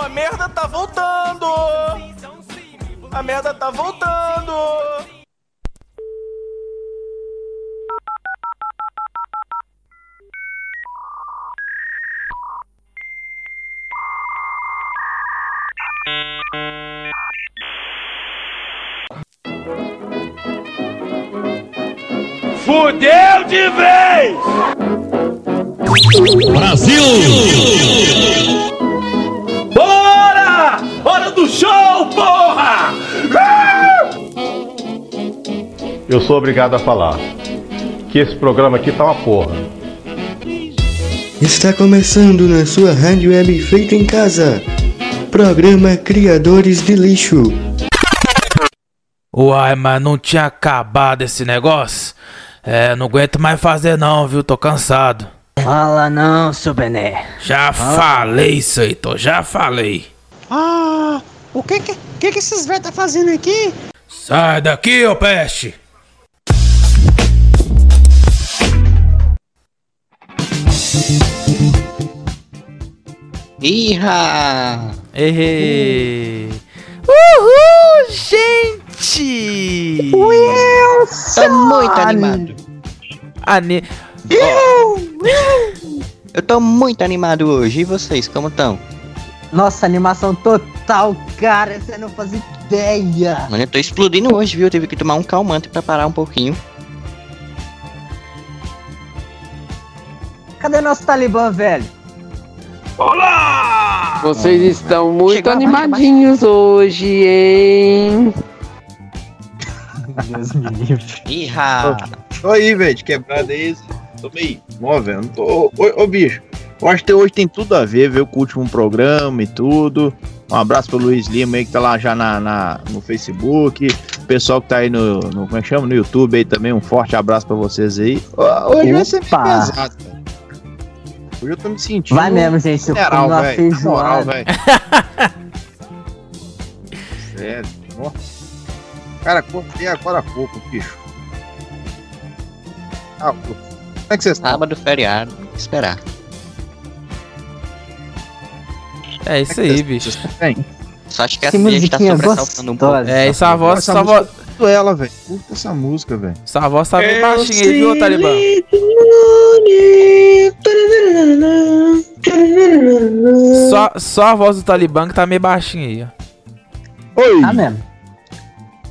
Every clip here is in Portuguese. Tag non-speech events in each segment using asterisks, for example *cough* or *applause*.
A merda tá voltando! A merda tá voltando! Fudeu de vez! Brasil! Porra! Eu sou obrigado a falar que esse programa aqui tá uma porra. Está começando na sua rádio web feita em casa. Programa Criadores de Lixo. Uai, mas não tinha acabado esse negócio? É, não aguento mais fazer não, viu? Tô cansado. Fala não, seu Bené. Já falei, Seitor, já falei. Ah, o que que, que, que esses velhos tá fazendo aqui? Sai daqui, ô peste! Iha! Errei! Uhul, gente! Tô muito animado. Ani... Eu tô muito animado hoje. E vocês, como estão? Nossa, animação total, cara. Você não faz ideia. Mano, eu tô explodindo hoje, viu? Eu tive que tomar um calmante pra parar um pouquinho. Cadê nosso Talibã, velho? Olá! Vocês estão muito Chegou a animadinhos hoje, hein? *laughs* Deus me livre. Iha! Tô aí, velho, de quebrada aí. Tô meio. Ó, velho, não tô. Ô, ô, ô, bicho, eu acho que hoje tem tudo a ver, ver com o último programa e tudo. Um abraço pro Luiz Lima aí que tá lá já na, na- no Facebook. O pessoal que tá aí no, no. Como é que chama? No YouTube aí também. Um forte abraço pra vocês aí. Hoje vai ser meio Opa. pesado, velho. Hoje eu tô me sentindo. Vai mesmo, gente. Uma velho. Na moral, velho. Sério. *laughs* ó. Cara, cortei agora há pouco, bicho. Ah, como é que vocês estão? Sábado, feriado. Esperar. É isso aí, bicho. Bem, Só acho que a Que Cia está musiquinha sobressaltando um pouco. É, e sua voz, essa sua música voz, curto ela, velho. Curta essa música, velho. sua voz tá bem baixinha aí, viu, Talibã? Só, só a voz do Talibã que tá meio baixinha aí, ó. Oi! Tá mesmo.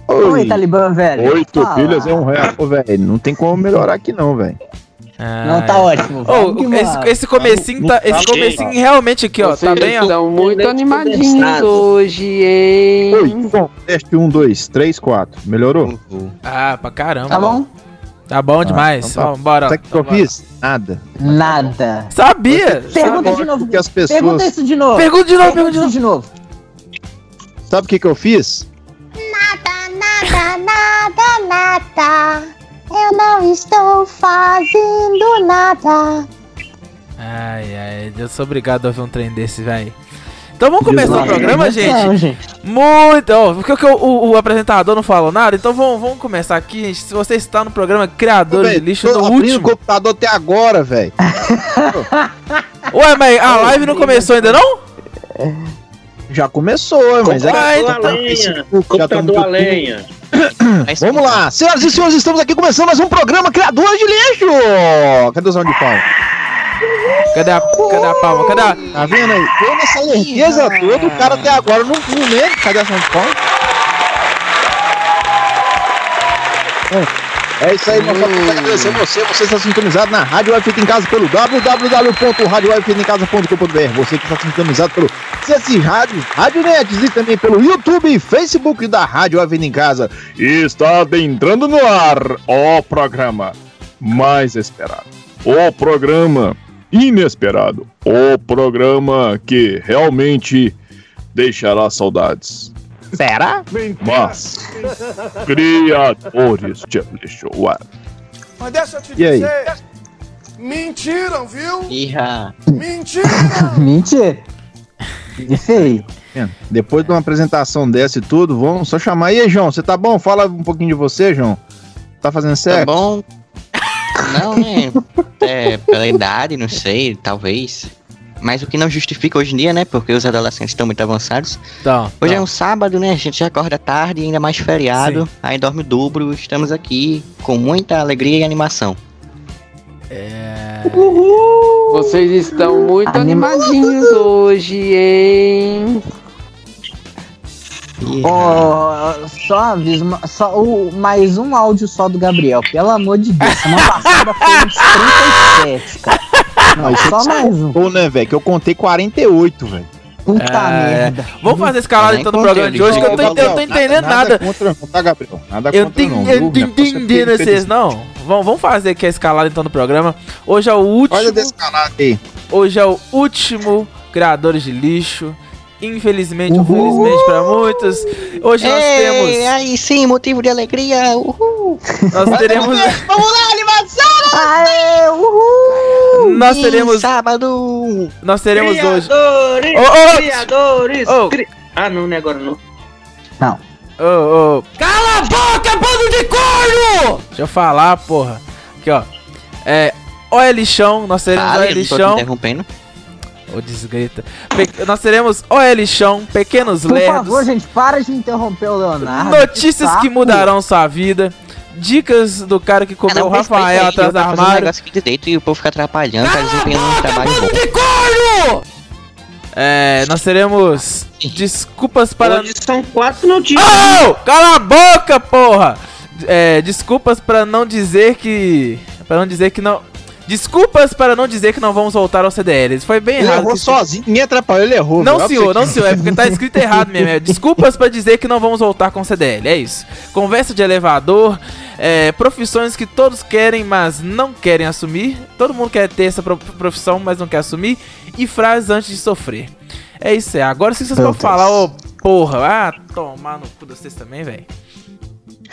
Oi! Oi, Talibã, velho. Oito Fala. filhas é um real, velho. Não tem como melhorar aqui, não, velho. Não, Ah, tá é. ótimo. Que esse, esse comecinho tá, esse comecinho realmente aqui, ó, tá Vocês bem, ó. estão muito leite animadinhos hoje, hein? Oi, bom, teste um, dois, três, quatro. Melhorou? Ah, pra caramba. Tá bom? Tá bom demais. então tá. Ó, bora. Sabe o que eu fiz? Nada. Nada. Sabia! Pergunta de novo. Porque as pessoas. Pergunta isso de novo. Pergunta de novo, pergunta de isso novo. de novo. Sabe o que, que eu fiz? Nada, nada, nada. Eu não estou fazendo nada. Ai, ai, eu sou obrigado a ouvir um trem desse, velho. Então vamos começar o programa, gente? Muito! Ó, porque que o, o- o apresentador não falou nada, então vamos, vamos começar aqui, gente. Se você está no programa Criadores de Lixo tô abrindo último. o computador até agora, velho. *laughs* Ué, mas a live não começou ainda não? Já começou, mas é que Ai, já então tá. Facebook, já tá Computador a lenha. *coughs* Mas- Vamos lá, senhoras e senhores, estamos aqui começando mais um programa Criadores de Lixo! Cadê o som de palma? Cadê a, cadê a palma? Cadê a... Tá vendo aí? Eu nessa lerdeza toda, o cara até agora não viu mesmo. Cadê a som de palma? É, é isso aí, meu papo. Agradecer você. Você está sintonizado na Rádio Web Feita em Casa pelo www.radiowebfeitaemcasa.com.br. Você que está sintonizado pelo CSI Rádio, Rádio Nets e também pelo YouTube e Facebook da Rádio Web em Casa. E está adentrando no ar o programa mais esperado. O programa inesperado. O programa que realmente deixará saudades. Será? Mas, criadores de lixo web. Mas deixa eu te E aí? dizer. Mentiram, viu? Iha! Mentiram! *laughs* Mentira. Isso aí. Depois de uma apresentação dessa e tudo, vamos só chamar. E aí, João, você tá bom? Fala um pouquinho de você, João. Tá fazendo Tá certo? bom? Não, né? É, pela idade, não sei, talvez. Mas o que não justifica hoje em dia, né? Porque os adolescentes estão muito avançados. Então, Hoje é então. um sábado, né? A gente já acorda tarde, ainda mais feriado. Aí dorme o dobro. Estamos aqui com muita alegria e animação. É... Vocês estão muito Anima- animadinhos hoje, hein? Ó, só aviso, só o, mais um áudio só do Gabriel, pelo amor de Deus. Semana passada foi uns 37, cara. Não, Mas só mais um. Pô, né, velho? Que eu contei 48, velho. Puta É, merda. Vamos fazer escalada então no programa de hoje que eu tô, Gabriel, eu tô entendendo nada. contra não, tá, Gabriel? Nada Eu contra não. eu tô entendendo é vocês, não. Vamos, vamos fazer aqui a escalada então no programa. Hoje é o último. Olha desse canal aí. Hoje é o último Criadores de Lixo. Infelizmente, Uhul. infelizmente pra muitos. Hoje nós Ei, temos. Aí sim, motivo de alegria. Uhul. Nós teremos. Aê, uhul! Nós teremos. Sábado. Nós teremos hoje. Criadores! Ô, ô, Criadores! ô. cri- Ah, não, não é agora não. Ô, ô. Cala a boca, bando de corno! Deixa eu falar, porra. Aqui, ó. É. OL Lixão, nós teremos Ah, OL eu não tô te Lixão. interrompendo. Ô, desgrita. Pe- nós teremos OL Lixão, Pequenos Por Lerdos. favor, gente, para de interromper o Leonardo. Notícias que saco. mudarão sua vida. Dicas do cara que comeu Ah, não, o Rafael atrás tô fazendo um armário. negócio aqui direito e o povo fica atrapalhando, tá desempenhando um trabalho bom. de corno! É, nós teremos desculpas para. Hoje são quatro notícias. Oh! Cala a boca, porra! É, desculpas para não dizer que. Para não dizer que não. Desculpas para não dizer que não vamos voltar ao CDL. Isso foi bem Ele errado. errou que- sozinho, ninguém atrapalhou, ele errou. Não, senhor, não, senhor. É porque tá escrito errado mesmo. É desculpas pra dizer que não vamos voltar com CDL. É isso. Conversa de elevador. é, profissões que todos querem, mas não querem assumir. Todo mundo quer ter essa pro- profissão, mas não quer assumir. E frases antes de sofrer. É isso, é. Agora se vocês vão falar, ô porra, ah, tomar no cu de vocês também, velho.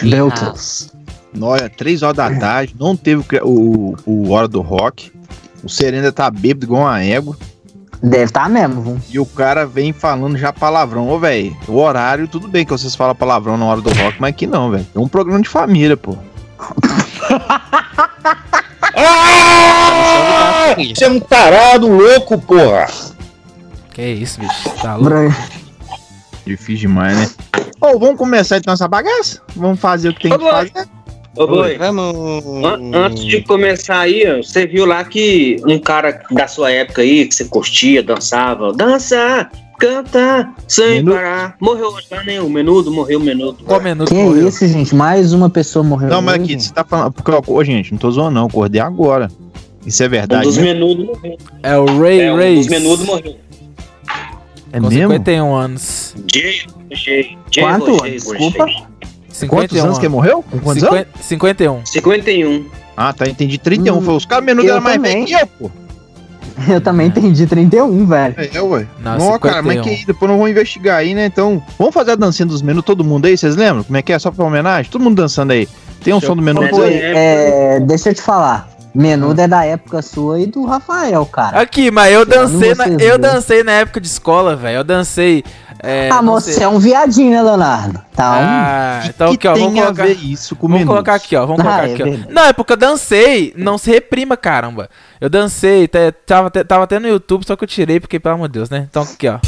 Meu Olha, 3 horas da tarde, não teve o o, o Hora do Rock. O Serena tá bêbado igual uma égua. Deve tá mesmo, viu? E o cara vem falando já palavrão. Ô, velho, o horário, tudo bem que vocês falam palavrão na hora do rock, mas aqui não, velho. É um programa de família, pô. *laughs* Você é um tarado louco, porra! Que isso, bicho. Tá louco. Difícil demais, né? Ô, vamos começar então essa bagaça? Vamos fazer o que tem Ô, que boy. fazer? Ô, boi, Vamos. an- antes de começar aí, ó, você viu lá que um cara da sua época aí, que você curtia, dançava, dança, canta, sem Menudo. parar. Morreu hoje lá, né? O menudo, morreu o menudo. Qual minuto Que morreu? isso, gente? Mais uma pessoa morreu. Não, mas aqui, você tá falando. Porque, ô, gente, não tô zoando, não. Eu acordei agora. Isso é Um verdade. dos né? menudos morreu. É o Ray É, um Ray. dos menudos morreu. É Com mesmo? 51 anos. Jay, Jay, Jay, Quanto? Roger, Desculpa. Roger. 51 Quantos anos que ele morreu? Com quantos anos? 50 51. 51. Ah, tá, entendi. 31. Hum, Foi os caras menudos eu eram mais velhos que eu, pô. *laughs* Eu também entendi 31, velho. É, ué. Não, Não, cara, mas 51. que depois não vou investigar aí, né? Então, vamos fazer a dancinha dos menus, todo mundo aí, vocês lembram? Como é que é? Só pra homenagem? Todo mundo dançando aí. Tem um Deixa som do menu eu- aí? É, deixa eu te falar. Menudo é da época sua e do Rafael, cara. Aqui, mas eu dancei, na, eu dancei na época de escola, velho. Eu dancei. É, ah, moço, você é um viadinho, né, Leonardo? Tá um. Ah, então que aqui, ó. Vamos colocar. ver isso com Vamos colocar aqui, ó. Vamos Ah, colocar é aqui, ó. verdade. Não, é porque eu dancei, não se reprima, caramba. Eu dancei, tava, até- tava até no YouTube, só que eu tirei, porque, pelo amor de Deus, né? Então aqui, ó.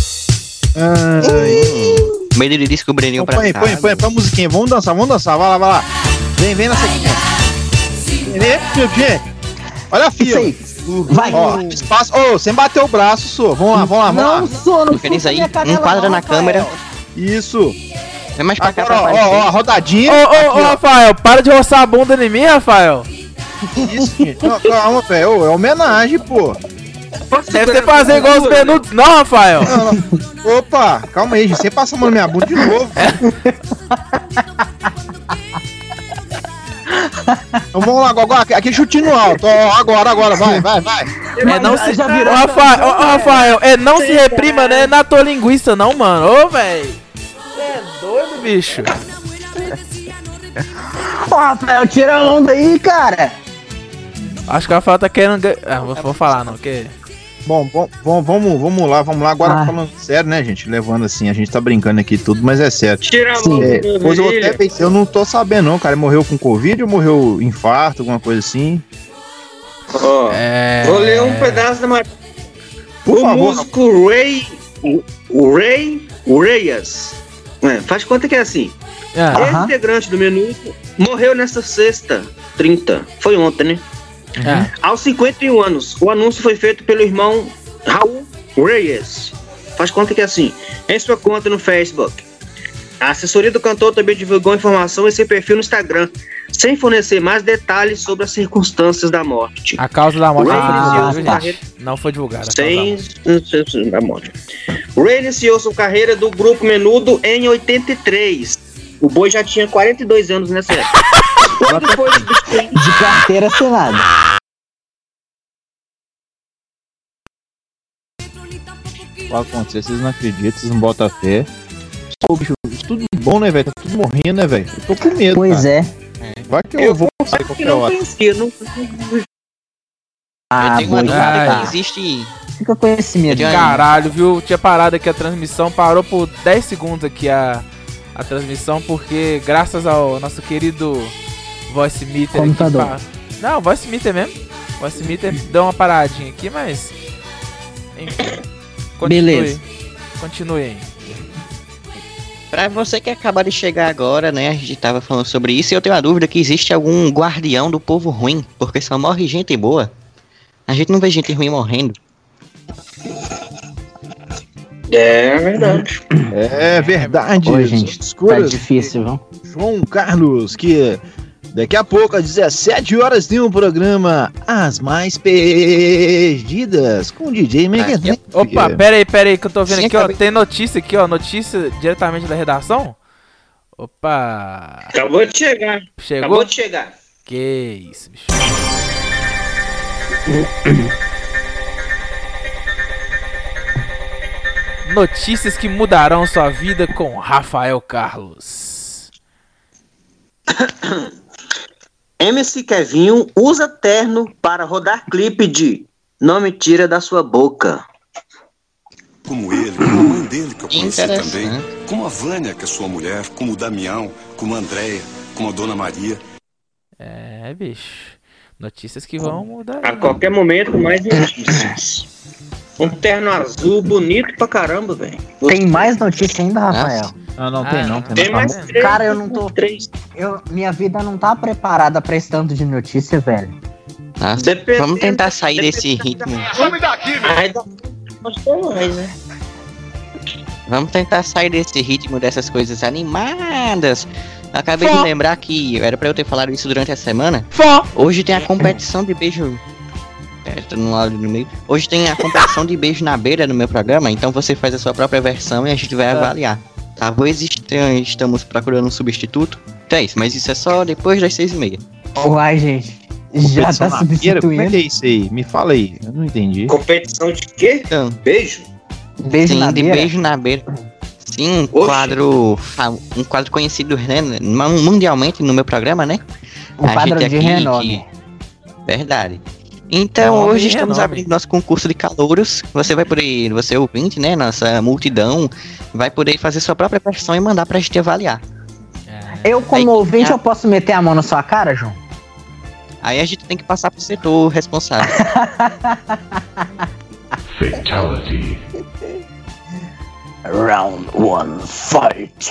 Ai, Medo de descobrirem então pra põe, põe, põe, põe a musiquinha. Vamos dançar, vamos dançar. Vai lá, vai lá. Vem, vem nessa aqui. Vem, meu gente. Olha a fila. aí. Vai. Ó, espaço. Ô, sem bater o braço, sô. Vamos lá, vamos lá, vamos não lá. sou, não Feliz fuça aí, minha canela, enquadra não, na Rafael. câmera. Isso. Vem mais pra cá Agora, pra ó, ó, ó, a rodadinha. Ô, ô, ô. Rafael, para de roçar a bunda em mim, Rafael. Isso, gente. Não, calma, velho. Ô, É homenagem, pô. Deve ser fazer igual os menudos, não, Rafael. Não, não. Opa, calma aí, gente. Você passa a mão na minha bunda de novo. *laughs* Então vamos lá, agora, aqui chutinho no alto. Ó, agora, agora, vai, vai, vai. É não se. já Ô, virou Rafael, ô, ô, Rafael, é não se reprima, né? Na tua linguiça, não, mano. Ô, velho. Você é doido, bicho. Pô, Rafael, tira a onda aí, cara. Acho que o Rafael tá querendo. Ah, vou, vou falar, não, que. Bom, bom, bom, vamos, vamos lá, vamos lá. Agora Ah. falando sério, né, gente? Levando assim, a gente tá brincando aqui tudo, mas é sério. Tira a mão É, pois eu até pensei, eu não tô sabendo não, cara. Morreu com Covid ou morreu infarto, alguma coisa assim? Ó, É. Vou ler um pedaço da matéria. Por o favor. músico Ray. O Ray Reyes. É, faz conta que é assim. Ah, Esse integrante do Menudo morreu nesta sexta, 30. Foi ontem, né? Ah. Aos 51 anos, o anúncio foi feito pelo irmão Raul Reyes. Faz conta que é assim. Em sua conta no Facebook. A assessoria do cantor também divulgou informação em seu perfil no Instagram, sem fornecer mais detalhes sobre as circunstâncias da morte. A causa da morte Ray não carreira? Não foi divulgada. sem morte. da morte. Ray iniciou sua carreira do grupo Menudo em 83. O boi já tinha 42 anos nessa época. *laughs* Quando foi substituído De carteira assinada. Pode acontecer, vocês não acreditam, vocês não botam fé. Pô, bicho, isso tudo bom, né, velho? Tá tudo morrendo, né, velho? Eu tô com medo, Pois cara. é. Vai que eu, Eu vou sair qualquer não hora. conhecia, não Ah, eu tenho uma boi, dúvida que existe. Fica com esse medo. Caralho, viu? Tinha parado aqui a transmissão, parou por 10 segundos aqui a, a transmissão, porque graças ao nosso querido Voice Meter aqui, Computador. pa- Não, Voice Meter mesmo. Voice Meter *laughs* deu uma paradinha aqui, mas. Enfim. Continue. Beleza. Continue aí. Pra você que acaba de chegar agora, né? A gente tava falando sobre isso e eu tenho uma dúvida que existe algum guardião do povo ruim, porque só morre gente boa. A gente não vê gente ruim morrendo. É verdade. É verdade. Oi, gente. Tá Escuras. difícil, viu? João Carlos, que daqui a pouco, às 17 horas, tem um programa As Mais Perdidas com o DJ Megadeth. Opa, pera aí, pera aí, que eu tô vendo Sim, aqui, ó. acabei- Tem notícia aqui, ó. Notícia diretamente da redação. Opa! Acabou de chegar. Chegou? Acabou de chegar. Que isso, bicho. *coughs* Notícias que mudarão sua vida com Rafael Carlos. *coughs* MC Kevinho usa terno para rodar clipe de Não Me Tira da Sua Boca. Como ele, como a mãe dele que eu conheci também, como a Vânia, que é sua mulher, como o Damião, como a Andréia, como a Dona Maria. É, bicho. Notícias que vão mudar. A qualquer momento, mais notícias. *laughs* Um terno azul bonito pra caramba, velho. Tem mais notícia ainda, Rafael? Ah, não, Ah, tem não, tem Tem não. mais três. Cara, eu não tô- Três. Eu, minha vida não tá preparada pra esse tanto de notícia, velho. Nossa, Dependendo- vamos tentar sair desse dependendo ritmo. da- Aí dá- Gostou mais, né? Vamos tentar sair desse ritmo dessas coisas animadas. Acabei de lembrar que era pra eu ter falado isso durante a semana. Hoje tem a competição de beijo. É, tô no áudio no meio. Hoje tem a competição de beijo na beira no meu programa, então você faz a sua própria versão e a gente vai avaliar. Talvez est- estamos procurando um substituto. Então é isso, mas isso é só depois das seis e meia. Uai, gente. Já Competição tá beira? Como é que substituindo. é isso aí? Me fala aí, eu não entendi. Competição de quê? Então, Beijo? Beijo sim, na de beira. beijo na beira. Sim, um Oxe. quadro. Um quadro conhecido né, mundialmente no meu programa, né? Um A quadro gente de aqui renome. Verdade. Então Nome hoje e estamos renome. abrindo nosso concurso de calouros. Você vai poder, você ouvinte, né? Nossa multidão, vai poder fazer sua própria versão e mandar pra gente avaliar. Eu, como Aí, ouvinte, a- eu posso meter a mão na sua cara, João? Aí a gente tem que passar pro setor responsável. *laughs* Round one, fight.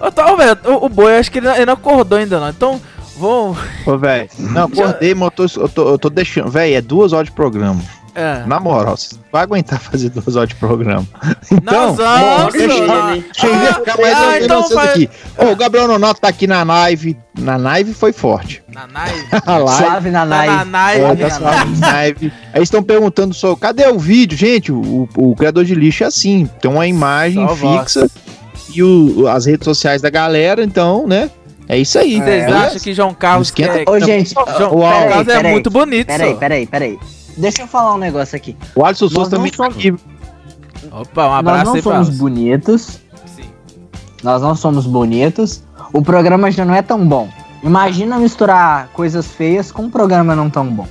Ô, tá, velho, o, o boi, acho que ele não, ele não acordou ainda não. Então, vou. Ô, velho, não, acordei, mas eu tô, eu tô, eu tô deixando. Velho, é duas horas de programa. É. Na moral, você vai aguentar fazer duas horas de programa. Então, Nós vamos, deixa eu- ah, deixa eu ah, ficar mais ah, então faz- aqui. Ô, o Gabriel Nonato tá aqui na live. Na live foi forte. Na naive. *laughs* A live. Suave na Tá naive. na naive. É, tá suave na live. Aí estão perguntando só, cadê o vídeo? Gente, o, o criador de lixo é assim, tem uma imagem Só voz. fixa e o, as redes sociais da galera, então, né? É isso aí. Vocês beleza? acham que João Carlos esquenta- quer... Ô, gente, João Uau. peraí, Carlos é muito bonito, Peraí, peraí, peraí. Deixa eu falar um negócio aqui. O Alisson Nós Souza não também tá somos- aqui. Opa, um Nós abraço não aí somos bonitos. Sim. Nós não somos bonitos. O programa já não é tão bom. Imagina misturar coisas feias com um programa não tão bom.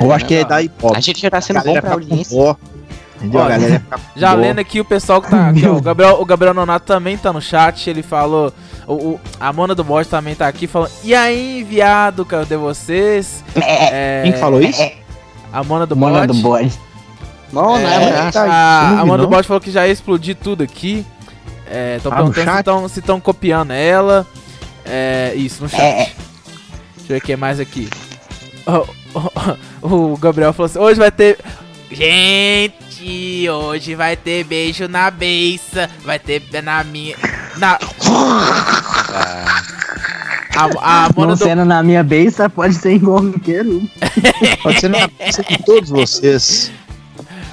Eu acho que é da hip hop. A gente já tá sendo bom pra com audiência. Olha, Já dó. lendo aqui o pessoal que tá aqui, ó, o Gabriel, o Gabriel Nonato também tá no chat, ele falou, o, o- a Mona do Bode também tá aqui falando, e aí, viado, cadê vocês? É, Quem que falou isso? É, A Mona do Mona do Bode. bode. Bom, né? É, abraço. a, Não a Amanda não. Bot falou que já ia explodir tudo aqui. É, tô Ah, perguntando chat? se estão copiando ela. É, isso, no chat. É. Deixa eu ver o que mais aqui. *laughs* O, o- o Gabriel falou assim: hoje vai ter. Gente, hoje vai ter beijo na beça. Vai ter na minha. Na. A, a Não do. sendo na minha beça, pode ser em qualquer um. *laughs* Pode ser na pizza de todos vocês.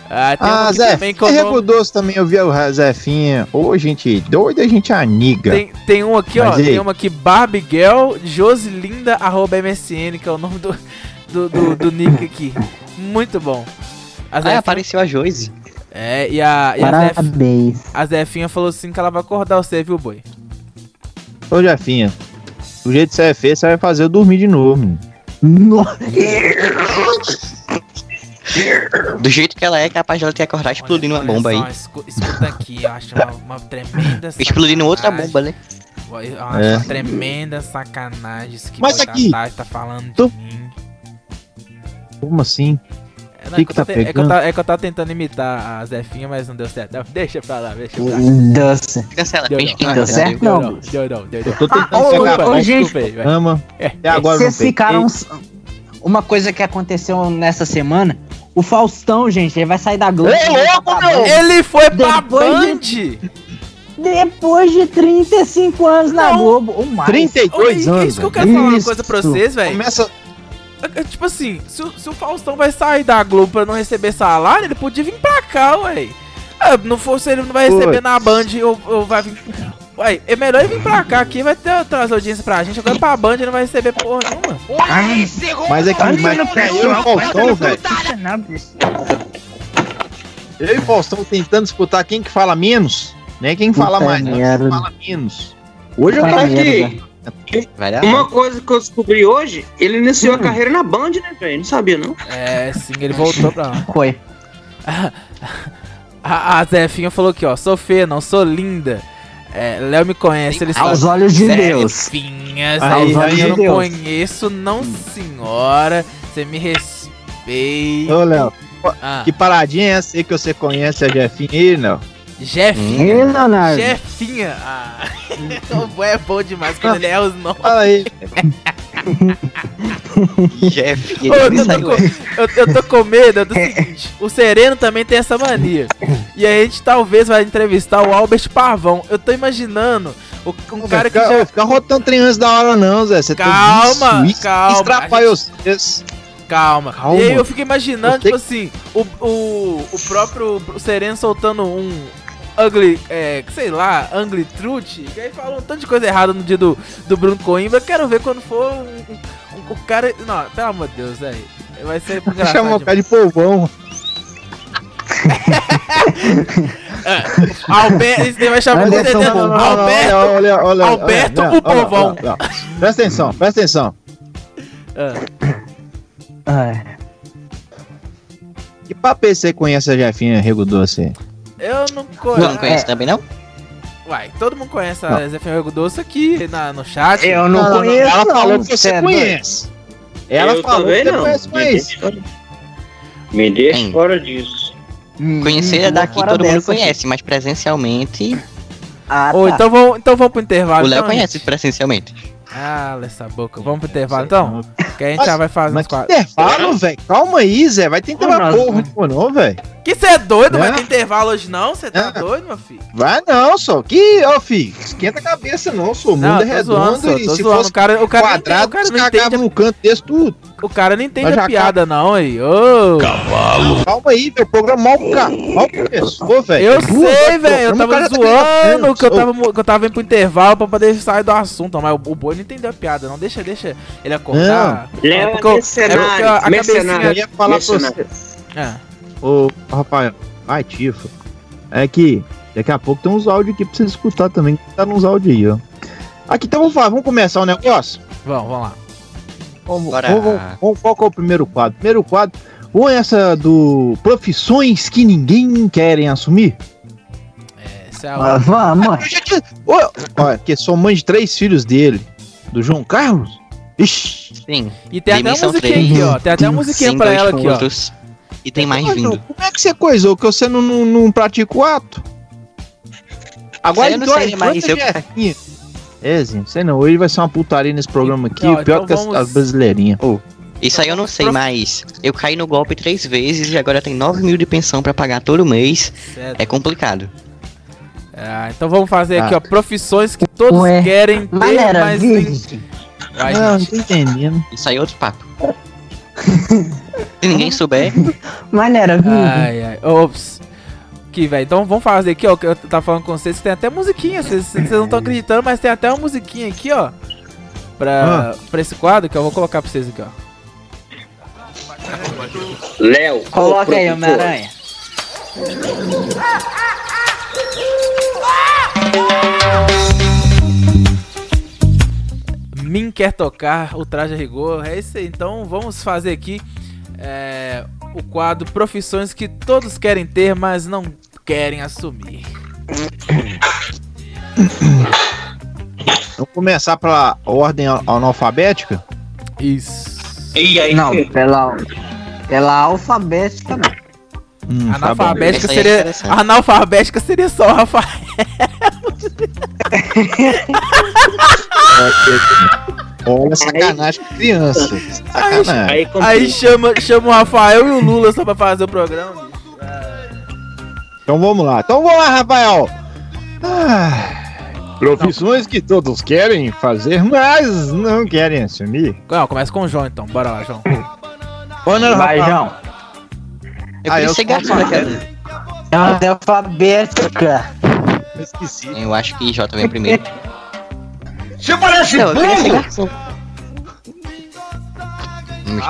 Ah, tem Ah, aqui Zé, também é não- Rego Doce também, eu vi o Zefinha. Ô, gente doida, a gente é amiga. Tem, tem um aqui, ó. Mas e aí? Tem uma aqui, Barbie Girl Josilinda, arroba MSN, que é o nome do, do, do, do nick aqui. Muito bom. A Ah, Zefinha- apareceu a Joyce. É, e a, e a, Zef, Parabéns. a Zefinha falou assim que ela vai acordar você, viu, boi? Ô, Jefinha, do jeito que você é feio, você vai fazer eu dormir de novo. Do jeito que ela é, capaz de ela ter acordado explodindo uma Olha bomba aí. só, escu- escuta aqui, eu acho uma, uma tremenda *laughs* Explodindo outra bomba, né? Eu acho É. uma tremenda sacanagem isso que Mas aqui- Tatá tá falando Tu- de mim. Como assim? É, não, Que é, que eu tá é que eu pegando? tá- é que eu tava tentando imitar a Zefinha, mas não deu certo. Não, deixa pra lá, deixa pra lá. Doce. Cancela, Deu não. Deu certo? Deu Não. não, deu não, deu não. Eu tô tentando Ah, ô, pegar ô, a gente, Desculpa aí, cama. É, Até agora Vocês ficaram. Uma coisa que aconteceu nessa semana. O Faustão, gente, ele vai sair da Globo. Ei, vai louco, pra meu! Ele foi pra Depois Band! Depois de 35 anos na Não. Globo. Ou mais. 32 Oi, anos. Isso que eu quero velho. falar uma Isso. coisa pra vocês, velho. Começa. É, é, Tipo assim, se, o- se o Faustão vai sair da Globo pra não receber salário, ele podia vir pra cá, ué. Ah, não fosse ele não vai receber Puts. na Band ou, ou vai vir. Ué, é melhor ele vir pra cá aqui, vai ter trazer audiência pra gente. Agora pra Band ele não vai receber porra nenhuma. Mas é que mas eu e o Faustão, velho. Eu e o Faustão tentando disputar quem que fala menos, né? Quem fala Puta mais, não, merda. quem fala menos. Hoje eu merda. aqui. Uma coisa que eu descobri hoje, ele iniciou a carreira na Band, né, velho? Não sabia, não. É, sim, ele voltou pra lá. *laughs* Foi. *laughs* A, a Zefinha falou aqui, ó. Sou feia, não sou linda. É, Léo me conhece, ele Aos fala. olhos de Deus. Zefinha, Zefinha, aí, eu não Deus. conheço, não senhora. Você me respeita. Ô, Léo, Ah, que paradinha é essa aí que você conhece a Jefinha aí, não? Jefinha. Leonardo. Jefinha. Ah, *laughs* o boy é bom demais quando ele é os nomes. Fala aí. *laughs* Jeff. Eu, tô com, eu, eu tô com medo do seguinte: o Sereno também tem essa mania. E a gente talvez vai entrevistar o Albert Pavão. Eu tô imaginando o, um cara que fica, já. fica rotando trem antes da hora, não, Zé. Você Calma, tá isso, calma, Isso atrapalha vocês. Calma. Calma. E aí eu fico imaginando, Eu tipo assim, o, o, o próprio o Sereno soltando um ugly, é, sei lá, ugly truth. E aí fala um tanto de coisa errada no dia do, do Bruno Coimbra. Quero ver quando for um, um- o cara. Não, pelo amor de Deus, velho. Vai ser *laughs* engraçado. Chama o cara de povão. *laughs* Alberto, esse daí vai chamar com certeza. Alberto. olha, olha, Alberto, olha, o olha. Presta atenção, presta atenção. Ah. Que papo é que você conhece a Jefinha Rego Doce? Eu não Não, conheço. não conhece também, não? Uai, todo mundo conhece a Zé Ferreiro Doce aqui na, no chat. Eu não, Não, não, conheço. ela não, falou que você cê é conhece. Ela eu falou que você não. conhece Me mais. deixa fora- Me deixa Hein. fora disso. Hum, Conhecer hum, é daqui todo mundo conhece, mas presencialmente. Ah, Ô, tá. então vamos, então vamos pro intervalo. o Léo então, conhece gente? presencialmente. Ah, essa boca. Vamos pro intervalo então? Que a gente Mas- já vai fazer Mas uns que quadros. intervalo, velho. Calma aí, Zé. Vai ter intervalo Nossa. porra, nenhuma, não, velho. Que você é doido? Vai É? ter intervalo hoje não? Você tá É. doido, meu filho? Vai não, só. Que, ó, filho. Esquenta a cabeça, não. Sou o mundo Não, é redondo zoando, só, e se zoando. fosse O cara, o cara, quadrado, o cara os não no canto desse tudo. O cara não entende a piada não, aí. Ô, Calma aí, meu programa mal, ca- mal começou, velho. eu sei, velho. Eu tava cara tá zoando que eu tava, que eu tava indo pro intervalo pra poder sair do assunto. Mas o, o boi não entendeu a piada, não. Deixa, deixa ele acordar. Léo porque eu- é mercenário. é porque a- a mercenário. Eu ia falar pra você. É. Ô, Rafael, ai, Tifa. É que daqui a pouco tem uns áudios aqui pra você escutar também. Tá nos áudios aí, ó. Aqui, então vamos falar, vamos começar o negócio? Vamos, vamos lá. Vamos, Bora. vamos, vamos, vamos- qual que é o primeiro quadro? Primeiro quadro, ou essa do profissões que ninguém querem assumir? Essa é a Ah, vamos. Olha, que sou mãe de três filhos dele. Do João Carlos? Ixi. Sim. E tem até uma Dimensão musiquinha aqui, ó. Tem até uma musiquinha Sim, pra ela aqui, ó. pontos. E tem mais Mas, vindo. Como é que você coisou? Que você não, não, não pratica o ato? Agora eu não sei, quanta eu-? É, Zinho, sei não. Hoje vai ser uma putaria nesse programa aqui, Não, pior então que as, vamos- as brasileirinhas. Ô, Isso aí eu não sei, mas eu caí no golpe três vezes e agora tem 9 mil de pensão pra pagar todo mês. Certo. É complicado. Ah, então vamos fazer aqui, Ah. ó, profissões que todos Ué, querem ter, Maneira, mas virgem. Vai, não, não tô entendendo. Isso aí é outro papo. Se ninguém souber, *laughs* Maneira, virgem. Ai, ai. Ops. Aqui, velho. Então vamos fazer aqui, ó. Que eu tava falando com vocês que tem até musiquinha. Vocês vocês não estão acreditando, mas tem até uma musiquinha aqui, ó. Pra, pra esse quadro que eu vou colocar pra vocês aqui, ó. Léo. Coloca aí. Homem-Aranha. Min quer tocar o traje a rigor. É isso aí. Então vamos fazer aqui é, o quadro Profissões que todos querem ter, mas não querem assumir. Vamos começar pela ordem al- analfabética? Isso. E aí, Não, pela, pela alfabética não. Hum, tá. Analfabética aí é seria. interessante. analfabética seria só o Rafael. *laughs* Olha, sacanagem com criança. Sacanagem. Aí, compre- Aí chama, chama o Rafael e o Lula só pra fazer o programa. Então vamos lá. Então vamos lá, Rafael. Ah, profissões que todos querem fazer, mas não querem assumir. Não, começa com o João então. Bora lá, João. Vai, João. eu Ah, queria eu ser daquela. É uma alfabética. Eu esqueci. Eu acho que Jota vem primeiro. Você parece Não, eu burro!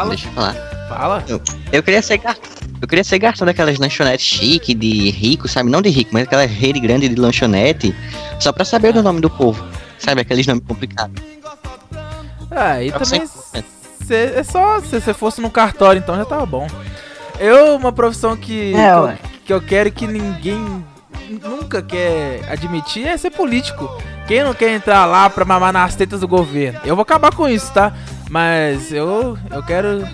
Deixa eu falar. Fala. Eu queria ser garçom. Eu queria ser garçom daquelas lanchonetes chique, de rico, sabe? Não de rico, mas aquela rede grande de lanchonete. Só pra saber do nome do povo. Sabe? Aqueles nomes complicados. Ah, e É também. 100%. cê- é só se você fosse no cartório, então já tava bom. Eu, uma profissão que, É, que, eu, que eu quero que ninguém nunca quer admitir é ser político. Quem não quer entrar lá pra mamar nas tetas do governo? Eu vou acabar com isso, tá? Mas eu, eu quero.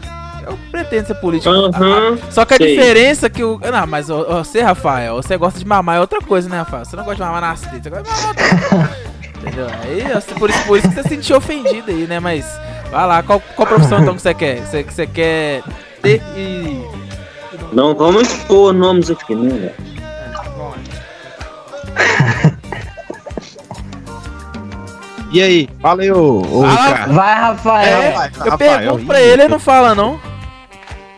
Eu pretendo ser político. Ah, Só que a sei. diferença é que o. Não, mas você, Rafael, você gosta de mamar é outra coisa, né, Rafael? Você não gosta de mamar nas tetas, você gosta de mamar. *laughs* Entendeu? Aí, por isso, por isso que você se sentiu ofendido aí, né? Mas. Vai lá, qual, qual profissão então que você quer? Você, que você quer ter e. Não vamos expor nomes aqui, né, velho? E aí? Fala aí, ô, ô Fala. Ricardo. Vai, Rafael. É, vai, eu Rafael, pergunto pra ele, ele não fala, não.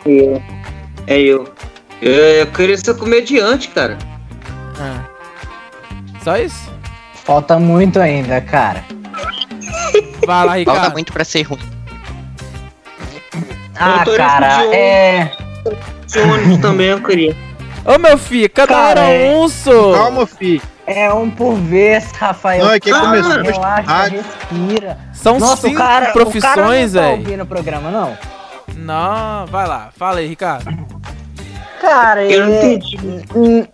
Eu. É eu. É, Eu queria ser comediante, cara. Ah. Só isso? Falta muito ainda, cara. Vai lá, Falta Ricardo. muito pra ser ruim. Ah, cara, de ônibus. é. De ônibus também eu queria. Ô meu filho, cada Cara, hora é- um, sou. Calma, filho. É um por vez, Rafael. Não, é que Calma, começou a relaxa, rádio. respira. São Nossa, cinco cara, profissões, o cara não tá velho. ouvindo o programa, não? Não, vai lá, fala aí, Ricardo. Cara, Eu não é- entendi.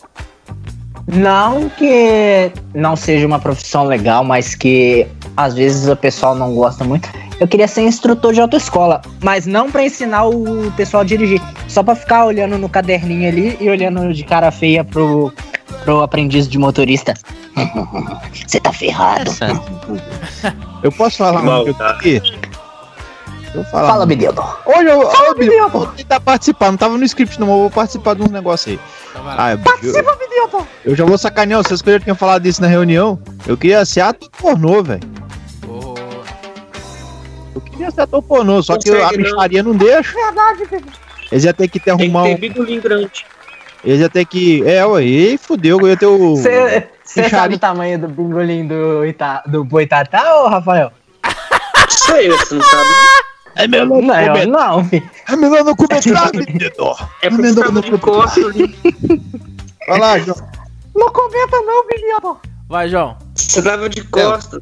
Não que não seja uma profissão legal, mas que às vezes o pessoal não gosta muito. Eu queria ser instrutor de autoescola, mas não pra ensinar o pessoal a dirigir, só pra ficar olhando no caderninho ali e olhando de cara feia pro, pro aprendiz de motorista. *laughs* Você tá ferrado. Essa. Eu posso falar um que eu tô aqui? Eu falar. Fala, menino. Hoje eu, eu, eu vou tentar participar. Não tava no script, não, mas eu vou participar de um negócio aí. Então vai lá. Ah, eu, eu já vou sacanear vocês que eu já tinha falado disso na reunião. Eu queria ser ator pornô, velho. Eu queria ser ator pornô, só que eu- a Consegue não. bicharia não deixa. Eles iam ter que ter Tem que arrumar ter um. bigolinho grande. Eles iam ter que. É, ué, e fudeu, eu ia ter o. Você Bicharia. sabe o tamanho do bingolim do, Ita, do Boitatá, ô Rafael? Sei, você não sabe. É melhor Não, eu não. *laughs* É melhor não comentar, menino. É você de costas ali. Vai lá, João. Não comenta não, menino. Vai, João. Você tava de costas.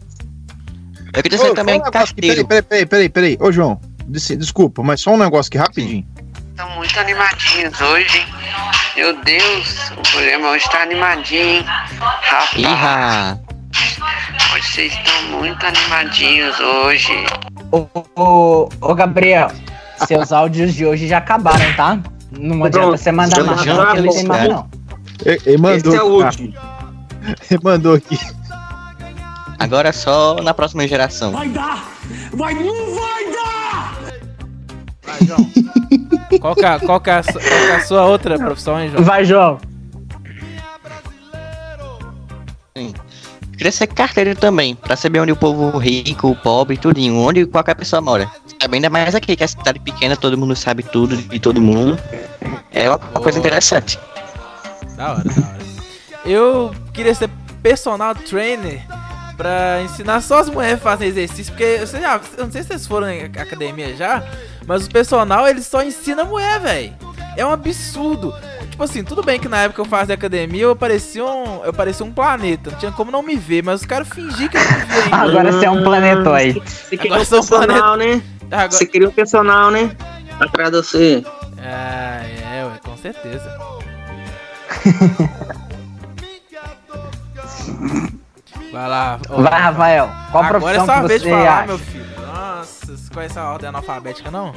Eu queria só também um carteiro. Peraí, peraí, peraí, peraí. Ô, João, des- desculpa, mas só um negócio aqui rapidinho. Estão muito animadinhos hoje, hein? Meu Deus, o programa hoje tá animadinho, hein? Rapaz, Irra! Hoje vocês estão muito animadinhos hoje. Ô, ô, ô, Gabriel, seus áudios de hoje já acabaram, tá? Não adianta você mandar Pronto, marcão já que ele tem mais não. Ele, ele mandou. Esse é o ah, último. *laughs* Ele mandou aqui. Agora só na próxima geração. Vai dar! Vai, não vai dar! Vai, João. *laughs* qual, que é, qual, que é a, su- qual que é a sua outra profissão, hein, João? Vai, João. Sim. Queria ser carteiro também, pra saber onde o povo rico, o pobre, tudinho, onde qualquer pessoa mora. Sabe, ainda mais aqui, que é cidade pequena, todo mundo sabe tudo de todo mundo. É uma coisa interessante. Da hora, da hora. Eu queria ser personal trainer pra ensinar só as mulheres a fazer exercício, porque você já, eu não sei se vocês foram em academia já, mas o personal ele só ensina mulher, velho. É um absurdo. Tipo assim, tudo bem que na época eu fazia academia eu parecia um, eu parecia um planeta, não tinha como não me ver, mas os caras fingiam que não me viam. ainda. Agora você é um planetoide. Você queria Agora um um personal, né? Agora- Você queria um personal, né? Atrás de você. Ah, é, ué, com certeza. *laughs* Vai lá. ô, Vai, Rafael. Qual Agora é profissão sua que vez de você falar, acha? meu filho. Nossa, você conhece a ordem analfabética, não?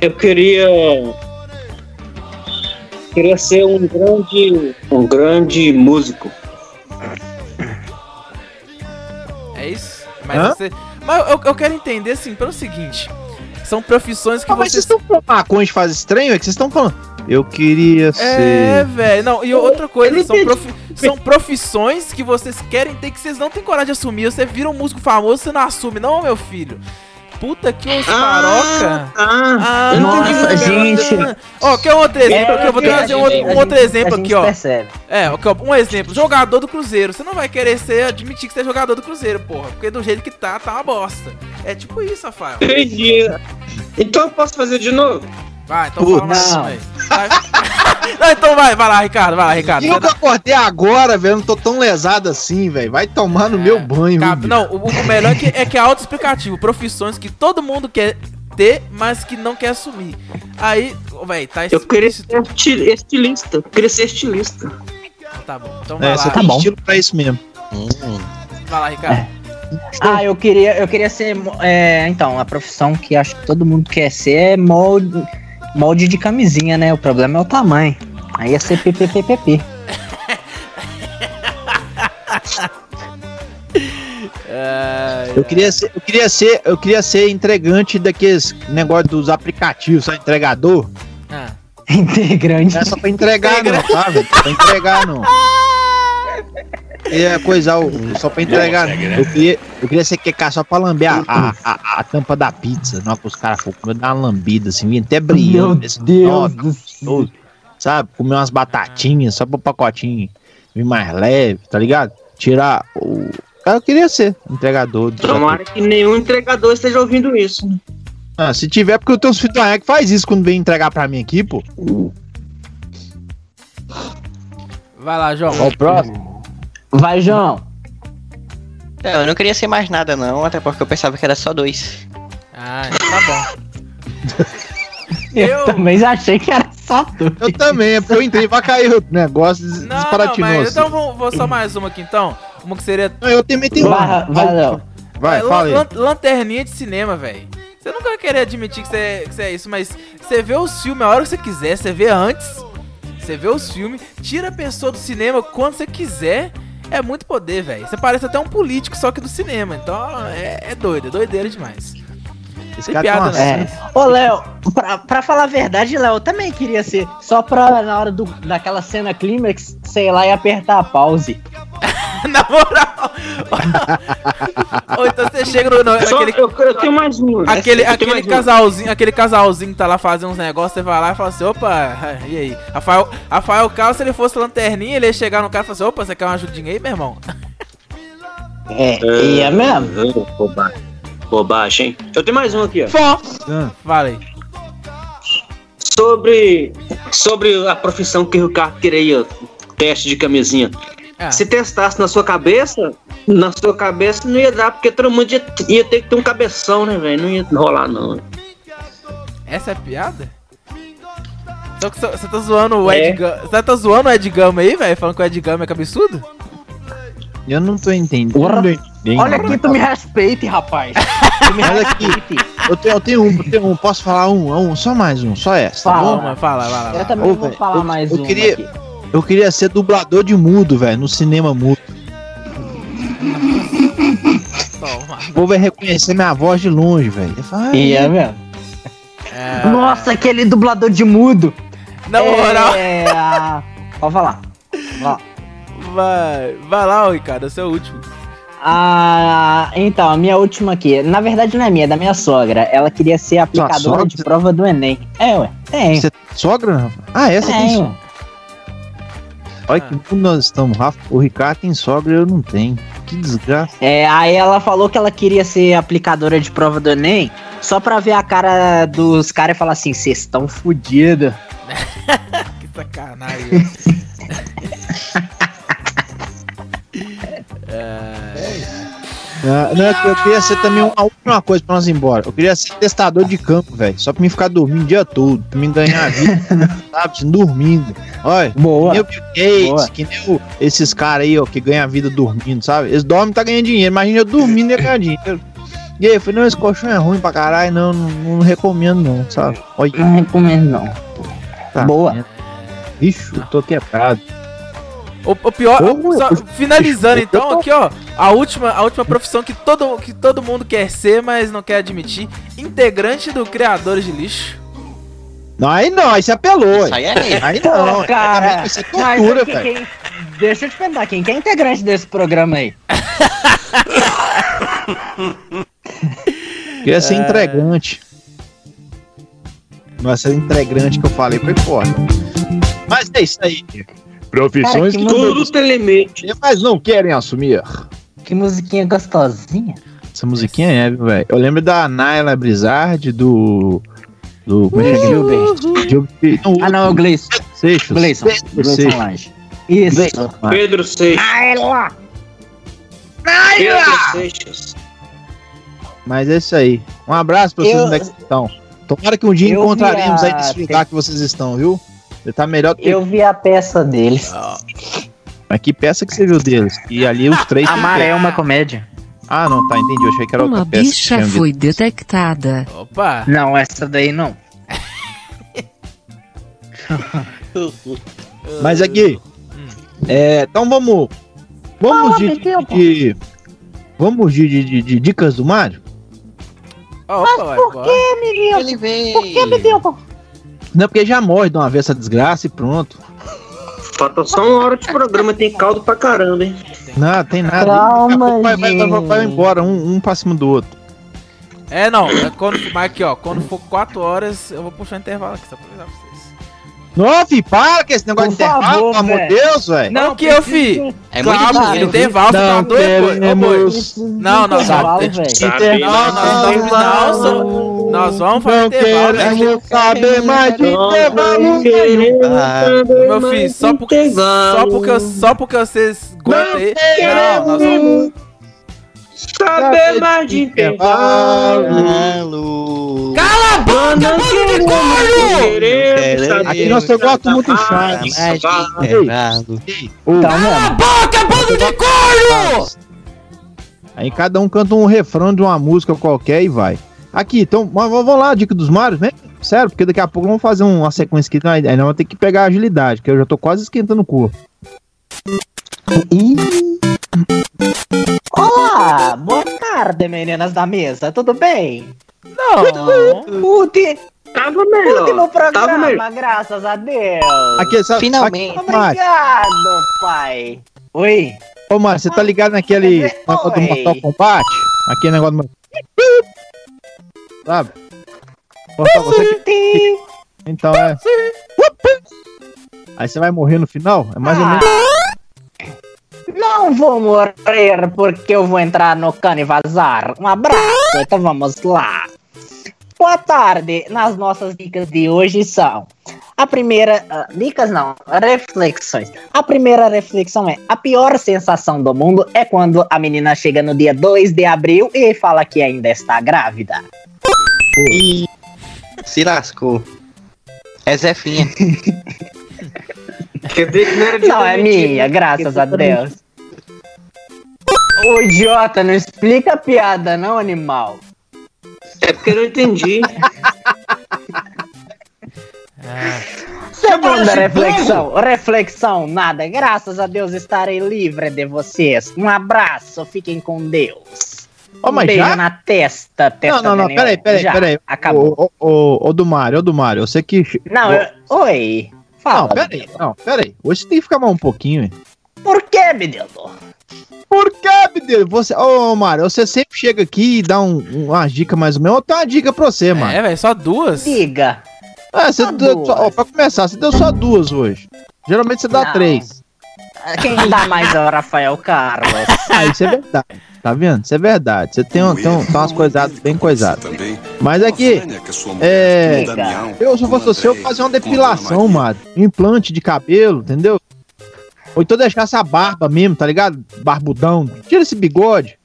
Eu queria. Queria ser um grande. Um grande músico. É isso? Mas Hã? você. Mas eu, eu quero entender, assim, pelo seguinte. São profissões que Ah, mas vocês. vocês estão falando maconha faz estranho? É que vocês estão falando. Eu queria É, ser. velho. Não, e outra coisa, são, profi- são profissões que vocês querem ter que vocês não têm coragem de assumir. Você vira um músico famoso, você não assume, não, meu filho. Puta que os paroca. Ah, Ah, Nossa, não, gente. Ó, quer um outro exemplo? aqui? eu vou que trazer um outro, um outro exemplo a aqui, gente ó. percebe. É, um exemplo. Jogador do Cruzeiro. Você não vai querer ser, admitir que você é jogador do Cruzeiro, porra. Porque do jeito que tá, tá uma bosta. É tipo isso, Rafael. entendi. Então eu posso fazer de novo? Vai, então Putz. fala Não. Vai. *laughs* Não, então vai, vai lá, Ricardo, vai lá, Ricardo. E eu que acordei agora, velho. Não tô tão lesado assim, velho. Vai tomar no meu banho, Cabe-. Não, o, o melhor é que é que é autoexplicativo. Profissões que todo mundo quer ter, mas que não quer assumir. Aí, véi, tá Eu queria ser esti- estilista. Eu queria ser estilista. Tá bom. Então vai É, lá. você Tá tem bom. estilo pra isso mesmo. Hum. Vai lá, Ricardo. Ah, eu queria, eu queria ser. É, então, a profissão que acho que todo mundo quer ser é molde, molde de camisinha, né? O problema é o tamanho. Aí ia ser PPPPP. É, Eu queria ser, eu queria ser, eu queria ser entregante daqueles negócio dos aplicativos, sabe? Entregador. ah. *laughs* Integrante. Não é só pra entregar, não, tá, velho? Pra entregar, não. *laughs* É coisa o- só pra entregar. não. Eu queria, eu queria ser quecar só pra lamber a, a, a, a tampa da pizza. Não, que os caras for comer, dar uma lambida assim, vinha até brilhando. Meu assim, Deus do céu. sabe? Comer umas batatinhas só pro pacotinho vir mais leve, tá ligado? Tirar o. Cara, eu queria ser entregador. Tomara que nenhum entregador esteja ouvindo isso. né? Ah, se tiver, porque o teu filho que faz isso quando vem entregar pra mim aqui, pô. Vai lá, João. Ó, o próximo. Vai, João. Não, eu não queria ser mais nada não, até porque eu pensava que era só dois. Ah, tá bom. *laughs* Eu, Eu- também achei que era só tu. Eu também, é porque eu entrei pra cair o negócio Não, não, mas assim. então vou, vou só mais uma aqui então. Uma que seria Não, eu também tenho Vai, vai, Léo. Vai, É, fala aí. lan- lan- lanterninha de cinema, velho. Você nunca vai querer admitir que você, que você é isso, mas você vê os filmes a hora que você quiser, você vê antes, você vê os filmes, tira a pessoa do cinema quando você quiser. É muito poder, velho. Você parece até um político, só que do cinema. Então é, é doido, é doideira demais. Esse cara piada, né? É. Ô, Léo, pra, pra falar a verdade, Léo, eu também queria ser. Só pra, na hora do, daquela cena clímax, sei lá, e apertar a pause. *laughs* Na moral. Ou então você chega no. no- Só- naquele, eu, eu tenho mais um. aquele, aquele casalzinho, aquele casalzinho que tá lá fazendo uns negócios, você vai lá e fala assim, opa, e aí? Rafael, Rafael Carlos, se ele fosse lanterninha, ele ia chegar no cara e falar assim, opa, você quer uma ajudinha aí, meu irmão? É, e é mesmo. Ah, Bobagem. Bobagem, hein? Eu tenho mais um aqui, ó. Ah, Fala aí. Sobre, sobre a profissão que o Ricardo queria, teste de camisinha. Ah, Se testasse na sua cabeça, na sua cabeça não ia dar, porque todo mundo ia, ia ter que ter um cabeção, né, velho? Não ia rolar, não. essa é piada? Só que você tá zoando o É. Ed Gama. Você tá zoando o Ed Gama aí, velho? Falando que o Ed Gama é cabeçudo? eu não tô entendendo. Porra. Não tô entendendo. Olha aqui, tu me respeite, rapaz. *laughs* Tu me Olha aqui. eu tenho, eu tenho um, eu tenho um. Posso falar um? um só mais um, só essa. tá Fala. bom? Fala, fala, fala. Eu também Ô, vou velho, falar eu- mais eu um queria- aqui. Eu queria ser dublador de mudo, velho, no cinema mudo. Toma. O povo vai reconhecer minha voz de longe, velho. Ele fala, "Ah, E é mesmo. É, Nossa, aquele dublador de mudo. na moral, É, Pode falar. Ó. vai, vai lá, Ricardo, é o último. Ah, então, a minha última aqui. Na verdade, não é minha, é da minha sogra. Ela queria ser aplicadora de prova do Enem. É, ué. Tem. Você é sogra, Rafa? Ah, essa tem Tem, sogra. ué. Olha que mundo nós estamos, Rafa. O Ricardo tem sogra e eu não tenho. Que desgraça. É, aí ela falou que ela queria ser aplicadora de prova do Enem só pra ver a cara dos caras e falar assim: vocês estão fodidos. *laughs* Que sacanagem. *laughs* Ah, não, é eu queria ser também uma última coisa pra nós ir embora. Eu queria ser testador de campo, velho. Só pra mim ficar dormindo o dia todo. Pra mim ganhar a vida, *laughs* sabe? Assim, dormindo. Olha, Boa. que nem o Bill Gates, que nem o- esses caras aí, ó, que ganham a vida dormindo, sabe? Eles dormem e tá ganhando dinheiro. Imagina eu dormindo e ganhar dinheiro. E aí, eu falei, não, esse colchão é ruim pra caralho, não, não, não recomendo não, sabe? Olha, Não recomendo, não. tá Boa. Ixi, eu tô quebrado. O, o pior, só finalizando então, aqui ó, a última, a última profissão que todo, que todo mundo quer ser, mas não quer admitir, integrante do Criadores de Lixo. Não, aí não, aí você apelou. Isso aí é. Aí Pô, não, cara. aí vai ser Mas tortura, aqui, velho. quem- Deixa eu te perguntar, quem que é integrante desse programa aí? *laughs* Queria ser entregante. Não é ser entregante que eu falei, foi foda. Mas é isso aí. Profissões Cara, que que todos mas não querem assumir. Que musiquinha gostosinha. Essa musiquinha é, viu, velho. Eu lembro da Naila Brizard, do. Do. Como é que é? Gilbert. Gilbert. Não, Ah, não, é o Gleison. Seixas. Gleison. Pedro Gleison Seixas. Lange. Isso. Gleison. Pedro Seixas. Naila! Pedro Seixas. Mas é isso aí. Um abraço pra vocês Eu- onde é que estão. Tomara que um dia Eu encontraremos aí nesse lugar que vocês estão, viu? Ele tá melhor do que. Eu vi a peça deles. Mas que peça que você viu deles? E ali os três. Amar é uma comédia. Ah, não, tá, entendi. Eu achei que era outra Uma peça. que bicha visto. foi detectada. Opa! Não, essa daí não. *laughs* Mas aqui. É, então vamos. Vamos Fala, de, Pedro. de- Vamos de, de- de- de dicas do Mário? Opa, vai, Por que, menino? Ele veio. Por que, menino? Não, porque já morre de uma vez essa desgraça e pronto. Falta só uma hora de programa, tem caldo pra caramba, hein? Não, tem nada. Calma, vai, vai, vai, vai, embora, um, um pra cima do outro. É, não, é quando, mas aqui ó, quando for 4 horas, eu vou puxar um intervalo aqui, só pra avisar pra vocês. Não, fi, para com esse negócio Por de intervalo, pelo amor de. Deus, velho. Não, que eu fi. É muito Claro, intervalo, você tá Não doido, boi? Ô, boi. queremos. Não, não, Intervalo, não. velho. Sabe Não, nós vamos, não, só- nós vamos fazer Não intervalo, queremos saber mais de intervalo. Meu filho, só porque, só porque, só porque vocês aguentam aí. Não, nós vamos. Saber mais de intervalo. Cala a boca, bando de corno! Aqui nós só gosto muito intervalo. Tá mesmo? Boca, bando de corno! Aí cada um canta um refrão de uma música qualquer e vai. Aqui, então, mas vamos lá, dica dos Marios, né? Sério, porque daqui a pouco vamos fazer uma sequência aqui, aí nós vamos ter que pegar a agilidade, que eu já tô quase esquentando o corpo. Olá, boa tarde, meninas da mesa, tudo bem? Não. Pude, Tava melhor. Tava melhor. programa, graças a Deus. Aqui, sabe, Finalmente. Aqui, Obrigado, pai. Oi. ô, Mário, você tá ligado naquele Oi. negócio do Mortal Kombat? Aquele negócio do... Sabe? Você que- Então é... Aí você vai morrer no final? É mais ou menos... Não vou morrer porque eu vou entrar no cano e vazar. Um abraço, então vamos lá. Boa tarde. Nas nossas dicas de hoje são. A primeira. ah, dicas não, reflexões. A primeira reflexão é: a pior sensação do mundo é quando a menina chega no dia 2 de abril e fala que ainda está grávida. Ih, se lascou. É Zefinha. Quer dizer que não era de Não, é minha, graças a Deus. Ô idiota, não explica a piada, não, animal. É porque eu não entendi. *laughs* Segunda reflexão. Reflexão, nada. Graças a Deus estarei livre de vocês. Um abraço, fiquem com Deus. Ó, um mas beijo já? na testa, testa Não, não, não, peraí, peraí, Já, peraí. Acabou. Ô, ô, ô, ô, do Mário, ô, do Mário, você que. Não, eu- oi. Fala. Não, peraí, não, peraí. Hoje você tem que ficar mais um pouquinho, hein? Por que, menino? Por que, menino? Você, ô, Mário, você sempre chega aqui e dá um, um- uma dica mais ou menos. Eu tenho uma dica pra você, mano. É, velho, só duas? Diga. É, você deu, só, ó, pra começar, você deu só duas hoje. Geralmente você dá Não. três. Quem dá mais é o Rafael Carlos. *laughs* Ah, isso é verdade. Tá vendo? Isso é verdade. Você tem, um- tem, um- tem umas coisadas bem coisadas. Mas aqui, é. Eu, se eu fosse você, eu fazer uma depilação, mano. Um implante de cabelo, entendeu? Ou então deixar essa barba mesmo, tá ligado? Barbudão. Tira esse bigode.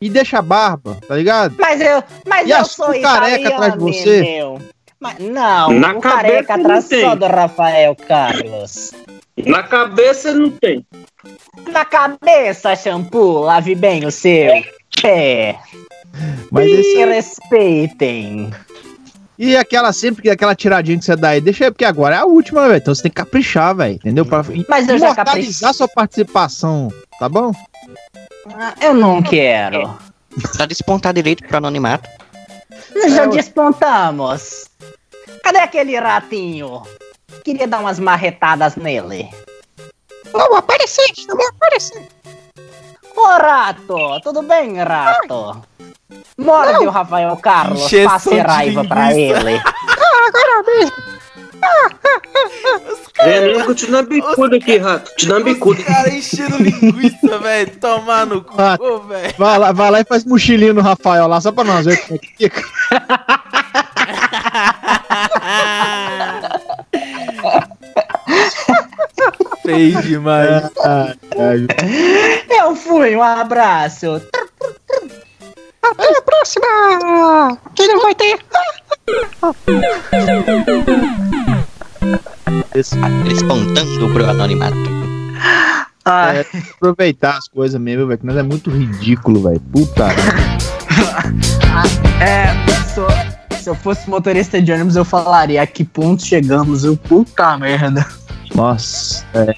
E deixa a barba, tá ligado? Mas eu, mas E eu sou careca atrás de você? meu. Mas, não, Na o careca não atrás só do Rafael Carlos. Na cabeça não tem. Na cabeça, shampoo, lave bem o seu pé. Mas Me esse- respeitem. E aquela sempre que aquela tiradinha que você dá aí, deixa aí, porque agora é a última, velho. Então você tem que caprichar, velho. Entendeu? Pra Mas eu já imortalizar sua participação, tá bom? Ah, Eu não quero. Pra despontar direito pro anonimato. Nós já despontamos. Cadê aquele ratinho? Queria dar umas marretadas nele. Não apareci, não apareci. Ô rato, tudo bem, rato? Morde o Rafael Carlos, passe raiva pra ele. *laughs* Ah, agora mesmo. Renan, continua bicudo aqui, rato. Te dando bicudo. Cara, enchendo linguiça, *laughs* velho. Tomar no cu, Ah, velho. Vai lá, vai lá e faz mochilinho no Rafael lá, só pra nós ver como é que fica. *laughs* *laughs* Feio demais. Ah, *laughs* Eu fui, um abraço. Até a próxima. Quem não vai ter? Despontando pro anonimato. É, aproveitar as coisas mesmo, velho, que nós é muito ridículo, velho. Puta. *laughs* É, se eu, se eu fosse motorista de ônibus, eu falaria a que ponto chegamos, eu puta merda. Nossa, é.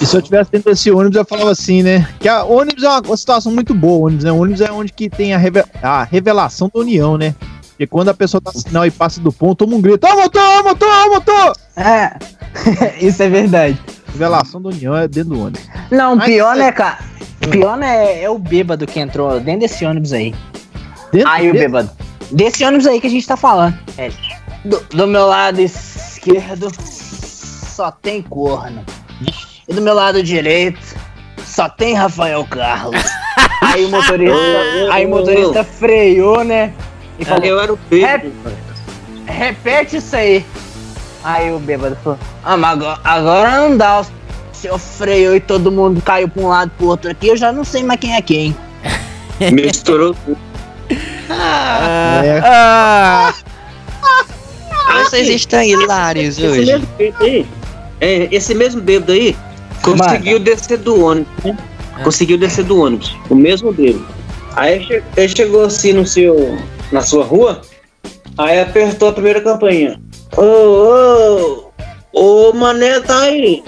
E se eu tivesse dentro desse ônibus, eu falava assim, né? Que a ônibus é uma, situação muito boa, ônibus, né? O ônibus é onde que tem a, reve- a revelação da união, né? Porque quando a pessoa dá sinal e passa do ponto, toma um grito, ó motor, ó motor, ó motor! É, *laughs* isso é verdade. Revelação da união é dentro do ônibus. Não, Mas pior, é- né, cara? Pior né, é o bêbado que entrou dentro desse ônibus aí. Dentro aí o bêbado. Desse ônibus aí que a gente tá falando. É, do, do meu lado esquerdo só tem corno. E do meu lado direito só tem Rafael Carlos. *laughs* Aí o motorista, aí o motorista freou, né? E falou, Eu era o bêbado. repete isso aí. Aí o bêbado falou, ah, mas agora, agora não dá. O senhor freou e todo mundo caiu pra um lado pro outro aqui, eu já não sei mais quem é quem. *laughs* Misturou tudo. É. Ah, Vocês estão hilários hoje. É, esse mesmo bêbado aí conseguiu descer do ônibus, né? Conseguiu descer do ônibus, o mesmo bêbado. Aí ele chegou assim no seu, na sua rua, aí apertou a primeira campainha. Ô, ô, ô, mané tá aí.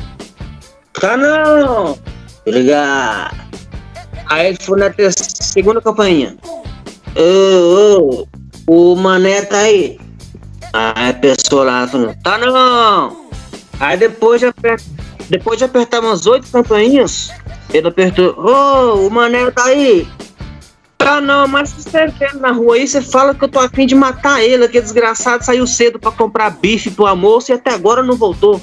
Tá não. Obrigado. Aí ele foi na segunda campainha. Ô, ô, o mané tá aí. Aí a pessoa lá falou, tá não. Aí depois de, aper... depois de apertar umas oito campainhas, ele apertou, ô, o mané tá aí. Tá não, mas se você vê na rua aí, você fala que eu tô afim de matar ele, aquele desgraçado saiu cedo pra comprar bife pro almoço e até agora não voltou.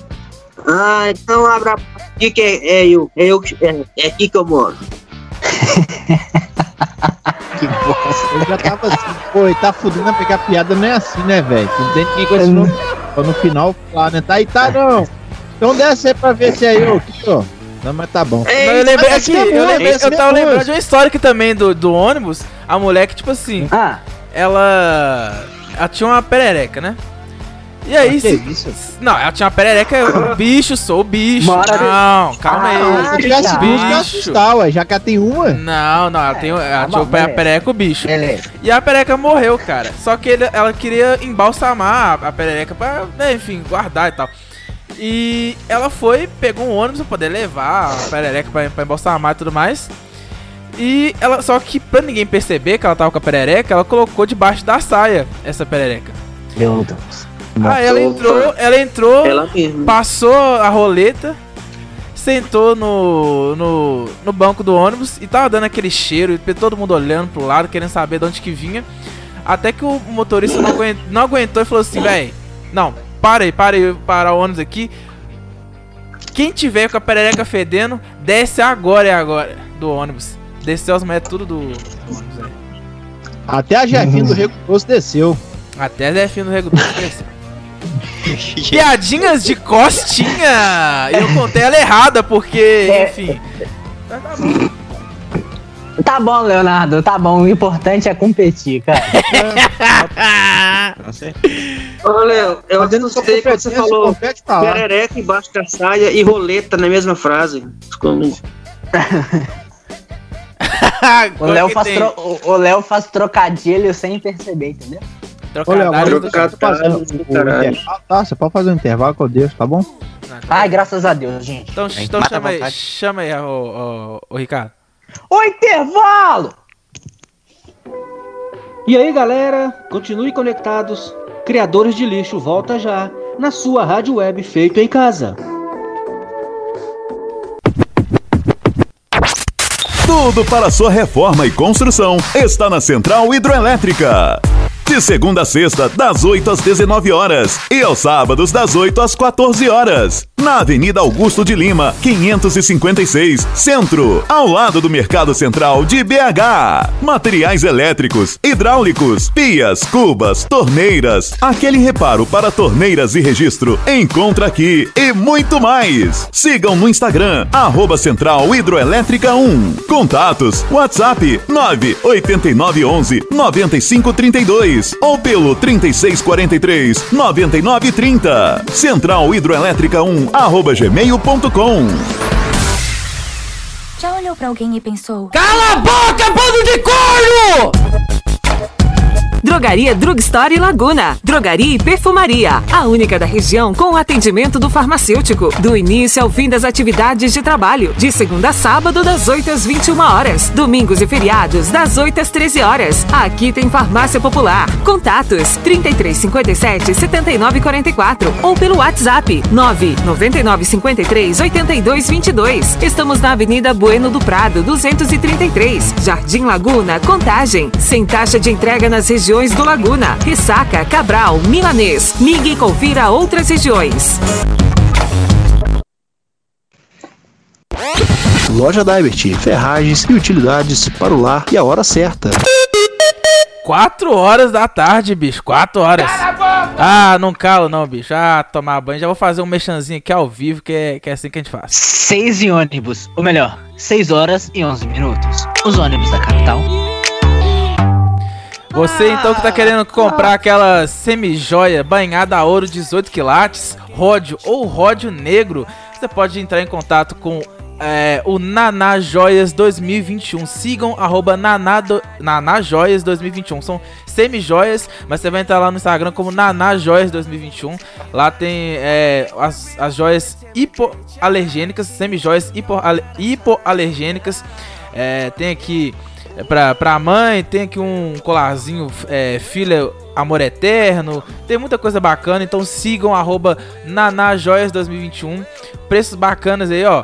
Ah, então abra aqui que é, é eu, é eu é, é aqui que eu moro. *laughs* Que bosta. Eu já tava assim, pô, ele tá fudendo a piada não é assim, né, velho? Não tem ninguém com esse nome. Pra no final falar, né? Tá aí, tá não. Então desce aí pra ver se é eu aqui, ó. Não, mas tá bom. Não, eu lembrei aqui, esse eu, lembrei, eu tava mesmo. lembrando de uma história aqui também do, do ônibus. A mulher que, tipo assim, Ah, ela. Ela tinha uma perereca, né? E aí, Que se... isso? Não, ela tinha uma perereca, *laughs* bicho, sou o bicho. Bora, não, calma Ah, aí. Se tivesse que eu assustar, ué. Já que ela tem uma. Não, não, ela, tem, ela tá tinha o bom, pe- a beleza. perereca, o bicho. Beleza. E a perereca morreu, cara. Só que ele- ela queria embalsamar a, a perereca pra, né, enfim, guardar e tal. E ela foi, pegou um ônibus pra poder levar a perereca pra, pra embalsamar e tudo mais. E ela, só que pra ninguém perceber que ela tava com a perereca, ela colocou debaixo da saia essa perereca. Meu Deus. Aí ela entrou, ela entrou, Ela passou a roleta, sentou no, no, no banco do ônibus e tava dando aquele cheiro, e todo mundo olhando pro lado, querendo saber de onde que vinha. Até que o motorista não aguentou, não aguentou e falou assim, véi, não, para aí, para aí, para o ônibus aqui. Quem tiver com a perereca fedendo, desce agora e agora do ônibus. Desceu as mulheres tudo do, do ônibus, velho. Até a Jefinho do Rego Doce desceu. Até Zé Fino do Rego Doce *laughs* desceu. *laughs* Piadinhas de costinha! E eu contei ela errada, porque, enfim. Mas tá bom. Tá bom, Leonardo, tá bom. O importante é competir, cara. *laughs* Ô, Léo, eu Fazendo assustei quando você competência, falou perereca embaixo da saia e roleta na mesma frase. Como- *laughs* O Léo que faz, tro- o- o Léo faz trocadilho sem perceber, entendeu? Ô, Léo, agora eu Trocadilho. tô fazendo o Caralho. intervalo, tá? Você pode fazer um intervalo com Deus, tá bom? Ai, graças a Deus, gente. Então, então chama aí, chama aí, ô, ô, Ricardo. O intervalo! E aí, galera, continue conectados. Criadores de lixo volta já na sua rádio web feito em casa. Tudo para sua reforma e construção está na Central Hidroelétrica. De segunda a sexta, das 8 às 19 horas. E aos sábados, das 8 às 14 horas. Na Avenida Augusto de Lima, 556, Centro. Ao lado do Mercado Central de BH. Materiais elétricos, hidráulicos, pias, cubas, torneiras. Aquele reparo para torneiras e registro. Encontra aqui. E muito mais. Sigam no Instagram, arroba Central Hidroelétrica 1. Contatos, WhatsApp 98911 9532 ou pelo 3643 9930. Central Hidroelétrica 1 arroba gmail.com. Já olhou pra alguém e pensou: Cala a boca, bando de corno! Drogaria Drugstore Laguna. Drogaria e perfumaria. A única da região com o atendimento do farmacêutico. Do início ao fim das atividades de trabalho. De segunda a sábado, das 8 às 21 horas. Domingos e feriados, das 8 às 13 horas. Aqui tem farmácia popular. Contatos: 3357 7944 ou pelo WhatsApp 999 53 82 22. Estamos na Avenida Bueno do Prado, 233, Jardim Laguna, Contagem. Sem taxa de entrega nas regiões do Laguna, Ressaca, Cabral, Milanês. Ligue e confira outras regiões. Loja Divert, ferragens e utilidades para o lar e a hora certa. 4 horas da tarde, bicho. 4 horas. Ah, não calo não, bicho. Ah, tomar banho. Já vou fazer um mexanzinho aqui ao vivo, que é, que é assim que a gente faz. Seis em ônibus, ou melhor, 6 horas e 11 minutos. Os ônibus da capital. Você então que tá querendo comprar aquela semi-joia banhada a ouro 18 quilates, ródio ou ródio negro, você pode entrar em contato com é, o Naná Joias 2021. Sigam arroba Naná, do, Naná Joias 2021. São semi-joias, mas você vai entrar lá no Instagram como Naná Joias 2021. Lá tem é, as, as joias hipoalergênicas, semi-joias hipo, hipoalergênicas. É, tem aqui pra, pra mãe, tem aqui um colarzinho é, filha amor eterno, tem muita coisa bacana, então sigam arroba nanajoias2021, preços bacanas aí, ó,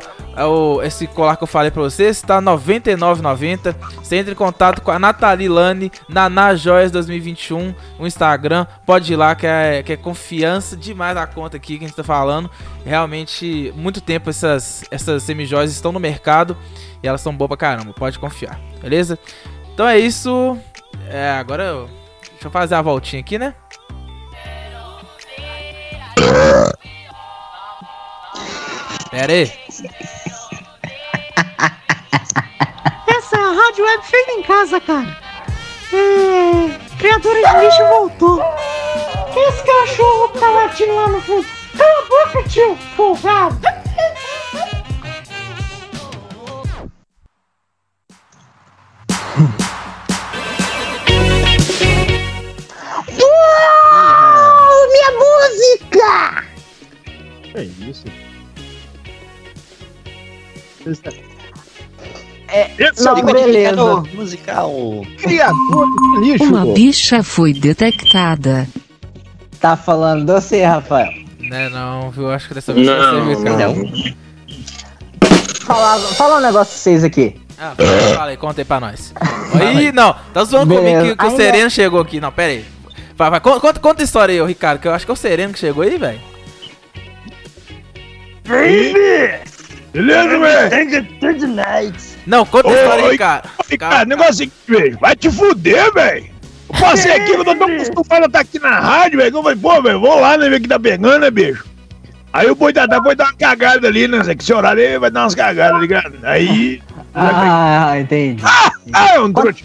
é esse colar que eu falei pra vocês, tá R$ 99,90, você entra em contato com a Nathalie Lane, nanajoias2021, o Instagram, pode ir lá que é, que é confiança demais a conta aqui que a gente tá falando, realmente, muito tempo essas, essas semijoias estão no mercado, e elas são boas pra caramba, pode confiar, beleza? Então é isso. É, agora eu, deixa eu fazer a voltinha aqui, né? Pera aí. Essa é a rádio web feita em casa, cara. É... Criadores de lixo voltou. Esse cachorro tá latindo lá no fundo. Cala a boca, tio, folgado. Música! É isso. É, Esse não, é o beleza. Criador musical. Criador de lixo. Uma bicha foi detectada. Tá falando de você, Rafael. Né, não, viu? Acho que dessa vez Não, você viu, cara. Falar, falar um negócio pra vocês aqui. Ah, fala aí, conta aí pra nós. Ih, não, tá zoando Beleza. comigo que, que o Sereno chegou aqui. Não, pera aí. Vai, vai, conta, conta, a história aí, Ricardo, que eu acho que é o Sereno que chegou aí, velho. Beleza, velho? Não, conta a história aí, Oi, cara. Ricardo, negócio é velho, vai te fuder, velho. Eu passei aqui, eu tô tão acostumado a estar aqui na rádio, velho. Eu falei, pô, velho, vou lá, né, ver que tá pegando, né, bicho? Aí o boi Dadá foi dar uma cagada ali, né? Que esse horário aí vai dar umas cagadas, ligado? Aí. Ah, entendi. Ah, é um truque.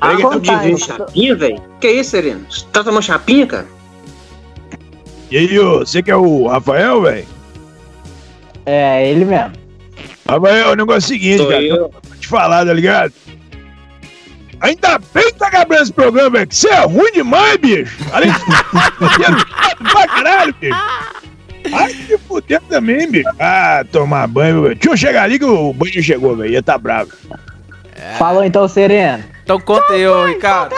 Ah, de ver chapinha, velho? Que isso, Sereno? Você tá tomando chapinha, cara? E aí, ô, você que é o Rafael, velho? É, ele mesmo. Rafael, o negócio é o seguinte, Sou cara. eu. Vou te falar, tá ligado? Ainda bem que tá acabando esse programa, velho. Que você é ruim demais, bicho. Além de fuder pra caralho, bicho. Ai, que fuder também, bicho. Ah, tomar banho, velho. Deixa eu chegar ali que o banho chegou, velho. Ia tá bravo. Falou então, Sereno. Então conta aí, ô Ricardo.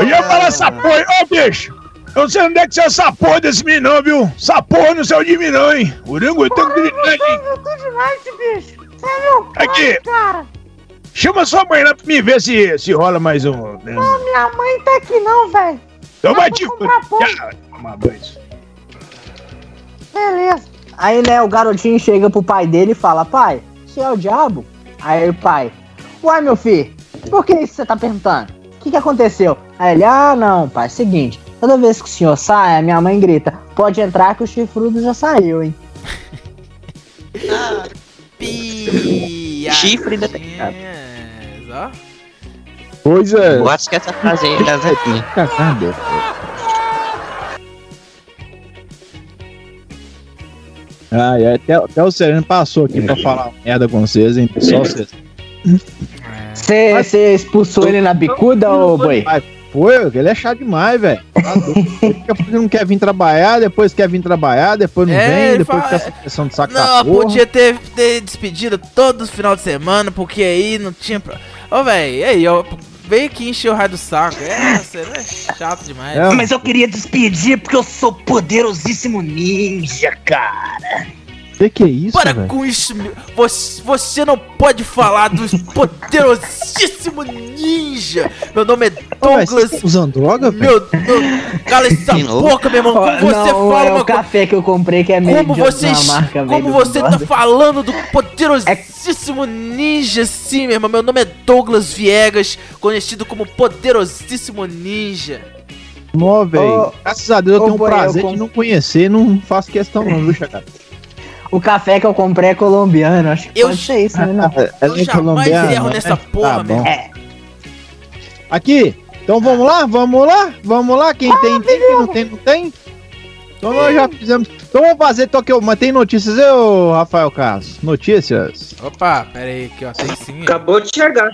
Eu ia falar essa porra, ô bicho! Eu não sei onde é que você é essa porra desse menino, não, viu? Essa porra não saiu de mim, não, hein? O Ringo tem que gritar aqui. Tudo demais, bicho. Você é meu pai, Aqui. cara. Chama sua mãe lá pra me ver se, se rola mais um. né? Não, minha mãe tá aqui não, velho. Então vai Eu te vou comprar pão. Já, toma banho. Beleza. Aí, né, o garotinho chega pro pai dele e fala: Pai, você é o diabo? Aí o pai: Uai, meu filho, por que isso você tá perguntando? O que, que aconteceu? Aí ele: Ah, não, pai, seguinte. Toda vez que o senhor sai, a minha mãe grita: Pode entrar que o chifrudo já saiu, hein? *laughs* Chifre detectado. Ó. Pois é. Eu acho que essa frase aí é da. Cacada. Ah, é, até, até o Sereno passou aqui pra falar merda com vocês, hein? Só vocês. Você você expulsou ele na bicuda, ô boi? Foi, ele é chato demais, velho. Tá não quer vir trabalhar, depois quer vir trabalhar, depois não É, vem, depois fala- fica essa pressão de saco Não, podia ter, ter despedido todo final de semana, porque aí não tinha. Pra... Ô, velho, e aí, ó, veio aqui encher o raio do saco. É, você é chato demais. É, Mas eu queria despedir porque eu sou poderosíssimo ninja, cara. Que que é isso, Para velho? com isso, meu. Você, você não pode falar do *laughs* poderosíssimo ninja. Meu nome é Douglas. vocês tão usando droga, velho? Meu, meu, cala *laughs* essa boca, meu irmão. Como você não, fala é uma o café que eu comprei que é meio Como de você, marca como você tá falando do poderosíssimo ninja, sim, meu irmão. Meu nome é Douglas Viegas, conhecido como poderosíssimo ninja. Nó, velho. Ô, Graças a Deus eu ô, tenho o boi, prazer eu de não conhecer, não faço questão não, viu, Chacata? O café que eu comprei é colombiano, acho que Eu- pode ser isso, né? Não. Eu jamais erro nessa porra, Tá meu bom. irmão. É. Aqui, então vamos lá, vamos lá, vamos lá. Quem tem, tem, quem não tem, não tem. Então nós já fizemos. Então vamos fazer, então que eu. Mas tem notícias, eu, Rafael Carlos? Notícias? Opa, pera aí, aqui, ó, tem sim. Acabou de chegar.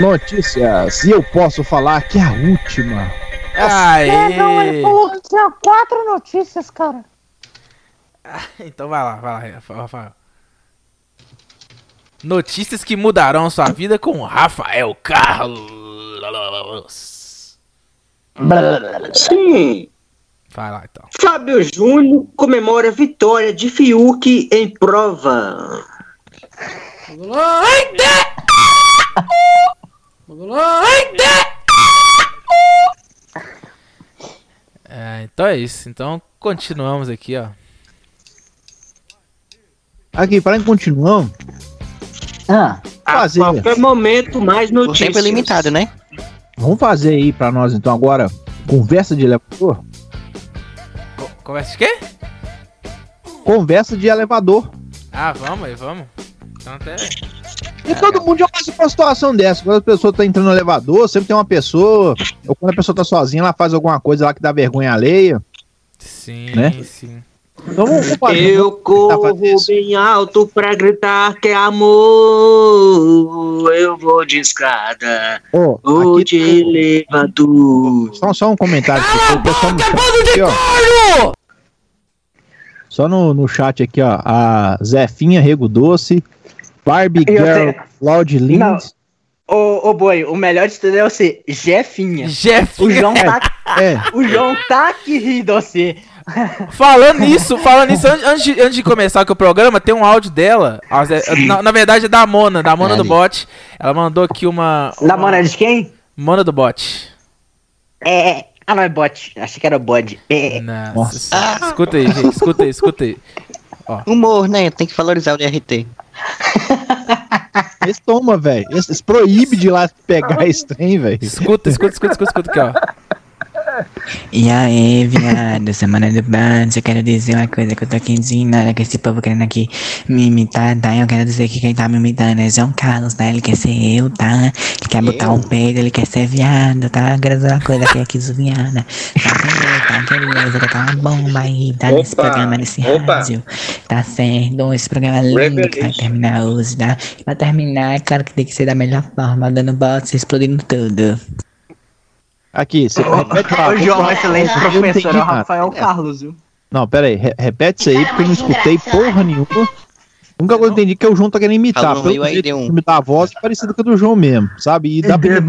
Notícias. E eu posso falar que é a última. É, ele falou que tinha quatro notícias, cara. Então vai lá, vai lá, Rafael. Notícias que mudarão sua vida com Rafael Carlos. Sim. Vai lá, então. Fábio Júnior comemora vitória de Fiuk em prova. *laughs* É, então é isso. Então continuamos aqui, ó. Aqui, para em continuamos. Ah, A Fazer. qualquer momento, mais O notícias. tempo é limitado, né? Vamos fazer aí pra nós então agora. Conversa de elevador. Conversa de quê? Conversa de elevador. Ah, vamos aí, vamos. Então até. E todo mundo já passa por uma situação dessa. Quando a pessoa tá entrando no elevador, sempre tem uma pessoa. Ou quando a pessoa tá sozinha, ela faz alguma coisa lá que dá vergonha alheia. Sim, Né? sim. Então vamos fazer. Eu corro bem alto pra gritar que é amor. Eu vou de escada. Ó, Ou de elevador. Só, só um comentário aqui. O pessoal no chat aqui, ó. Só no, no chat aqui, ó. A Zefinha Rego Doce, Barbie Eu Girl, tenho- Lind. Não. Ô, ô boi, o melhor de tudo é você, Jefinha. Jefinha. O João tá, É. o João tá aqui rindo você. Falando nisso, falando nisso, an- antes, de, antes de começar aqui o programa, tem um áudio dela. a Zé- Na, na verdade é da Mona, da Mona do Bot. Ela mandou aqui uma. Da uma- Mona de quem? Mona do Bot. É. Ah, não, é bot. Achei que era bode. É. Nossa. Escuta aí, gente. Escuta aí, escuta aí. Humor, né? Tem que valorizar o DRT. *laughs* Esse toma, velho. Esse, esse proíbe de ir lá pegar *laughs* esse trem, velho. Escuta, escuta, escuta, escuta, escuta aqui, ó. E aí, viado, semana do bando, eu quero dizer uma coisa que eu tô aqui indignada com esse povo querendo aqui me imitar, tá? Eu quero dizer que quem tá me imitando é João Carlos, tá? Ele quer ser eu, tá? Ele quer botar um peido, ele quer ser viado, tá? Eu quero dizer uma coisa que é aqui viada. Tá entendendo? Tá querendo? Eu vou botar uma bomba aí, tá? Nesse Opa, programa, nesse opa. rádio. Tá certo? Esse programa lindo que vai terminar hoje, tá? E pra terminar, é claro que tem que ser da melhor forma, dando bots, explodindo tudo. Aqui, você repete *laughs* O João, um excelente professor, é o. Rafael Carlos, viu? Não, pera aí. re- repete isso aí, porque eu não escutei porra nenhuma. A única coisa que eu entendi é que o João tá querendo imitar. Falou Pelo jeito, deu um- imitar a voz é parecida com a do João mesmo, sabe? E dá pra...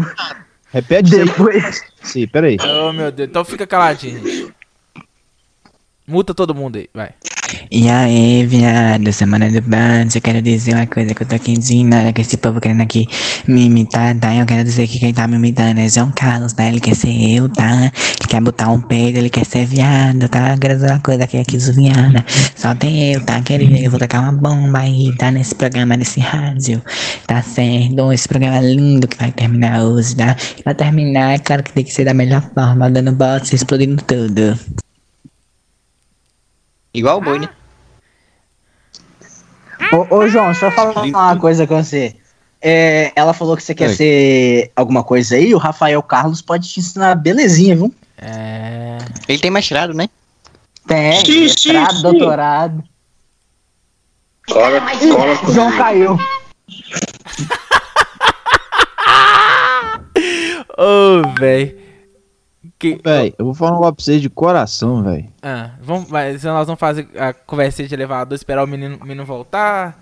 Repete isso aí. Depois. Sim, pera aí. Oh, meu Deus. Então fica caladinho, Multa todo mundo aí, vai. E aí, viado, semana do bando, eu quero dizer uma coisa que eu tô aqui indignada com esse povo querendo aqui me imitar, tá? Eu quero dizer que quem tá me imitando é João Carlos, tá? Ele quer ser eu, tá? Ele quer botar um peido, ele quer ser viado, tá? Eu quero dizer uma coisa que aqui viada. Só tem eu, tá, querido? Eu vou tacar uma bomba aí, tá? Nesse programa, nesse rádio, tá certo? Esse programa lindo que vai terminar hoje, tá? Pra terminar, é claro que tem que ser da melhor forma, dando bots, explodindo tudo. Igual o boi, né? Ô, ô, João, deixa eu falar uma coisa com você. É, ela falou que você quer Oi. ser alguma coisa aí, o Rafael Carlos pode te ensinar belezinha, viu? É. Ele tem mestrado, né? Tem, Sim, sim, mestrado, sim. doutorado. Cola, cola. João caiu. *laughs* Ô, véi. Que... Véi, eu vou falar um negócio pra vocês de coração, velho. Ah, vamos, mas nós vamos fazer a conversa de elevador, esperar o menino, o menino voltar.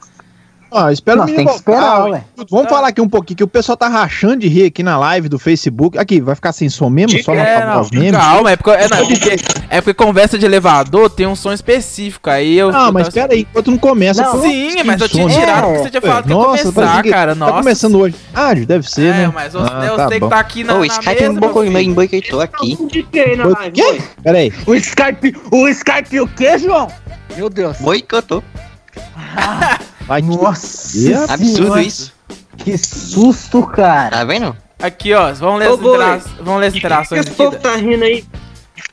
Ah, espera o Nossa, menino tem que voltar, esperar, ué. ué. Vamos falar aqui um pouquinho, que o pessoal tá rachando de rir aqui na live do Facebook. Aqui, vai ficar sem som mesmo? Só É, não, voz mesmo? calma, é porque, é, não, é porque, é porque conversa de elevador tem um som específico, aí eu... Ah, eu mas tava- pera aí, enquanto não começa. Não, sim, que mas eu tinha tirado né? porque você tinha falado que ia Nossa, começar, que cara, Tá nossa. começando hoje. Ah, deve ser, É, né? mas eu, Ah, eu tá sei bom. que tá aqui na, Ô, o na Skype mesa, não meu bocou filho. em boicotou aqui. De quem na Foi- live? quê? foi? Pera aí. O Skype, o Skype o quê, João? Meu Deus. Boicotou. *laughs* Vai, Nossa. que- Absurdo isso. Que susto, cara. Tá vendo? Aqui, ó, vamos ler, Ô, as, boi. intera vamos ler as que interações esse aqui. povo tá rindo aí?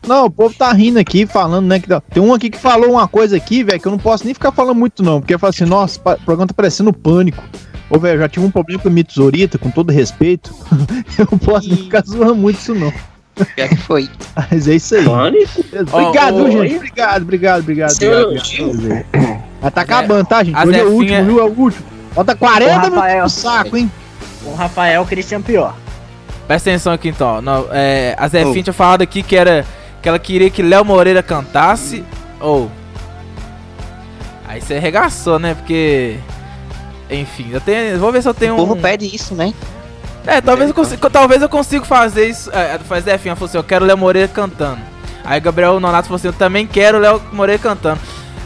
Não, o povo tá rindo aqui, falando, né? Que dá- tem um aqui que falou uma coisa aqui, velho, que eu não posso nem ficar falando muito, não. Porque fala assim, nossa, o programa tá parecendo pânico. Ô, velho, eu já tive um problema com o Mito Zorita, com todo respeito. *laughs* eu não posso nem ficar zoando muito isso, não. Já que foi. *laughs* Mas é isso aí. Pânico? Obrigado, ó, gente. Obrigado, obrigado, obrigado. Seu obrigado, obrigado. Mas tá acabando, tá, gente? a Hoje é o último, viu? É o último. Falta 40 Ô, minutos Rafael. no saco, hein? O Rafael Christian pior. Presta atenção aqui então. Não, é, a Zefinha tinha falado aqui que era que ela queria que Léo Moreira cantasse. Ou. Aí você arregaçou, né? Porque. Enfim, eu tenho. Vou ver se eu tenho O povo um. pede isso, né? É, talvez eu consiga, talvez eu consiga fazer isso. É, faz Zefinha falou assim: eu quero Léo Moreira cantando. Aí Gabriel Nonato falou assim: eu também quero Léo Moreira cantando.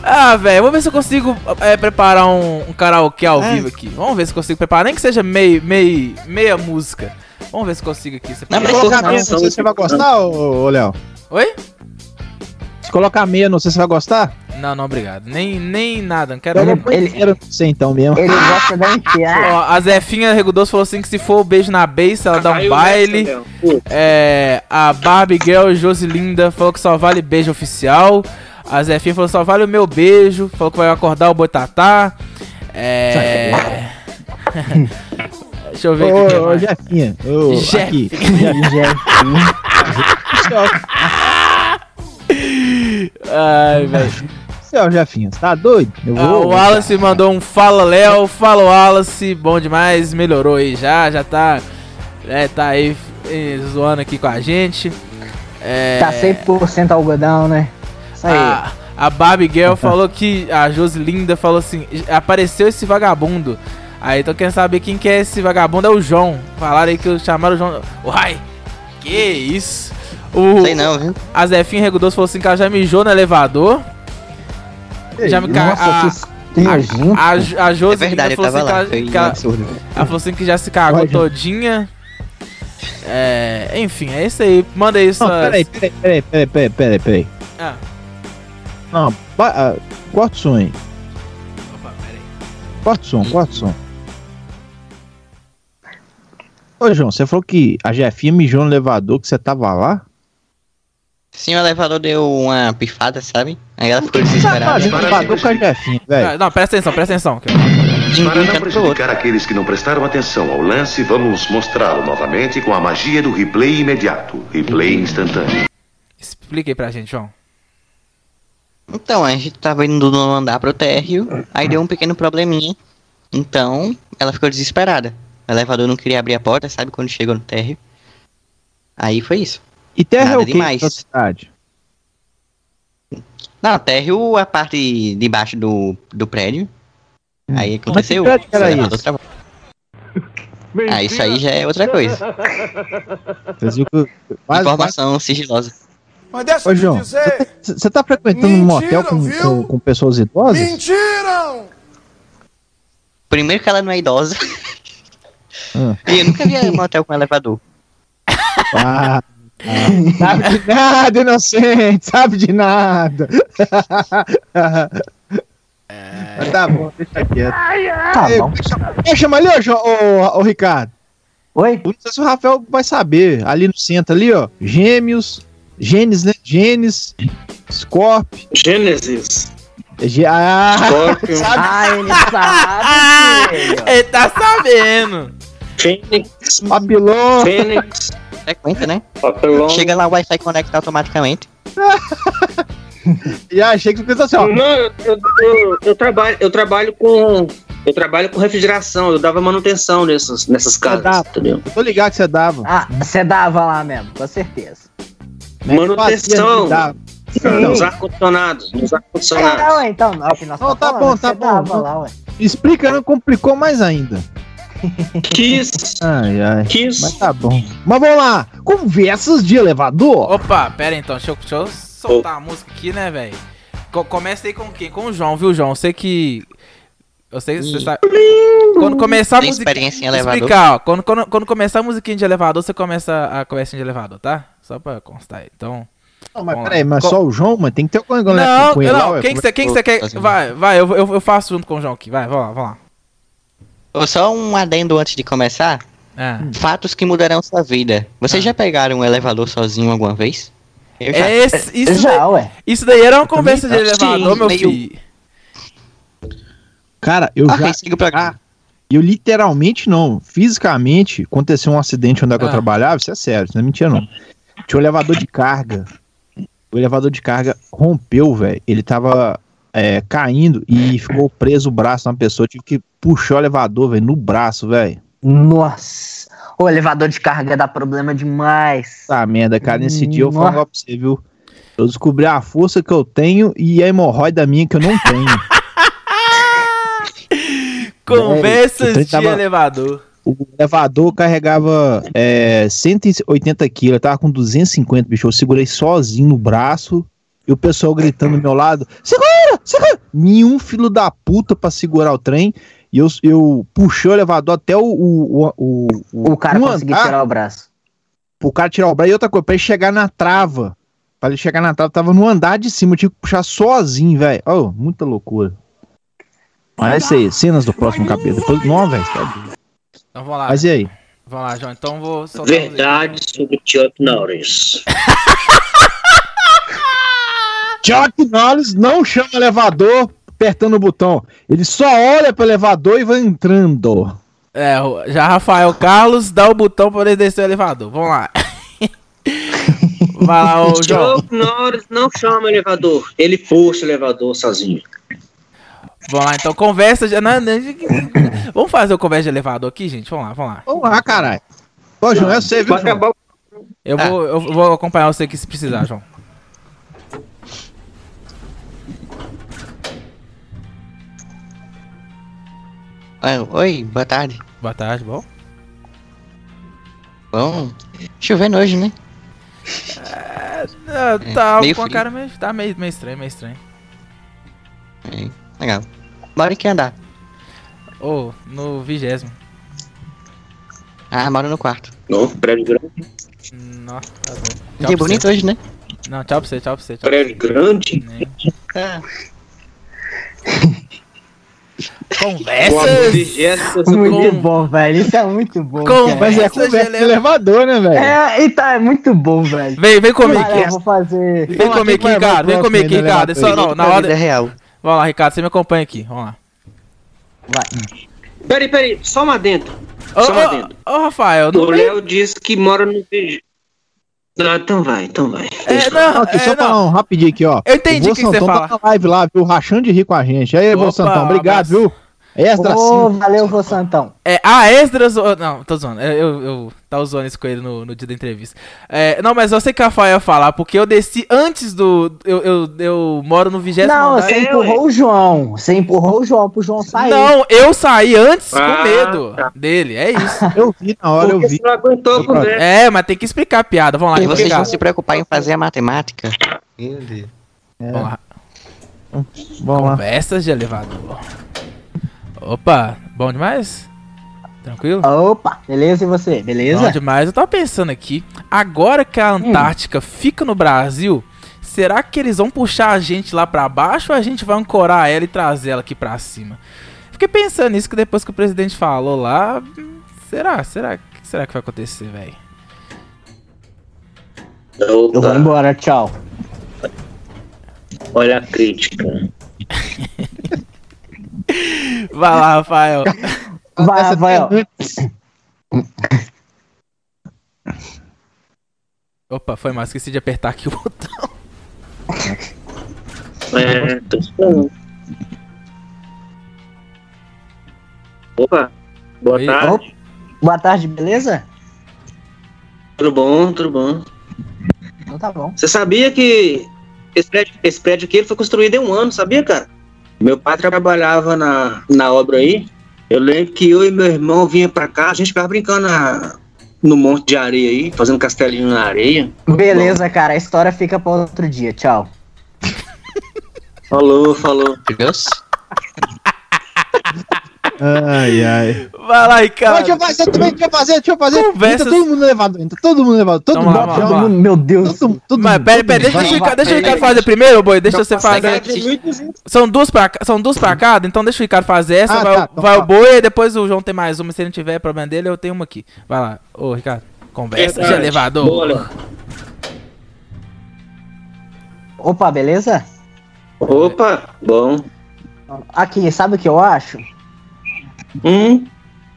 Ah, velho, vou ver se eu consigo é, preparar um, um karaokê ao É. vivo aqui. Vamos ver se eu consigo preparar, nem que seja meio, meio, meia música. Vamos ver se eu consigo aqui. Você Não, colocar não, meia, não sei se você vai gostar, ô, ô Léo. Oi? Se colocar meia, não sei se você vai gostar. Não, não, obrigado. Nem, nem nada, não quero. Pôr inteira, não sei então mesmo. Ele gosta da enfiar. Ó, a Zefinha Regudoso falou assim que se for o beijo na base, ela dá um Caiu baile. É, a Barbie Girl Josilinda falou que só vale beijo oficial. A Zefinha falou só vale o meu beijo. Falou que vai acordar o Boitatá. É. *laughs* Deixa eu ver Ô, aqui. ô, Jefinha. Ô, Jeff. aqui. Ai, velho. Céu, Jefinha, você tá doido? Eu Ah, o Wallace mandou um fala Léo, fala Wallace, bom demais, melhorou aí já, já tá, é, tá aí eh, zoando aqui com a gente. É, Tá 100% algodão, né? Isso aí. a, a Barbie Girl *laughs* falou que, a Josilinda falou assim, apareceu esse vagabundo. Aí tô querendo saber quem que é esse vagabundo, é o João. Falaram aí que chamaram o João. Uai, que isso? O, Sei não, viu? A Zefinha Regudoso falou assim que ela já mijou no elevador. Já me ca... Nossa, a, a, a, a Josi É verdade, falou assim lá, que ela, que ela, ela falou assim que já se cagou Pode. todinha. É, enfim, é isso aí. Manda aí Não, suas... peraí, peraí, peraí, peraí, peraí, peraí, peraí. Ah, Não, ba- corta o som aí. Corta o som, corta o som. Ô, João, você falou que a Jefinha mijou no elevador, que você tava lá? Sim, o elevador deu uma pifada, sabe? Aí ela ficou Tá desesperada. fazendo elevador com a Jefinha, velho. ah, não, presta atenção, presta atenção. Para não prejudicar aqueles que não prestaram atenção ao lance, vamos mostrá-lo novamente com a magia do replay imediato, replay instantâneo. Explica aí pra gente, João. Então, a gente tava indo no andar pro térreo, aí deu um pequeno probleminha. Então, ela ficou desesperada. O elevador não queria abrir a porta, sabe? Quando chegou no térreo. Aí foi isso. E terra Nada é o que demais. na cidade? Não, térreo, a parte de baixo do, do prédio. Aí aconteceu. que era. *laughs* Ah, isso aí já é outra coisa. Informação sigilosa. Mas deixa Ô, eu te João, dizer. Você você tá frequentando um motel com, com, com pessoas idosas? Mentiram! Primeiro que ela não é idosa. Ah. E eu nunca vi um motel com elevador. Ah, ah, sabe de nada, inocente, sabe de nada. Mas tá bom, deixa quieto. Tá Ei, bom. Quer chamar ali, ô, Jo- ô, ô, Ricardo? Oi? Não sei se o Rafael vai saber. Ali no centro, ali, ó. Gêmeos. Gênesis, né? Gênesis. Scorp. Gênesis. Ge- Ah, Scorpio. *laughs* sabe? Ah, ele sabe. *laughs* Ele tá sabendo. Fênix. Papilão. Fênix. Frequenta, né? Papelão. Chega lá, o Wi-Fi conecta automaticamente. *laughs* E achei que você pensou assim, ó. Não, eu, eu- eu- trabalho, eu trabalho com. Eu trabalho com refrigeração, eu dava manutenção nessas, nessas casas, dava. entendeu? Eu tô ligado que você dava. Ah, você dava lá mesmo, com certeza. É que Manutenção. Nos ar-condicionados. Nos Ah, ar-condicionados. ué, então, não, que nós Não, tá falando, bom, tá você bom. lá, ué. Explica, não complicou mais ainda. *laughs* Kiss. Ai, ai. Kiss. Mas tá bom. Mas vamos lá. Conversas de elevador. Opa, pera então, deixa eu, deixa eu soltar a música aqui, né, velho? Co começa aí com quem? Com o João, viu, João? Eu sei que. Eu sei que você sabe. Quando começar a música. experiência em elevador? Explicar, ó. Quando, quando, quando começar a musiquinha de elevador, você começa a conversinha de elevador, tá? Só pra constar aí. Então. Não, mas lá. peraí, mas Co- só o João, mas tem que ter alguma coisa Não, com ele lá, não, ué. quem que você quem que quer. Vai, vai, eu, eu, eu faço junto com o João aqui. Vai, vamos lá, vamos lá. Só um adendo antes de começar. Ah. Fatos que mudarão sua vida. Vocês já pegaram um elevador sozinho alguma vez? Eu já. É esse, *laughs* isso, Já, daí, ué. isso daí era uma conversa de Sim, elevador, meu meio- filho. Cara, eu Ok, já. siga o programa. Ah, eu literalmente não. Fisicamente, aconteceu um acidente onde é que eu Ah. trabalhava, isso é sério, isso não é mentira, não. Tinha um elevador de carga. O elevador de carga rompeu, velho. Ele tava é, caindo e ficou preso o braço de uma pessoa. Eu tive que puxar o elevador, velho, no braço, velho. Nossa. O elevador de carga dá problema demais. Tá merda, cara. Nesse dia eu vou Nossa. falar pra você, viu? Eu descobri a força que eu tenho e a hemorroida minha que eu não tenho. *laughs* Conversas Velho, de tava- elevador. O elevador carregava é, 180 quilos, eu tava com 250, bicho. Eu segurei sozinho no braço e o pessoal gritando do meu lado: segura, segura! Nenhum filho da puta pra segurar o trem. E eu, eu puxei o elevador até o. O, o, O cara um conseguiu andar, tirar o braço. Pro cara tirar o braço. E outra coisa, pra ele chegar na trava. Pra ele chegar na trava, tava no andar de cima, eu tive que puxar sozinho, velho. Oh, muita loucura. Mas é isso aí, cenas do próximo capítulo. Depois, não, velho. Então vamos lá. Mas e aí? Vamos lá, João. Então vou soltar. Verdade sobre Chuck Norris. *laughs* Chuck Norris não chama elevador apertando o botão. Ele só olha pro elevador e vai entrando. É, já Rafael Carlos dá o botão pra ele descer o elevador. Vamos lá. *laughs* Vai lá, ô João. Chuck Norris não chama o elevador, ele puxa o elevador sozinho. Vamos lá, então conversa. De... Não, não, Vamos fazer o conversa de elevador aqui, gente? Vamos lá, vamos lá. Vamos lá, caralho. Ô, João, é você, viu, acabar Eu vou, eu vou acompanhar você aqui se precisar, João. Ah, Oi, boa tarde. Boa tarde, bom? Bom, chovendo hoje, né? Ah, tá meio com a frio. cara meio. Tá meio, meio estranho, meio estranho. É, legal. Mora em que andar? Ô, no vigésimo. Ah, moro no quarto. Novo, prédio grande. Nossa, tá bom. Dia pra bonito você. hoje, né? Não, tchau pra você, tchau pra você. Tchau Prédio grande. Ah, *laughs* Conversas! Muito bom, velho. Isso é muito bom. Com- cara. Mas é conversa já de elevador, né, velho? É, então é muito bom, velho. Vem, vem comigo aqui. eu vou fazer. Vem comigo Ricardo. Vem comigo aí aqui, no Ricardo. É só não, na pra hora. vida real. Vamos lá, Ricardo, você me acompanha aqui. Vamos lá. Peraí, peraí, só uma dentro. Ô, Só uma ô, dentro. ô, Rafael, não O Léo disse que mora no VG. Não, então vai, então vai. É, não, Aqui, só é, falar não. um rapidinho aqui, ó. Eu entendi o que que você Santão fala. tá na live lá, viu? Rachando de rir com a gente. Aí, Opa, Santão, obrigado, abraço. viu? Ô, sim. valeu, vô Santão. É, a Esdras. Não, tô zoando. Eu, eu, eu tava zoando isso com ele no, no dia da entrevista. É, não, mas eu sei que a Rafael ia falar, porque eu desci antes do. Eu, eu, eu moro no 20 Não, andar. você empurrou o João. Você empurrou o João pro João sair. Não, eu saí antes Ah, com medo tá. dele, é isso. *laughs* Eu vi na hora, eu vi. você não aguentou com ele. É, mas tem que explicar a piada. Vamos lá, E vocês vão se preocupar em fazer a matemática? Meu Deus. Vamos lá. Vamos lá. Conversas de elevador. Opa, bom demais? Tranquilo? Opa, beleza e você? Bom Beleza? demais. Eu tava pensando aqui, agora que a Antártica fica no Brasil, será que eles vão puxar a gente lá pra baixo ou a gente vai ancorar ela e trazer ela aqui pra cima? Fiquei pensando nisso que depois que o presidente falou lá, hum, será? Será? O que será que vai acontecer, velho? Eu vou embora, tchau. olha a crítica. *laughs* Vai lá, Rafael. Vai, tem- Opa, foi mal, esqueci de apertar aqui o botão. É, tô esperando. Opa, boa Oi. tarde. Boa tarde, beleza? Tudo bom, tudo bom. Então tá bom. Você sabia que esse prédio, esse prédio aqui ele foi construído em um ano, sabia, cara? Meu pai trabalhava na, na obra aí. Eu lembro que eu e meu irmão vinha pra cá, a gente ficava brincando na- no monte de areia aí, fazendo castelinho na areia. Beleza, cara. A história fica pra outro dia. Tchau. Falou, falou. Deus? *laughs* Ai, ai. Vai lá, Mas Ricardo. deixa eu fazer também, deixa eu fazer, deixa eu fazer. Conversas- Entra todo mundo no elevador, entra todo mundo no elevador, todo lá, mundo. vamos todo lá. mundo- Meu Deus. todo- todo Mas mundo, pera, pera, deixa, Vai. Ricardo, deixa o Ricardo fazer primeiro, boi. Deixa você fazer. São duas pra, são duas pra cada, então deixa o Ricardo fazer essa, Ah, vai, tá, o- então vai o tá. boi e depois o João tem mais uma. Se ele não tiver problema dele, eu tenho uma aqui. Vai lá, ô Ricardo. Conversa de Verdade. elevador. Boa, Léo. Opa, beleza? Opa, bom. Aqui, sabe o que eu acho? Hum,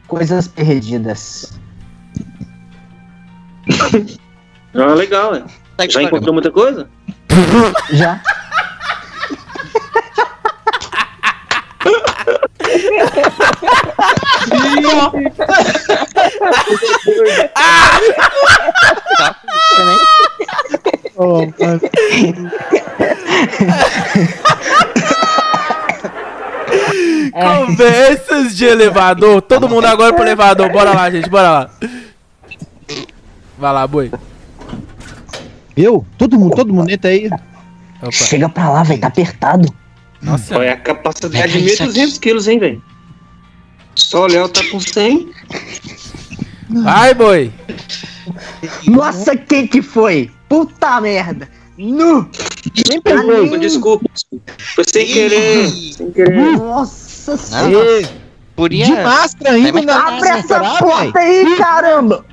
Coisas perdidas. *laughs* ah, legal, né? Já encontrou muita coisa? Já? Oh. *laughs* Conversas de elevador. Todo mundo agora pro elevador. Bora lá, gente, bora lá. Vai lá, boi. Eu? Todo mundo, todo mundo entra aí. Opa. Chega pra lá, velho. Tá apertado. Nossa, Olha a capacidade de 1.200 quilos, hein, velho? Só o Léo tá com 100. vai, boi. Nossa, quem que foi? Puta merda. Nu! Nem Desculpa, desculpa. desculpa. Foi sem querer. Sem querer. Nossa Não, senhora. Podia. De máscara ainda na Abre essa será, porta véi? aí, caramba!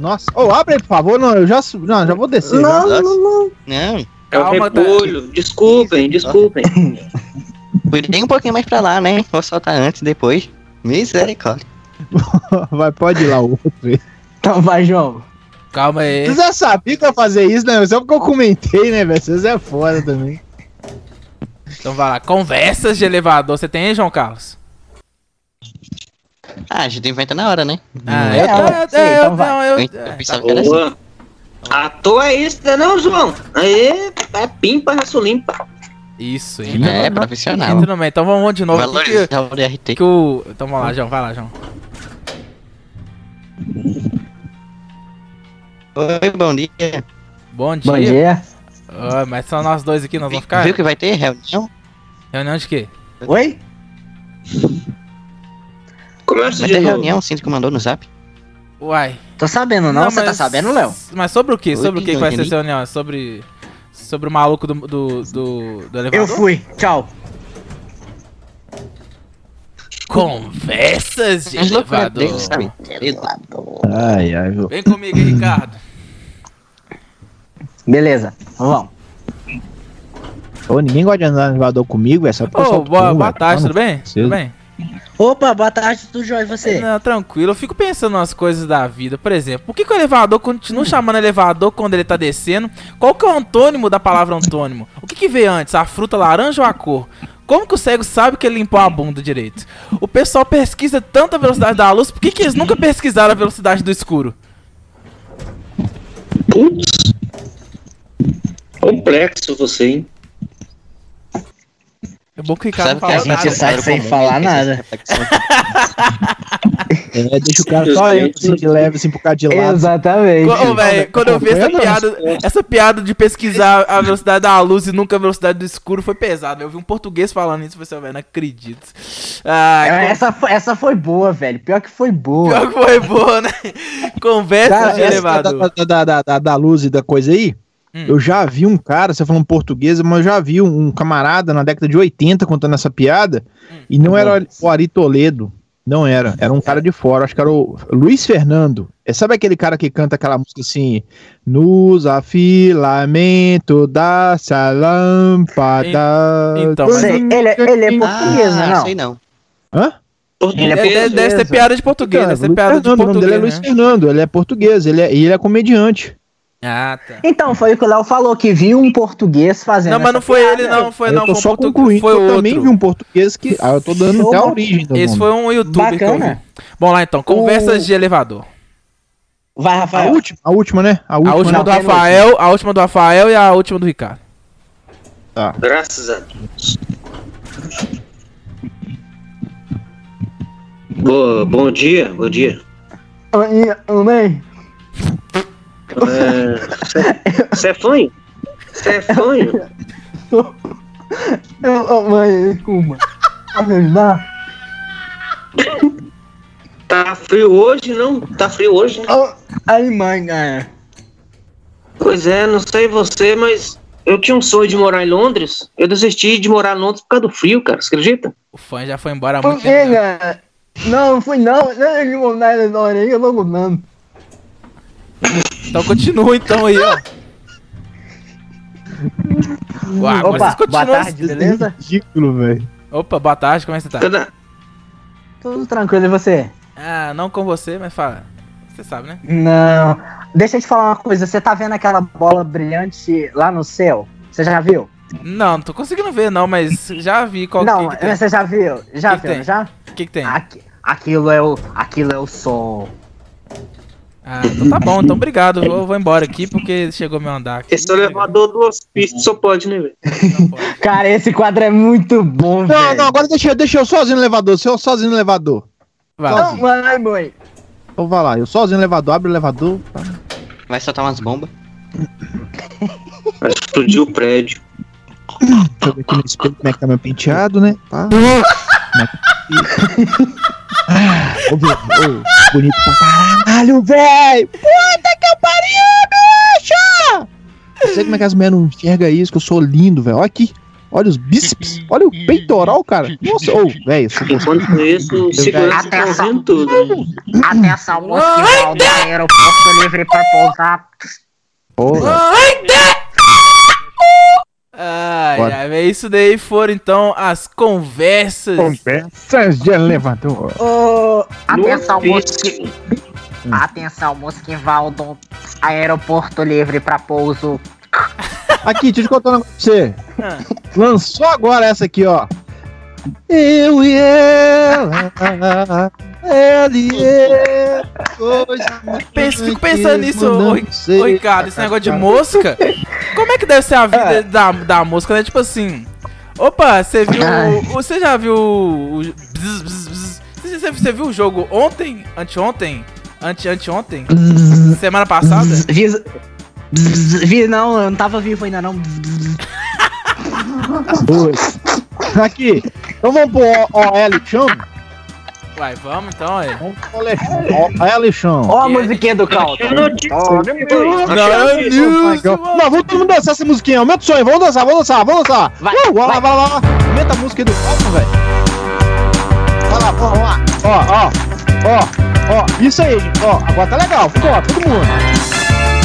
Nossa, ô, abre aí, por favor. Não, eu já, não, já vou descer. Não, já. não, não. Não. É o Calma, tá. repolho. Desculpem, desculpem. Ir um pouquinho mais pra lá, né? Vou soltar antes, depois. Misericórdia. *laughs* Vai, pode ir lá, o outro. aí. Então vai, João. Calma aí. Tu já sabia que eu ia fazer isso, né? Só porque eu comentei, né, velho? Vocês é foda também. Então vai lá. Conversas de elevador. Você tem aí, João Carlos? Ah, a gente inventa na hora, né? Ah, É, eu, ué, eu, sim, eu, então vai. não, eu, Eu, eu pensava que era assim. Boa. À toa é isso, né, não, João? Aí é pimpa, raço limpa. Isso, É, entra, profissional. entra no meio. Então vamos de novo. Que que- o DRT. que o... Então vamos lá, João. Vai lá, João. Oi, bom dia. Bom dia. Bom dia. Ah, mas são nós dois aqui, nós vamos ficar. Viu que vai ter reunião? Reunião de quê? Oi? Começa Vai de ter novo. reunião, sinto que mandou no zap. Uai. Tô sabendo, não? Você tá mas- sabendo, Léo? Mas sobre o quê? Sobre o que vai ser essa reunião? Sobre. Sobre o maluco do, do, do, do elevador? Eu fui. Tchau. Conversas de elevador. Ai, ai? Vem comigo Ricardo. Beleza, vamos. Ô, ninguém gosta de andar no elevador comigo, é só porque eu Ô, boa, pum, boa velho. tarde, tudo bem? Tudo bem? Opa, boa tarde, tudo jóia e você? Não, tranquilo. Eu fico pensando nas coisas da vida. Por exemplo, por que, que o elevador continua chamando elevador quando ele tá descendo? Qual que é o antônimo da palavra antônimo? O que, que veio antes, a fruta laranja ou a cor? Como que o cego sabe que ele limpou a bunda direito? O pessoal pesquisa tanto a velocidade da luz, por que, que eles nunca pesquisaram a velocidade do escuro? Putz. Complexo você, hein? É bom que o Ricardo Sabe não que a gente nada. sai sabe sem falar nada. *laughs* É, deixa o cara só indo assim de leve, assim, pro cara de lado. Exatamente. Ô, velho, quando eu vi essa piada, essa piada de pesquisar a velocidade da luz e nunca a velocidade do escuro foi pesado. Eu vi um português falando isso e falei assim, velho, não acredito. Ah, Essa, foi- essa foi boa, velho. Pior que foi boa. Pior que foi boa, né? *laughs* Conversa Cara, de elevador. da, da, da, da, da luz e da coisa aí, Hum. eu já vi um cara, você falando português, mas eu já vi um, um camarada na década de 80 contando essa piada, Hum. e não era o Ari Toledo, não era, era um cara de fora, acho que era o Luiz Fernando. É, sabe aquele cara que canta aquela música assim, nos afilamento da lâmpada. Então, mas- Sei, ele, é- ele é português, né? Ah, Não. sei não. Hã? Ele é Deve, deve- deve ser piada de português, Cara, deve ser Luiz piada de Fernando, o nome dele é português, Luiz né? Fernando, ele é português, ele é, e ele é comediante. Ah, tá. Então, foi o que o Léo falou, que viu um português fazendo Não, mas não foi piada. ele, não. Foi eu não, tô foi só um português. concluindo Foi que eu também vi outro. um português que. Ah, eu tô dando Show, até a origem do Esse foi um youtuber que eu vi. Bacana. Bom, lá então, conversas de elevador. Vai, A Rafael. última, a última, né? A A última, última né? do Rafael, a última do Rafael e a última do Ricardo. Tá. Graças a Deus. Boa, bom dia, bom dia. Amém. Você é fanho? Você é fanho? Mãe, desculpa. Pode ajudar? Tá frio hoje, não? Tá frio hoje, né? Aí, mãe, cara. Pois é, não sei você, mas eu tinha um sonho de morar em Londres. Eu desisti de morar em Londres por causa do frio, cara. Você acredita? O fã já foi embora há muito tempo. né? cara? Não, não fui não. Não, eu vou dar essa hora aí, eu tô gostando. Então continua então aí, ó. Ué, agora Opa, vocês continuam- boa tarde, beleza? Ridículo, velho. Opa, boa tarde, como é que você tá? Tudo- Tudo tranquilo, e você? Ah, não com você, mas fala. Você sabe, né? Não. Deixa eu te falar uma coisa. Você tá vendo aquela bola brilhante lá no céu? Você já viu? Não, não tô conseguindo ver não, mas já vi qual não, que, que tem. você já viu? Já Que que viu, tem? já? O que que tem? Aqui- aquilo é o, aquilo é o sol. Ah, então tá bom, então obrigado. Eu vou embora aqui porque chegou meu andar aqui. Esse é o elevador do hospício só pode, né, velho? *laughs* Cara, esse quadro é muito bom, Não, velho. não, agora deixa, deixa eu sozinho no elevador. Se eu sozinho no elevador. Vai. Não, vai, boy. Então vai lá, eu sozinho no elevador, abre o elevador. tá. Vai soltar umas bombas. Vai explodir o prédio. Deixa eu ver aqui no espelho como é que tá meu penteado, né? Tá. *laughs* Ah, ô, ô, bonito pra caralho, velho! Puta que eu pariu, bicho! Não sei como é que as mulheres não enxergam isso, que eu sou lindo, velho. Olha aqui. Olha os bíceps. Olha o peitoral, cara. Nossa, ô, velho, Enquanto isso, segurança tá fazendo tudo. Atenção, mocinho do aeroporto livre para pousar. Porra. Ai, Bora. ai, isso daí foram então as conversas. Conversas de elevador. Ô, atenção, No moço. Atenção, Mosquivaldo. Aeroporto livre pra pouso. Aqui, deixa eu contar um negócio pra você. Ah. Lançou agora essa aqui, ó. Eu e ela, ela e eu, Penso, fico pensando nisso, ô, ô, Ricardo, esse negócio de mosca. Como é que deve ser a vida da, da mosca, né? Tipo assim. Opa, você viu. Ai. Você já viu. o bzz, bzz, bzz. Você, você- você viu o jogo ontem? Anteontem? Ante, anteontem? Semana passada? Vi, vi, não, eu não tava vivo ainda não. Aqui, então vamos pro OL Chão? Uai, vamos então, é. Vamos pro OL Chão. Ó a musiquinha do Calton. Não, vamos todo mundo dançar essa musiquinha. Aumenta o sonho, vamos dançar, vamos dançar, vamos dançar. Vai, uh, vai, vai. vai, vai, vai. Aumenta a música aí do Calton, velho. Vai lá, vamos lá. Ó, ó, ó, ó. Isso aí. Ó, agora tá legal. Ficou, ó, todo mundo.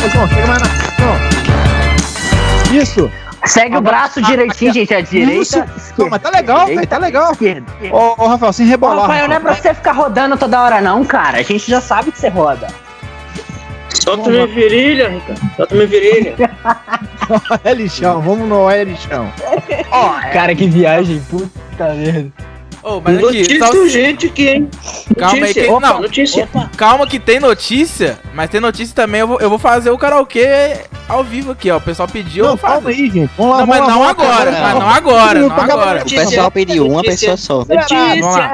Ô, João, chega mais na. João. Isso. Segue o braço direitinho, gente. A direita. Isso. Não, mas tá legal, velho, tá legal. Esquerda. Ô, ô, Rafael, sem Ô, rebolar. Rafael, não é pra você ficar rodando toda hora, não, cara. A gente já sabe que você roda. Solta minha virilha, Ricardo. Solta minha virilha. *laughs* OL Chão, vamos no OL Chão. Cara, que viagem, puta merda. Ô, mas aqui, Notícia só- urgente aqui, hein? Calma aí, Notícia. que, Opa, não, notícia. calma que tem notícia, mas tem notícia também. Eu vou, eu vou fazer o karaokê ao vivo aqui, ó. O pessoal pediu, eu Não, vou fazer. calma aí, gente. Vamos lá, Não, mas não lá, agora, mas não agora, não Todo mundo agora. O pessoal pediu uma pessoa só. Vamos lá.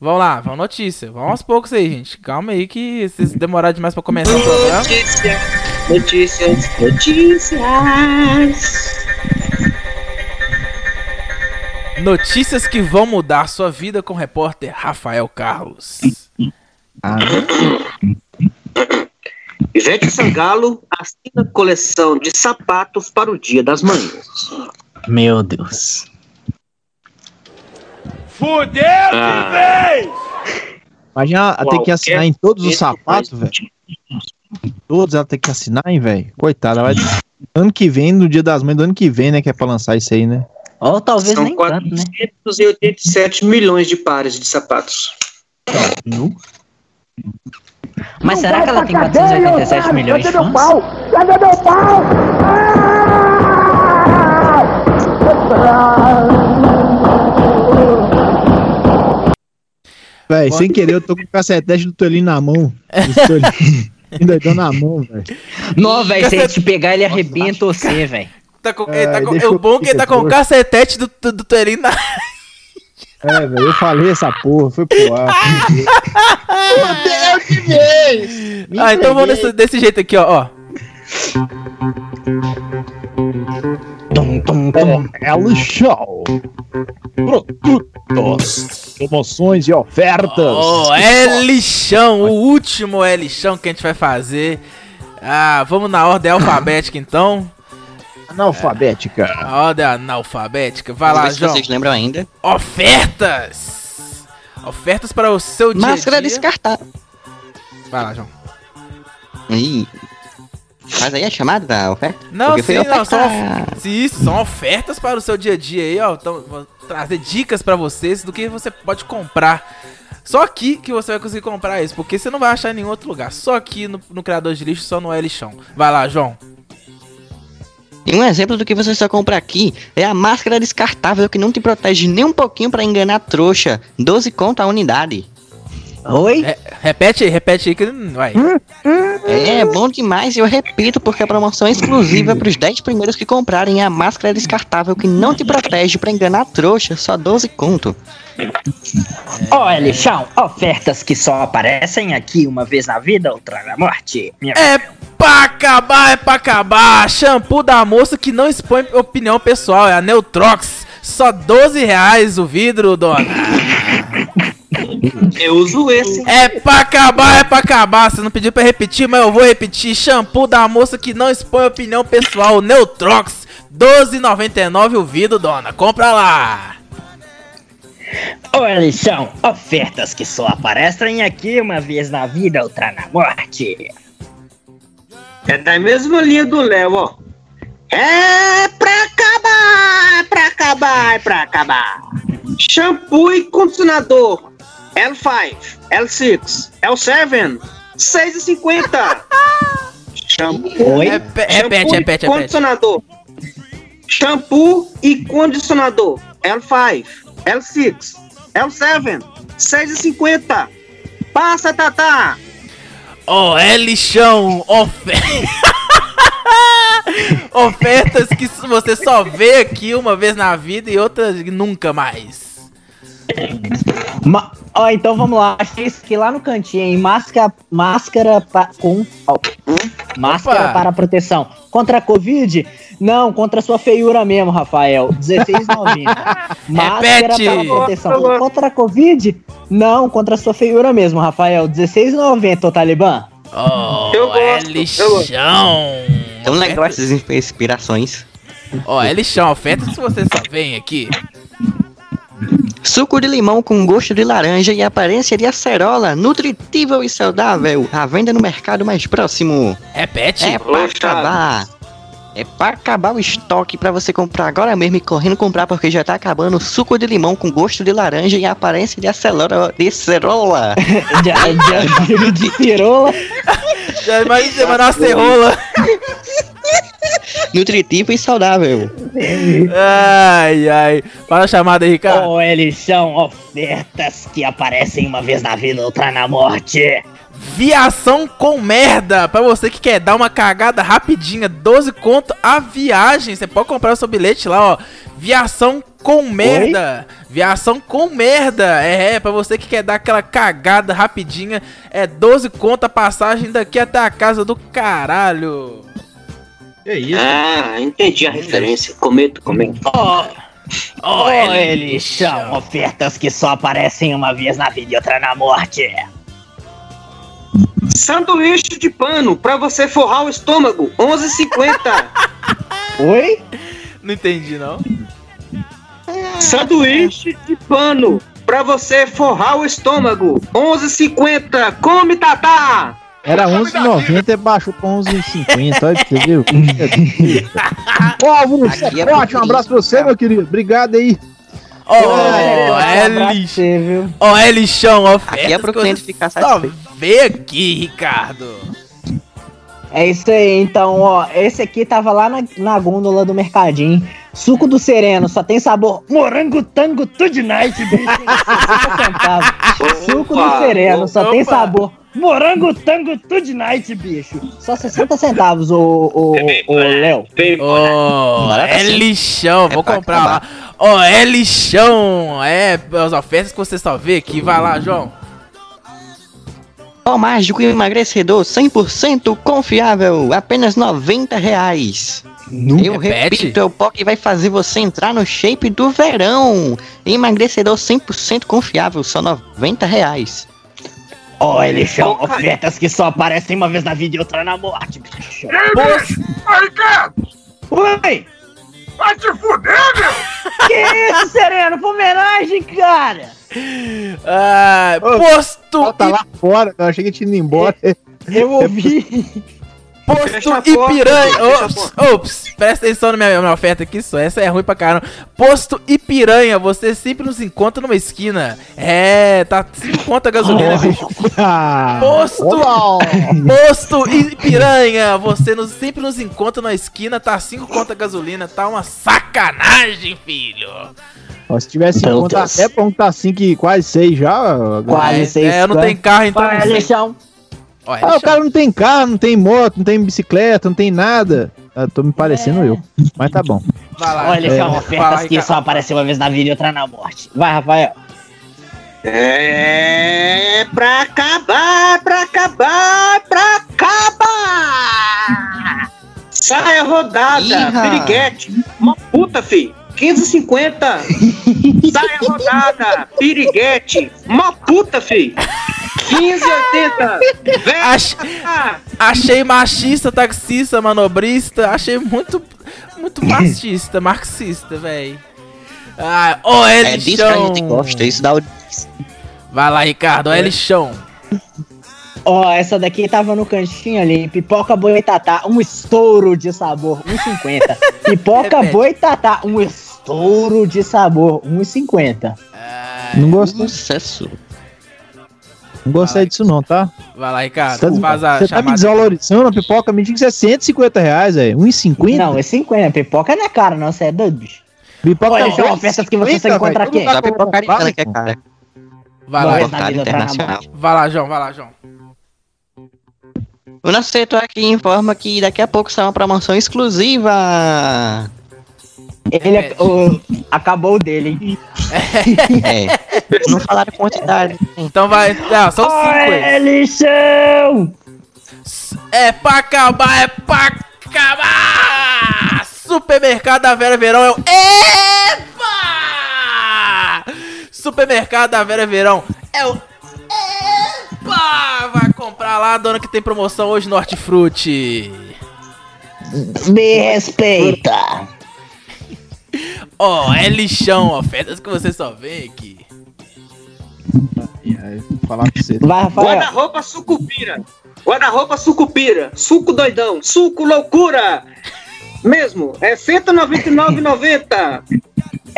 Vamos lá, vamos notícia. Vamos aos poucos aí, gente. Calma aí que vocês demoraram demais pra começar o programa. Notícia. Notícias. Notícias. Notícias que vão mudar sua vida com o repórter Rafael Carlos. *coughs* Ivete Sangalo assina coleção de sapatos para o Dia das Mães. Meu Deus. Fudeu Ah. Imagina ela ter que Qualquer assinar em todos os sapatos, velho. Todos ela tem que assinar, hein, velho. Coitada, vai. Ano que vem, no dia das mães do ano que vem, né? Que é pra lançar isso aí, né? Ou talvez São nem tanto, né? 487 milhões de pares de sapatos. Mas será que ela tem 487 milhões de fãs? Cadê meu pau? Véi, sem querer, eu tô com o cacetete do Tolinho na mão. Do Tolinho. *laughs* Ainda deu na mão, velho. Não, velho, se a gente pegar, ele arrebenta você, velho. Tá com, É, ele tá com- deixa o bom é que ele tá com o cacetete do, do, do na. É, velho, eu falei essa porra, foi pro ar. Fudeu de vez! *laughs* Ah, então vamos desse, desse jeito aqui, ó. ó. É o show. Produtos, promoções e ofertas. Ô, é lixão, o último é lixão que a gente vai fazer. Ah, vamos na ordem alfabética então. Analfabética. A ordem analfabética. Vai lá, Vamos se João. vocês lembram ainda. Ofertas! Ofertas para o seu dia a Máscara dia. descartável. Vai lá, João. Ih. Faz aí a chamada da oferta? Não, sim, foi não, são, of- isso, são ofertas para o seu dia a dia aí, ó. Então, vou trazer dicas para vocês do que você pode comprar. Só aqui que você vai conseguir comprar isso, porque você não vai achar em nenhum outro lugar. Só aqui no, no Criador de Lixo, só no É Lixão. Vai lá, João. E um exemplo do que você só compra aqui é a máscara descartável que não te protege nem um pouquinho pra enganar trouxa. 12 conto a unidade. Oi? repete aí, repete aí que. Vai. É bom demais e eu repito porque a promoção é exclusiva para os 10 primeiros que comprarem a máscara descartável que não te protege pra enganar a trouxa. Só 12 conto. Olha, lixão, ofertas que só aparecem aqui uma vez na vida, outra na morte. Minha É pra acabar, é pra acabar. Shampoo da moça que não expõe opinião pessoal, é a Neutrox. Só 12 reais o vidro, dona. *laughs* Eu uso esse. É pra acabar, é pra acabar. Você não pediu pra repetir, mas eu vou repetir. Shampoo da moça que não expõe opinião pessoal, Neutrox. 12,99 o vidro, dona. Compra lá. Olha, lixão, ofertas que só aparecem aqui uma vez na vida, outra na morte. É da mesma linha do Léo, ó. É pra acabar, é pra acabar, é pra acabar. Shampoo e condicionador. L5, L6, L7, 6,50. Shampoo, Oi? Repe- repete, shampoo e repete, repete. Condicionador. Shampoo e condicionador. L5, L6, L7, 6,50. Passa, Tata. Ó, é lixão, ofe- *laughs* ofertas que você só vê aqui uma vez na vida e outras nunca mais. Ma- Ó, então vamos lá. Achei isso aqui lá no cantinho, hein? Máscara, máscara pa- com. ó, máscara Opa. para proteção. Contra a Covid? Não, contra a sua feiura mesmo, Rafael. *laughs* R$16,90. máscara Repete. para proteção. Contra a Covid? Não, contra a sua feiura mesmo, Rafael. R$16,90, ô Talibã. Ó, Eu é gosto, eu lixão. Tão legal essas inspirações. Ó, é lixão, ofertas que você só vem aqui. Suco de limão com gosto de laranja e aparência de acerola, nutritível e saudável. À venda no mercado mais próximo. Repete. É pra acabar. É pra acabar o estoque pra você comprar agora mesmo e correndo comprar porque já tá acabando suco de limão com gosto de laranja e aparência de acerola. De cerola. *laughs* *laughs* de, de, de cirola. Já imagina você mandar uma cerola. *laughs* Nutritivo e saudável. Ai, ai. Fala a chamada aí, Ricardo. Ó, eles são ofertas que aparecem uma vez na vida, outra na morte. Viação com merda. Pra você que quer dar uma cagada rapidinha, 12 conto a viagem. Você pode comprar o seu bilhete lá, ó. Viação com merda. Viação com merda. É, é, pra você que quer dar aquela cagada rapidinha, é 12 conto a passagem daqui até a casa do caralho. É isso. Ah, entendi a referência. Cometo, cometo. Ó, Ó, ó, é eles são ofertas que só aparecem uma vez na vida e outra na morte. Sanduíche de pano pra você forrar o estômago. 11,50. *laughs* Oi? Não entendi, não. Sanduíche de pano pra você forrar o estômago. 11,50. Come, Tatá. Era 11,90 e baixou pra 11,50. Olha pra você Álvaro, *laughs* você Aqui é forte. Um abraço pra você, meu querido. Obrigado aí. Ó, É, é viu? Ó, é lixão, ofertas Aqui é pro que cliente ficar Só satisfeito. vê aqui, Ricardo. É isso aí, então, ó. Esse aqui tava lá na, na gôndola do mercadinho. Suco do sereno, só tem sabor morango tango tudo night, bicho. *laughs* 60 centavos. Suco do sereno, só tem sabor morango tango tudo night, bicho. Só 60 centavos, ô, ô, ô, Léo. Barato é lixão, vou pra comprar lá. Ó, é lixão. É, as ofertas que você só vê aqui. Vai lá, João. Pó mágico emagrecedor 100% confiável, apenas 90 reais. Eu Repete. repito, é o pó que vai fazer você entrar no shape do verão. Emagrecedor 100% confiável, só 90 reais. Ó, eles são ofertas que só aparecem uma vez na vida e outra na morte, bicho. Aí, cara! Oi! Vai te fuder, meu! Que isso, Sereno? Homenagem, cara! Ah, Ô, posto Ela tá lá fora. Eu achei que tinha ido embora. Eu ouvi. *laughs* Posto Fecha a porta, Ipiranga. fecha a Ops, ops, presta atenção na minha, minha oferta aqui só. Essa é ruim pra caramba. Posto Ipiranha, você sempre nos encontra numa esquina. É, tá 5 conto a gasolina, bicho. Ah, Posto, posto Ipiranha, você nos, sempre nos encontra na esquina, tá 5 conto a gasolina, tá uma sacanagem, filho. Ó, Se tivesse Meu conta Deus. até pra um que tá 5 e quase 6 já. Quase é, seis é, eu não tenho carro, então Vai, sei. Ó, é Ah, o cara não tem carro, não tem moto, não tem bicicleta, não tem nada. Ah, tô me parecendo eu. Mas tá bom. Vai lá. Olha, É. são ofertas que só aparecem uma vez na vida e outra na morte. Vai, Rafael. É pra acabar, pra acabar, pra acabar! Saia rodada, Iha. piriguete, uma puta, fi. 15,50. *laughs* Saia rodada, piriguete, uma puta, fi. 15,80. Vem Ach-. Achei machista, taxista, manobrista. Achei muito, muito *clears throat* machista, marxista, véi. Ah, ó, é É disso que a gente gosta, isso dá o... Vai lá, Ricardo, é lixão. Ó, essa daqui tava no cantinho ali. Pipoca boitatá, um estouro de sabor, 1,50. *laughs* Pipoca boitatá, um estouro de sabor, 1,50. Não gostei. Sucesso. Não gostei disso não, tá? Vai lá, Ricardo. Você tá, faz a você tá me desvalorizando a pipoca? Me diga que isso é 150 reais, velho. 1,50? Não, é 50. Pipoca não é cara, não. Você é doido, bicho. Pipoca Olha, é são ofertas que você só 1,50, encontra aqui. Eu vou pipocaria que é cara. Vai lá, tá na internacional. vai lá, João. Vai lá, João. O nosso setor aqui informa que daqui a pouco sai uma promoção exclusiva. Ele ac- o- acabou o dele, hein? É. Não falaram quantidade. Então vai. Não, são cinco. aí. lixão! É pra acabar, é pra acabar! Supermercado da Vera Verão é o. Epa! Supermercado da Vera Verão é o. Epa! Vai comprar lá, dona que tem promoção hoje no Hortifruti. Me respeita! Ó, é lixão, ofertas que você só vê aqui. Vou falar pra você. Vai, Rafael. Guarda-roupa sucupira. Guarda-roupa sucupira. Suco doidão. Suco loucura. Mesmo. É R$ 199,90.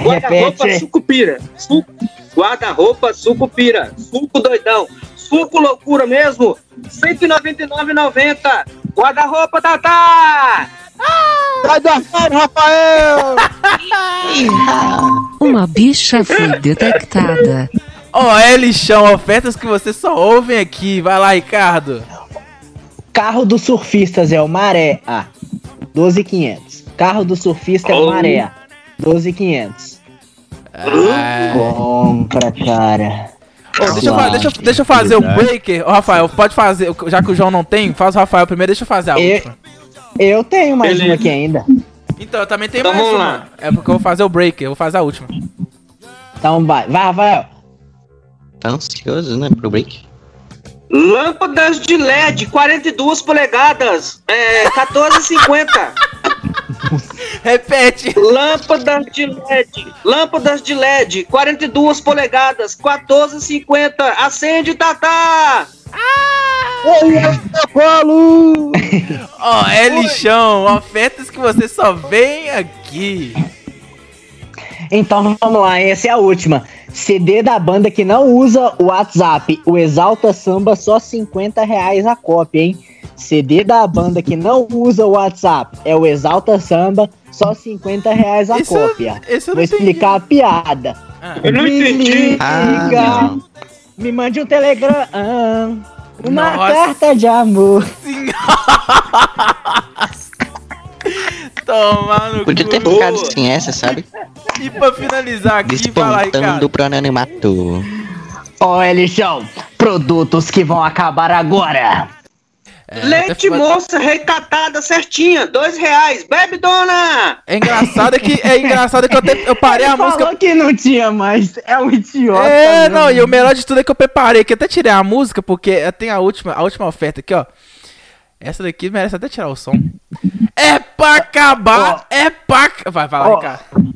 Guarda-roupa sucupira. Suco. Guarda-roupa sucupira. Suco doidão. Suco loucura mesmo. R$ 199,90. Guarda-roupa Tatá. Sai do armário, Rafael! Uma bicha *laughs* foi detectada. Ó, é lixão, ofertas que você só ouvem aqui. Vai lá, Ricardo. Carro dos surfistas é o Maré A. 12,500. Carro do surfista é o Oh. Maré A. 12,500. Compra, cara. Ô, deixa, eu, deixa, eu- deixa eu fazer o breaker. Ô, Rafael, pode fazer. Já que o João não tem, faz o Rafael primeiro. Deixa eu fazer a Eu- última. Eu tenho mais Beleza. uma aqui ainda. Então, eu também tenho Então mais vamos uma. lá. É porque eu vou fazer o breaker. Eu vou fazer a última. Então vai. Vai, Rafael. Tá ansioso, né, pro break? Lâmpadas de LED, 42 polegadas. É, 14,50. *laughs* Repete. Lâmpadas de LED. Lâmpadas de LED, 42 polegadas, 14,50. Acende, Tatá! Paulo! *laughs* Ó, é lixão. Ofertas que você só vem aqui. Então vamos lá, essa é a última. CD da banda que não usa o WhatsApp, o Exalta Samba, só 50 reais a cópia, hein? CD da banda que não usa o WhatsApp, é o Exalta Samba, só 50 reais a Esse cópia. eu Vou não entendi. explicar a piada. Ah. Eu não Me entendi. liga, Ah, não. me mande um telegram, uma Nossa. carta de amor. *laughs* Toma no Podia ter ficado sem essa, sabe? E pra finalizar aqui, Despontando pro anonimato. Ó, Elixão, produtos que vão acabar agora. É, Leite ficou- moça recatada certinha, dois reais. Bebe, dona! É engraçado que é engraçado que eu, te- eu parei a Ele música. falou que não tinha mais, é um idiota. É, não, e o melhor de tudo é que eu preparei, que eu até tirei a música, porque tem a última, a última oferta aqui, ó. Essa daqui merece até tirar o som. É pra acabar, é pra. Vai, vai lá, Ó. Ricardo.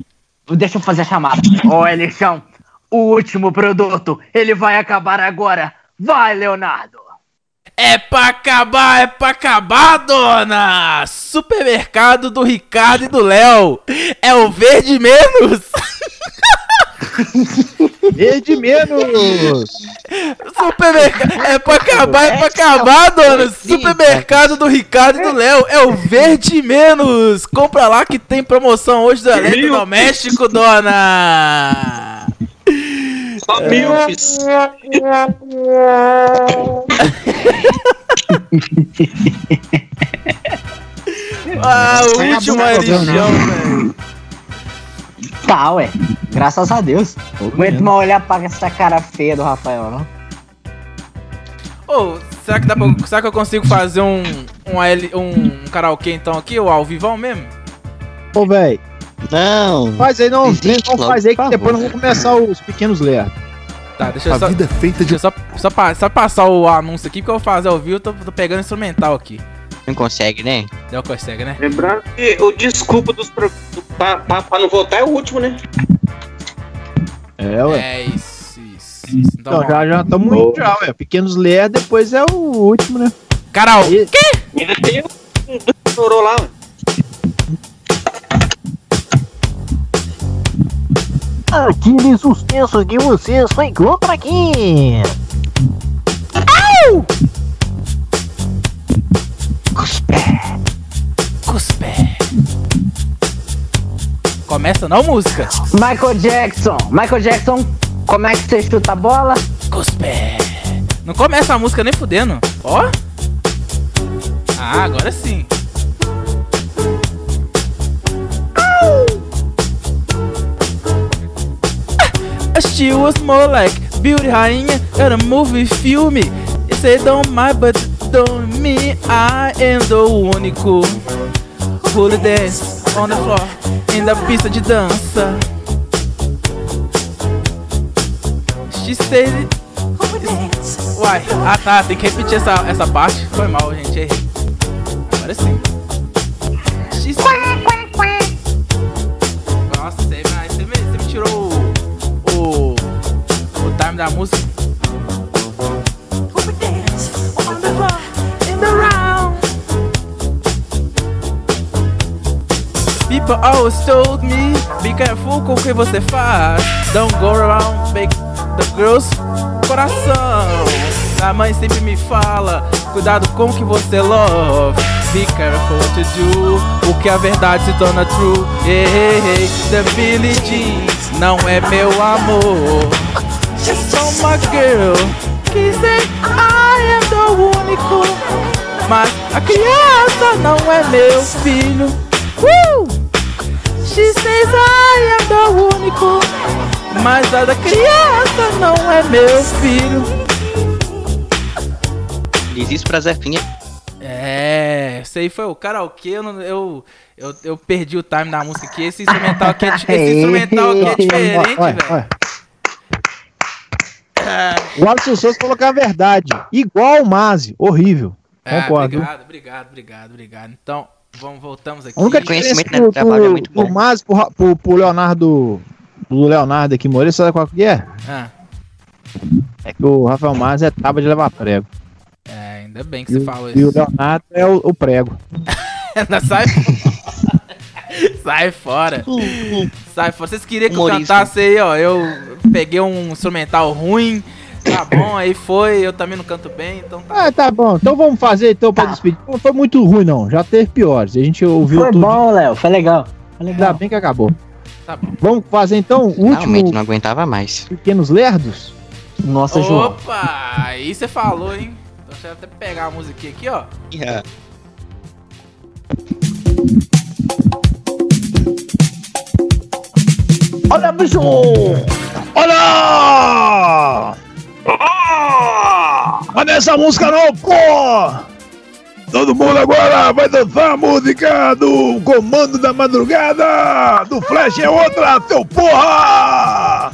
Deixa eu fazer a chamada. Ó, Elixão, o último produto, ele vai acabar agora. Vai, Leonardo. É pra acabar, é pra acabar, dona! Supermercado do Ricardo e do Léo. É o verde menos. *laughs* Verde menos! Supermercado. É pra acabar, é pra acabar, dona! Supermercado do Ricardo e do Léo é o verde menos! Compra lá que tem promoção hoje do eletrodoméstico, dona! Só milfs. *laughs* Ah, o último acabar é velho. Tá, ué. Graças a Deus. Não aguento mais olhar pra essa cara feia do Rafael, não. Ô, será que dá pra, será que eu consigo fazer um um, AL um karaokê então aqui, ou ao vivão mesmo? Ô, velho, Não. faz aí, não, Desiste não logo, faz aí que depois nós vamos começar os pequenos ler. Tá, deixa eu A só, vida é feita de deixa eu só, só, só passar o anúncio aqui, porque eu vou fazer ao vivo, eu tô, tô pegando instrumental aqui. Não consegue, né? Não consegue, né? Lembrando que o desculpa dos pro... do- pra, pra, pra não votar é o último, né? É, ué. É isso, isso, isso. Então, Então, já já estamos indo já, ué. Pequenos ler, depois é o último, né? Karaokê! Ainda tem um estourou lá, ué. Aquele suspenso que você só encontra aqui. Au! Cuspe. Cuspe. Começa não música. Michael Jackson. Michael Jackson, como é que você chuta a bola? Cuspe. Não começa a música nem fudendo. Ó. Ah, agora sim. She was more like beauty rainha in a movie filme. Say don't mind, but don't me. I am the único who dance on the floor in da pista de dança. She said it. Uai, ah tá, tem que repetir essa, essa parte. Foi mal, gente. Agora sim. Da música. People always told me, be careful com o que você faz. Don't go around make the girls coração. A mãe sempre me fala, cuidado com o que você love. Be careful what you do, porque a verdade se torna true. Hey, hey, hey, the Billie Jean não é meu amor. So my girl, que say I am the único. Mas a criança não é meu filho. Uh! She says I am the único. Mas a da criança não é meu filho. Diz isso pra Zefinha. É, esse aí foi o karaokê, eu, não- eu, eu, eu perdi o time da música aqui. Esse instrumental aqui é, esse *laughs* instrumental aqui é diferente, velho. *laughs* O Alisson Souza que é a verdade. Igual o Mazi. Horrível. É, Concordo. obrigado, obrigado, obrigado, obrigado. Então, vamos, voltamos aqui. A única diferença do, do, do Mazi pro, pro, pro Leonardo. Do Leonardo aqui, Moreira, sabe qual que é? Ah, É que o Rafael Mazi é tábua de levar prego. é, ainda bem que E, você o- falou e o isso. Leonardo é o, o prego. *laughs* Ainda sai *laughs* Sai fora. *laughs* Sai fora. Vocês queriam que eu cantasse aí, ó. Eu peguei um instrumental ruim. Tá bom, aí foi. Eu também não canto bem, então tá. Ah, tá bom. Então vamos fazer então pra despedir. Não foi muito ruim, não. Já teve piores. A gente ouviu Foi tudo. bom, Léo. Foi legal. Ainda bem que acabou. Tá bom. Vamos fazer então o último Realmente não aguentava mais. Pequenos Lerdos? Nossa, Opa! Aí você falou, hein? Então eu até pegar a musiquinha aqui, ó. Olha, bicho! Olha! Olha essa música não, pô! Todo mundo agora vai dançar a música do Comando da Madrugada! Do Flash é outra, seu porra!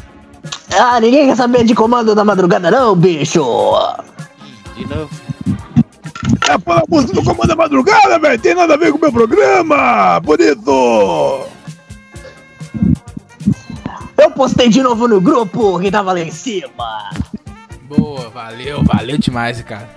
Ah, ninguém quer saber de comando da madrugada, não, bicho! De novo. É pela música do Comando da Madrugada, velho! Tem nada a ver com o meu programa! Por isso! Postei de novo no grupo que tava lá em cima! Boa, valeu, valeu demais, cara.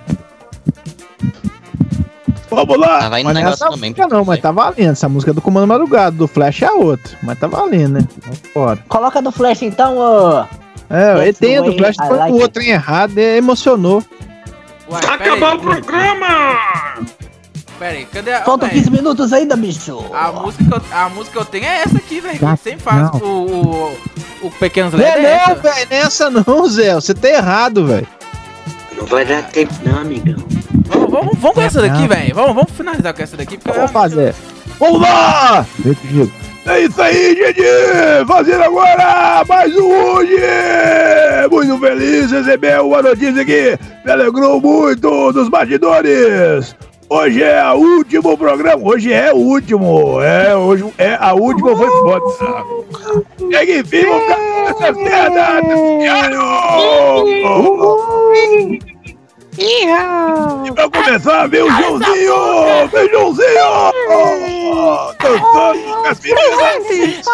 Vamos lá! Tava indo Mas um negócio essa também. música não, mas tá valendo. Essa música é do Comando Madrugada, do Flash é a outra. Mas tá valendo, né? Vamos fora. Coloca do Flash então, ô. É, the entendo, o Flash foi like o outro em errado, é, emocionou. Uai, Acabar o programa! Pera aí, cadê a. Faltam véi, 15 minutos ainda, bicho! A música, que eu, a música que eu tenho é essa aqui, velho. Tá, Sempre não. o, o, o Pequenos Não Led é é essa. não, velho, nessa não, Zé. Você tá errado, velho. Não vai dar tempo não, amigão. Vamos, vamos, vamos com essa daqui, Não. velho. Vamos, vamos finalizar com essa daqui. Porque Vamos fazer. Vamos lá! É isso aí, gente! Fazendo agora mais um hoje! Muito feliz receber uma notícia que me alegrou muito dos bastidores! Hoje é o último programa, hoje é o último, é, hoje é a última, foi foda. E que enfim, vamos ficar nessa merda! E pra começar, vem o Joãozinho! Vem Joãozinho! Dançando com as meninas!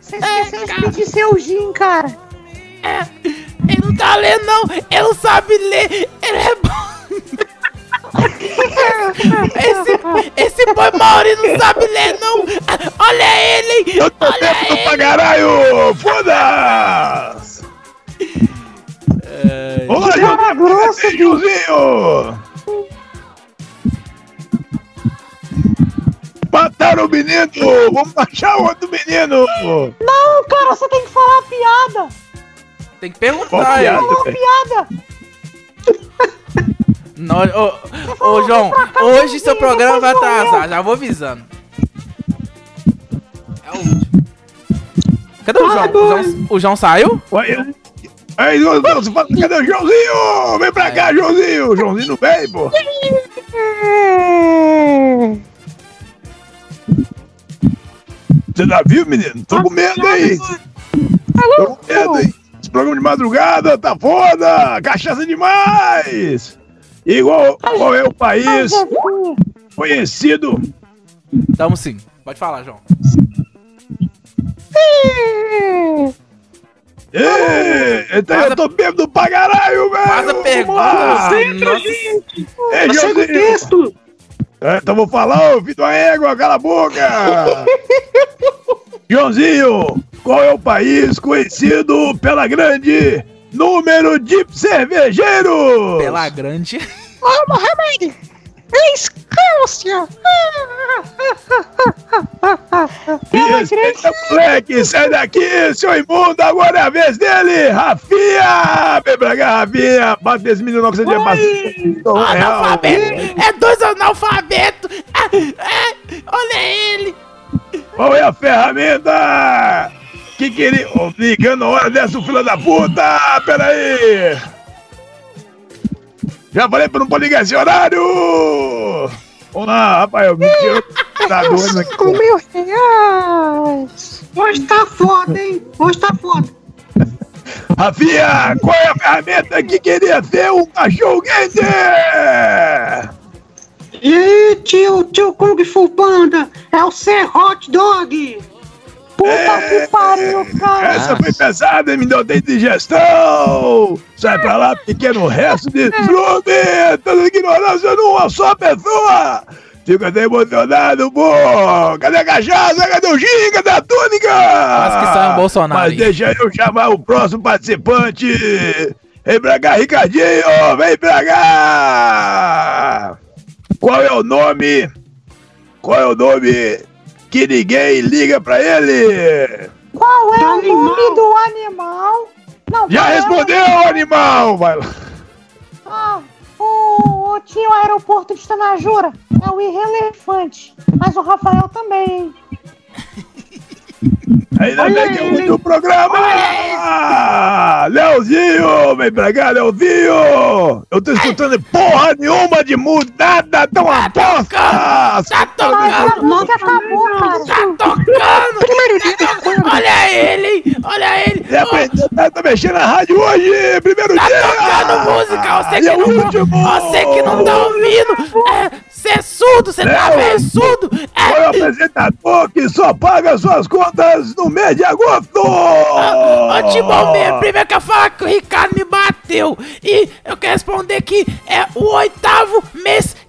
Você esqueceu de pedir seu gin, cara! Ele não tá lendo, não. Ele não sabe ler. Ele é bom. Esse, esse boi Mauri não sabe ler, não! Olha ele! Eu tô Olha ele! pra caralho! Foda-se! É... Olha o grosso, tiozinho! Mataram o menino! Vamos achar outro menino! Não, cara, você tem que falar a piada! Tem que perguntar, Qual piada, eu. Falou piada! Não, ô, ô, João, hoje seu programa vai atrasar, já vou avisando. É o último. Cadê o João? O João, o João saiu? Aí, fala, cadê o Joãozinho? Vem pra cá, Joãozinho! Joãozinho não veio, pô! Você já viu, menino? Tô com medo aí! Tô com medo aí! Esse programa de madrugada tá foda! Cachaça demais! Igual qual é o país conhecido? Tamo sim. Pode falar, João. Ê, então eu tô bêbado pra caralho, velho! Faz a pergunta. Nossa. gente! Ei, segue o texto. É, então vou falar, ô da égua, cala a boca! *laughs* Joãozinho, qual é o país conhecido pela grande número de cervejeiros? Pela grande. Ô, Mohamed. Escócia. Pela grande. Eita, moleque, sai daqui, seu imundo, agora é a vez dele! Rafinha! Vem pra cá, Rafinha! Bate nesse menino não que você tinha passado. Analfabeto! É dois analfabetos! É, é, olha ele! Qual é a ferramenta? Que queria. Ô, ligando a hora dessa, filho da puta! Pera aí! Já falei pra não pode ligar esse horário! Vamos lá, Rafael, me tira o tá *laughs* doendo aqui. Cinco mil reais. Hoje tá foda, hein? Hoje tá foda. Rafinha, qual é a ferramenta que queria ter um cachorro quente? E aí, tio, tio Kung Fu Panda? É o ser hot dog. Puta que pariu, cara. Essa foi pesada, me deu de digestão! Sai pra lá, pequeno resto de! Toda ignorância numa só pessoa! Fico até emocionado, pô! Cadê a cachaça? Cadê o gin? Cadê a túnica? Quase que sai um Bolsonaro Mas aí. deixa eu chamar o próximo participante! Vem pra cá, Ricardinho! Vem pra cá! Qual é o nome? Qual é o nome que ninguém liga pra ele? Qual é o Animal. nome do animal? Não, Já é o- respondeu, animal! Vai lá. Ah, o, o tio aeroporto de Tanajura é o irrelevante. Mas o Rafael também, hein? Ainda Olha bem que é ele. muito programa! Leozinho! Vem pra cá, Leozinho! Eu tô escutando porra nenhuma de mudada, tão uma bosta! Tá tocando! não que acabou, cara. Tá tocando! Primeiro dia da Olha ele! Olha ele! Ele aprendeu, tá, tá mexendo na rádio hoje! Primeiro Tá dia! tocando música! Você E que é o não, último! você que não tá ouvindo! É, você é surdo! Você tá surdo! Foi o apresentador que só paga suas contas no mês de agosto! Ô, Timão, mesmo, primeiro que eu falar que o Ricardo me bateu. E eu quero responder que é o oitavo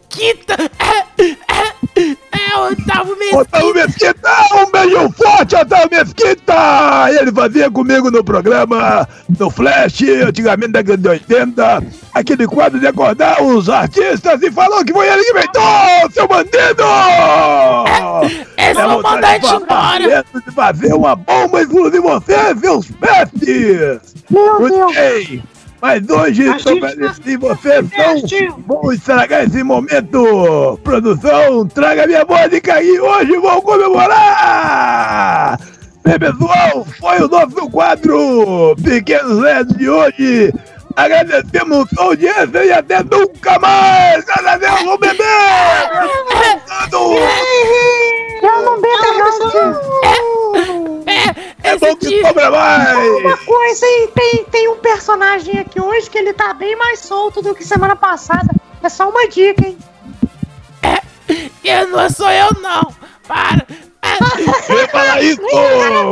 mesquita. É, é, é o oitavo mesquita. Otávio Mesquita, um beijo forte, Otávio Mesquita! Ele fazia comigo no programa, no Flash, antigamente da década de 80, aquele quadro de acordar os artistas e falou que foi ele que inventou, seu bandido! Esse é o vontade mandante embora. de fazer uma bomba inclusive você, seus pestes! Meu Deus. Mas hoje, gente tá- se vocês Tio. não vão estragar esse momento! Produção, traga minha música e hoje vou comemorar! Bem, pessoal, foi o nosso quadro Pequenos Nerds de hoje! Agradecemos a audiência e até nunca mais! Adeus, vou beber! *laughs* Eu não bebo não, tio. É, É bom que sobra mais! Uma coisa, hein? Tem, tem um personagem aqui hoje que ele tá bem mais solto do que semana passada. É só uma dica, hein? Eu não sou eu, não. Para. *laughs* Eu ia falar isso,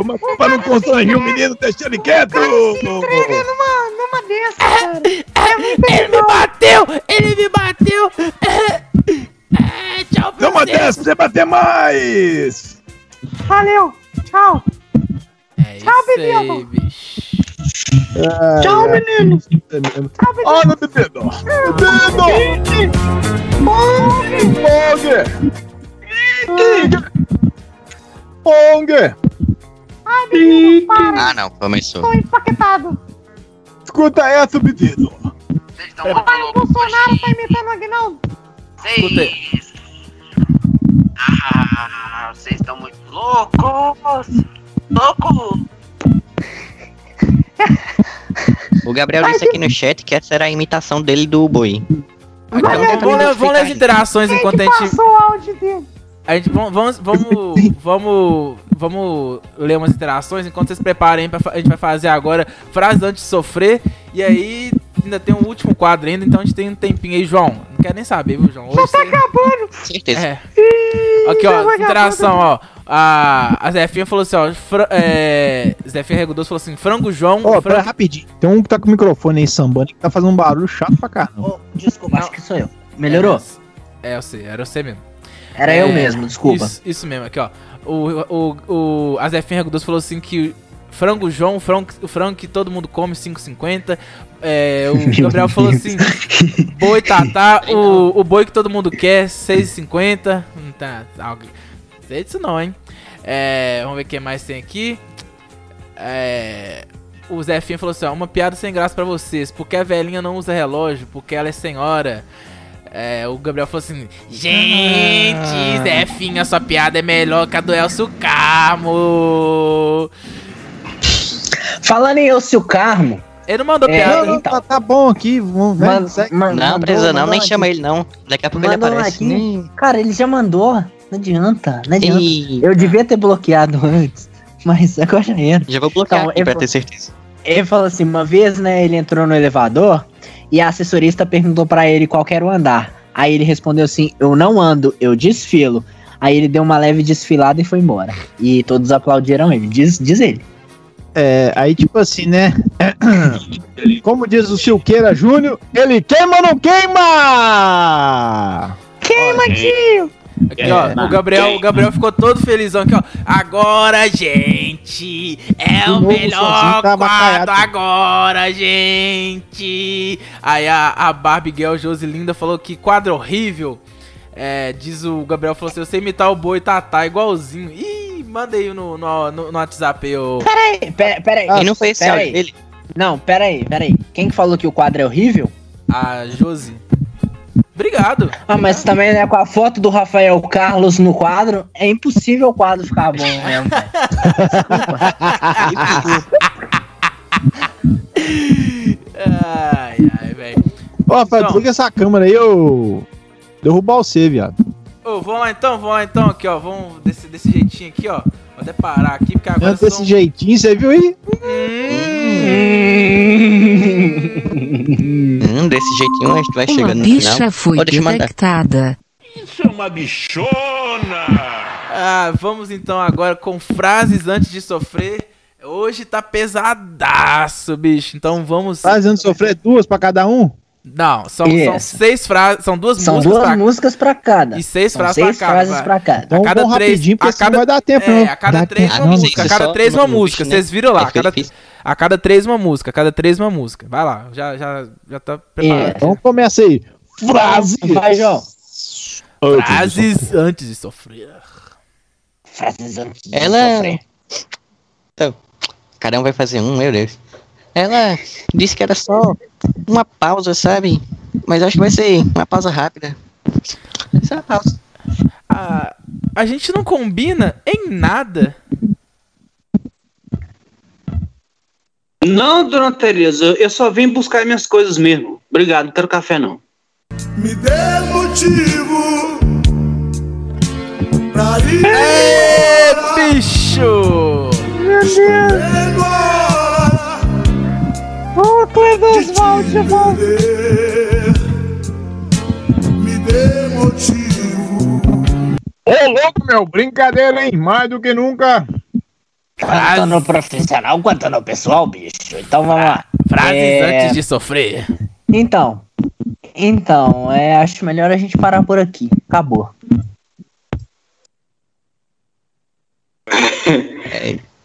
mas pra não constranger o menino, deixa ele quieto! Entrega numa, numa dessas, cara. Ele me bateu. Ele me bateu. É, tchau você. dessas, você bater mais! Valeu. Tchau. É Tchau, isso aí, menino. bicho. Tchau, menino. Olha, menino! Menino! Pong! Pong! Ai, menino, para. Ah, não, começou. Tô empaquetado. Escuta essa, menino! Ai, o Bolsonaro tá imitando o Agnaldo. Vocês. Ah, vocês estão muito loucos! Louco! O Gabriel disse aqui no chat que essa era a imitação dele do boi. Então, vamos, ler, vamos ler as interações enquanto a gente. Passou o áudio dele. A gente vamos, vamos, *laughs* vamos, vamos, ler umas interações enquanto vocês preparem para a gente vai fazer agora frases antes de sofrer e aí ainda tem um último quadro ainda, então a gente tem um tempinho aí, João. Não quero nem saber, viu, João? Hoje Já tá você- acabando. Certeza. É. Aqui, ó, interação, ó. A, a Zefinha falou assim, ó. Fra, é, Zefinha Regudoso falou assim: frango João. Ó, frango... pera rapidinho. Tem um que tá com o microfone aí sambando que tá fazendo um barulho chato pra caramba. Desculpa, acho que sou eu. Melhorou? É, eu sei, era você mesmo. Era eu mesmo, desculpa. Isso, isso mesmo, aqui, ó. O, o, o, a Zefinha Regudoso falou assim que frango João, o frango, o frango que todo mundo come, 5,50. É, o *laughs* Gabriel falou assim: boi tatá, *laughs* o, o boi que todo mundo quer, 6,50. Não tá, algo. Sei disso não, hein? É, vamos ver o que mais tem aqui. É, o Zefinha falou assim: ó, uma piada sem graça pra vocês. Porque a velhinha não usa relógio? Porque ela é senhora. É, o Gabriel falou assim: Gente, Zefinha, sua piada é melhor que a do Elcio Carmo. Falando em Elcio Carmo. Ele não mandou É, piada. Não, então. tá, tá bom aqui. Vamos, Man- né, segue. man- Não, mandou- precisa não, nem aqui. chama ele não. Daqui a pouco ele aparece. aqui. Cara, ele já mandou. Não adianta, não adianta. Eu devia ter bloqueado antes, *laughs* mas agora já era. já vou bloquear Então, aqui pra ter certeza. Ele falou assim, uma vez, né, ele entrou no elevador e a assessorista perguntou pra ele qual que era o andar. Aí ele respondeu assim, eu não ando, eu desfilo. Aí ele deu uma leve desfilada e foi embora. E todos aplaudiram ele, diz, diz ele. É, aí tipo assim, né? *coughs* Como diz o Silqueira Júnior, ele queima ou não queima? Queima, tio. Aqui, ó, o Gabriel, o Gabriel ficou todo felizão aqui, ó. Agora, gente, é De o novo, melhor sozinho, tá quadro abacaiado. agora, gente. Aí a, a Barbie Girl Joselinda falou que quadro horrível. É, diz o Gabriel, falou assim, eu sei imitar o boi tatá igualzinho. Ih, manda aí no, no, no, no WhatsApp aí, ô. Peraí, pera, peraí. E não foi esse pera aí. dele? Não, peraí, peraí. Quem que falou que o quadro é horrível? A Josi. Obrigado. Ah, mas também, né, com a foto do Rafael Carlos no quadro, é impossível o quadro ficar bom mesmo. velho. Ai, ai, velho. Ó, Rafael, Então. desliga essa câmera aí, eu derrubar você, viado. Ô, vamos lá então, vamos lá então, aqui, ó. Vamos desse, desse jeitinho aqui, ó. Vou até parar aqui, porque agora Antes desse são... jeitinho, você viu aí? Hum, desse jeitinho a gente vai Uma chegando no bicha final. foi deixa eu mandar. detectada. Isso é uma bichona! Ah, vamos então agora com frases antes de sofrer. Hoje tá pesadaço, bicho. Então vamos. Fazendo sofrer duas pra cada um? Não, são, são seis frases. São duas São músicas duas pra músicas pra cada. E seis São frases seis pra cada. frases pra cada. Então a cada vamos três, rapidinho, porque a cada, vai dar tempo, é, não. a cada Dá três tempo, uma não. música, a cada três uma música. né? Vocês viram lá, É a cada, a cada três uma música, a cada três uma música. Vai lá, já, já, já tá preparado. Então começa aí. Frase. Vai, João. Frases antes de sofrer. Frases antes de Ela. sofrer. Então, cada um vai fazer um, meu Deus. Ela disse que era só uma pausa, sabe? Mas acho que vai ser uma pausa rápida. Só uma pausa. A, a gente não combina em nada. Não, dona Tereza, eu só vim buscar minhas coisas mesmo. Obrigado, não quero café não. Me dê motivo pra ir Ê, embora. bicho! Meu Deus. Cleiton Oswald, de perder. Me dê motivo. Ô, louco, meu. Brincadeira, hein? Mais do que nunca. Tanto no profissional quanto no pessoal, bicho. Então vamos lá. Frases É, antes de sofrer. Então. Então, é, acho melhor a gente parar por aqui. Acabou.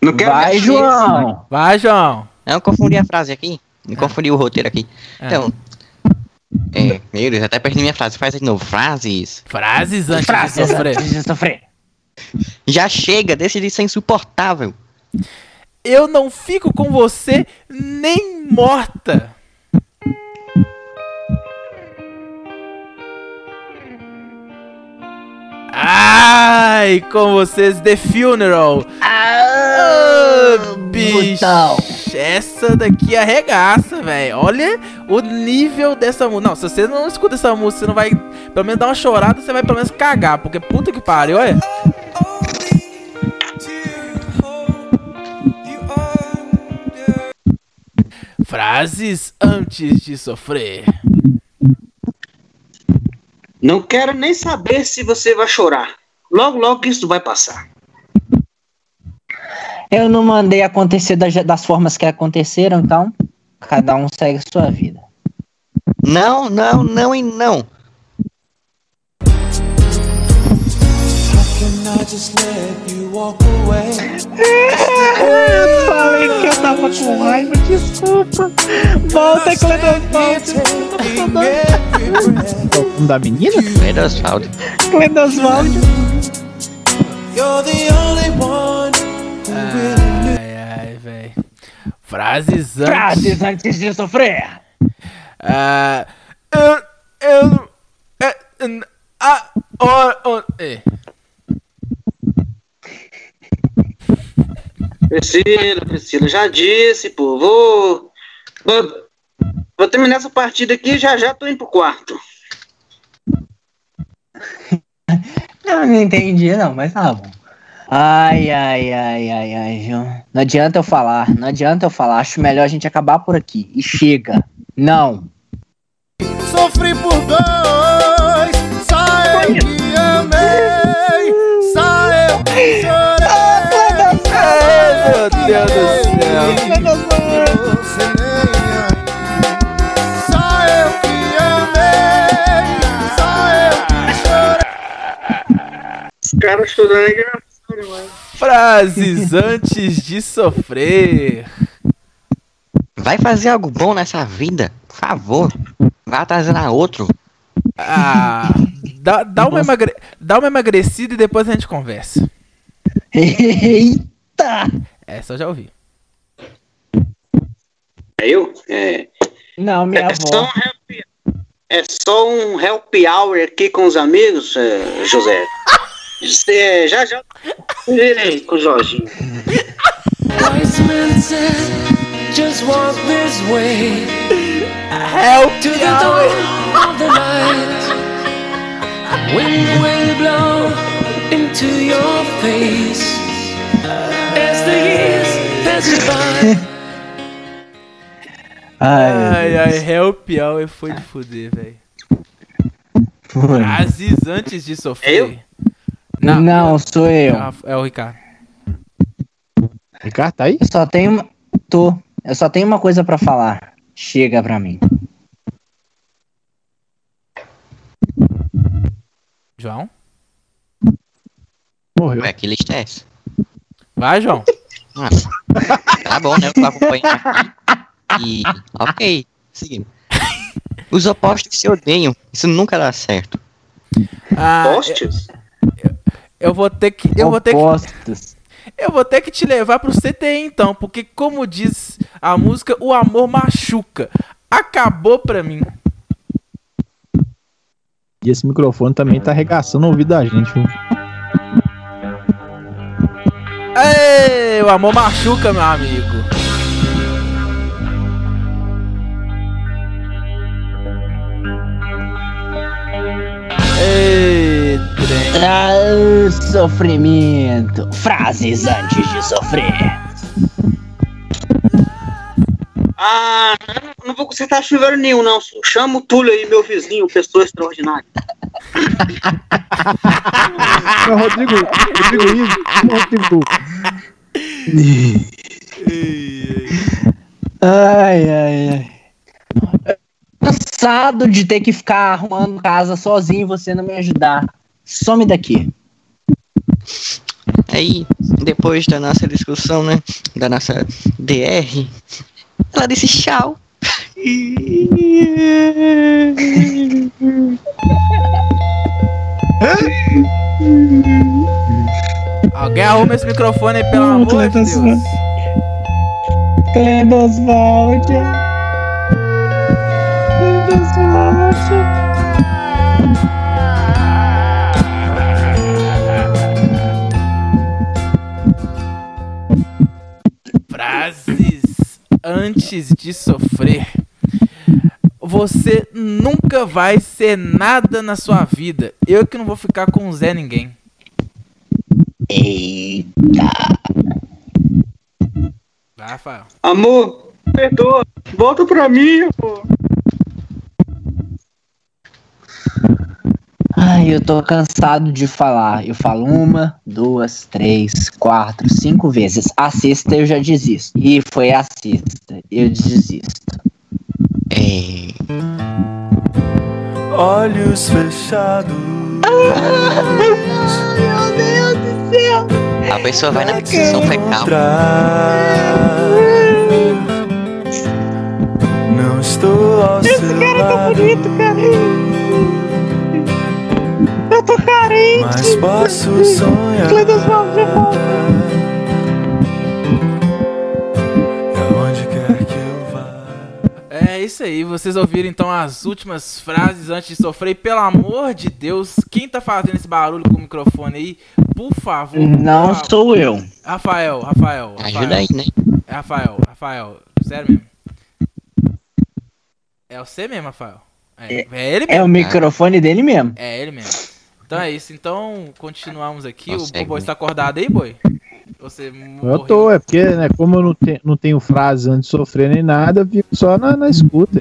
Não quero Vai, João. Vai, João. Não, eu confundi a frase aqui. Me confundi o roteiro aqui. Ah. Então. É, meu Deus, até perdi minha frase. Faz de novo. Frases. Frases antes Frases de sofrer. antes de sofrer. Já chega, deixa de ser insuportável. Eu não fico com você nem morta. Ai, com vocês, The Funeral. Ah, bicho. Essa daqui arregaça, velho. Olha o nível dessa música. Não, se você não escuta essa música, você não vai. Pelo menos dar uma chorada, você vai pelo menos cagar. Porque puta que pariu, olha. Frases antes de sofrer. Não quero nem saber se você vai chorar. Logo, logo isso vai passar. Eu não mandei acontecer das, das formas que aconteceram, então cada um segue a sua vida. Não, não, não e não. Eu falei que eu tava com raiva, desculpa. Volta, Cledosvaldo. O nome da menina? Cledosvaldo. Cledosvaldo. Ai, ai, velho. Frases antes. Frases antes de sofrer. Ah, eu. Eu. N- ah, é. Priscila, Priscila, já disse, pô. Vou. Vou, vou terminar essa partida aqui e já já tô indo pro quarto. *laughs* Eu não entendi, não, mas tá bom. Ai, ai, ai, ai, ai, viu? Não adianta eu falar, não adianta eu falar. Acho melhor a gente acabar por aqui. E chega. Não. Sofri por dois, só eu que amei, só eu que chorei. Ai, meu Deus do céu. Caras chorando é engraçado demais. Frases *laughs* antes de sofrer. Vai fazer algo bom nessa vida, por favor. Vai atrasar a outro. Ah, dá, dá, uma emagre... dá uma emagrecida e depois a gente conversa. Eita! Essa eu já ouvi. É eu? É. Não, minha É só, um avó. happy, é só um happy hour aqui com os amigos, é, José. *laughs* Você já já. Ei, com o Jorginho. Wise men said, just walk this way. Help to the dawn of the light. Wind will blow into your face as the years pass you by. *laughs* Ai, ai, help hour foi de fuder, velho. Frases antes de sofrer. Não, sou eu. Ah, É o Ricardo. Ricardo tá aí? Eu só tenho uma. Tô. Eu só tenho uma coisa pra falar. Chega pra mim. João? Morreu. Ué, que lista é essa? Vai, João. Nossa. Tá bom, né? Eu tô acompanhando aqui. E. Ok, seguimos. Os opostos se odeiam. Isso nunca dá certo. Ah, Postes? Eu, eu vou ter que. Eu vou ter que. Eu vou ter que te levar pro CTI então, porque como diz a música, o amor machuca. Acabou pra mim. E esse microfone também tá arregaçando o ouvido da gente, viu? Ei, o amor machuca, meu amigo. Ei, Ah, sofrimento. Frases antes de sofrer. Ah, não, não vou consertar chuveiro nenhum, não. senhor. Chama o Túlio aí, meu vizinho, pessoa extraordinária. *laughs* Não, Rodrigo, Rodrigo Ivo, Rodrigo. Ai, ai, ai. Cansado de ter que ficar arrumando casa sozinho e você não me ajudar. Some daqui. Aí, depois da nossa discussão, né? Da nossa DR, ela disse tchau. Alguém arruma esse microfone aí, pelo amor de Deus. Cledosvaldo. Cledosvaldo. Antes de sofrer. Você nunca vai ser nada na sua vida. Eu que não vou ficar com o Zé ninguém. Eita. Vai, Rafael. Amor, perdoa. Volta pra mim, amor. Ai, eu tô cansado de falar. Eu falo uma, duas, três, quatro, cinco vezes. A sexta eu já desisto. E foi a sexta. Eu desisto. É. Olhos fechados. *laughs* Meu Deus do céu! A pessoa vai na posição fecal. Não estou ao Esse seu cara tá bonito, cara. Eu tô carente. mas posso sonhar. É isso aí, vocês ouviram então as últimas frases antes de sofrer. E, pelo amor de Deus, quem tá fazendo esse barulho com o microfone aí, por favor. Não por favor. sou eu. Rafael, Rafael. Ajuda Rafael. aí, né? É Rafael, Rafael. Sério mesmo. É você mesmo, Rafael. É, é ele mesmo. É o microfone dele mesmo. É ele mesmo. Então é isso. Então, continuamos aqui. Consegue, o Boi né? está acordado aí, Boi? Você Eu tô, é porque, né, como eu não, te, não tenho frase antes de sofrer nem nada, eu fico só na, na escuta.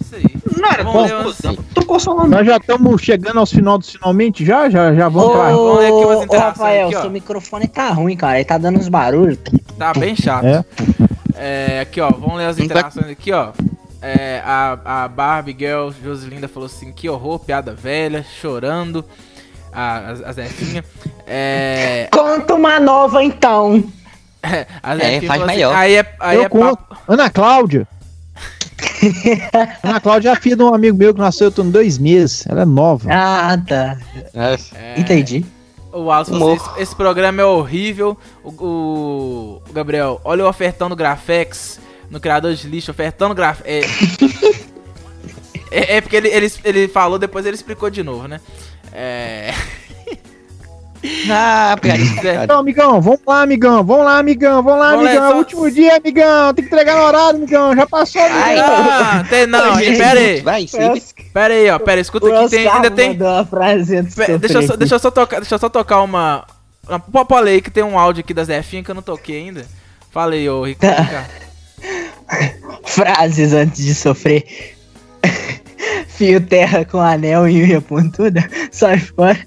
Isso aí. Não era bom, umas- Tô consolando. Nós já estamos chegando aos final dos finalmente, já? Já, já vamos pra. Vamos ler aqui umas Ô, ô, interações Rafael, aqui, ó. seu microfone tá ruim, cara. Ele tá dando uns barulhos. Tá bem chato. É? É, aqui, ó, vamos ler as interações aqui, ó. É, a, a Barbie Girl Joselinda falou assim: que horror, piada velha, chorando. A, a, a Zefinha. É, Conta uma nova, então. *laughs* a É, Zefinha faz falou assim, melhor. aí é, aí eu é conto. papo. Ana Cláudia. *laughs* Ana Cláudia é a filha de um amigo meu que nasceu tem dois meses. Ela é nova. Ah, tá. É, Entendi. O falou assim, esse, esse programa é horrível. O, o- o Gabriel, olha o ofertão do Grafex no criador de lixo, ofertando graf... É, é, é porque ele, ele, ele falou, depois ele explicou de novo, né? É... Ah. Zé, Então, amigão, vamos lá, amigão. Vamos lá, amigão. Vamos lá, Vamos lá, amigão. É só- o último dia, amigão. Tem que entregar no horário, amigão. Já passou, amigão. Ah, tem, não, Gente, pera aí. Vai, sim. Pera aí, ó. Pera aí, escuta aqui, tem, ainda tem... Pera, deixa, eu só, deixa eu só tocar, deixa eu só tocar uma... aí que tem um áudio aqui da Zefinha que eu não toquei ainda. Falei, ô Ricardo. Ricardo. *laughs* Frases antes de sofrer. *laughs* Fio terra com anel e unha pontuda. Sai fora.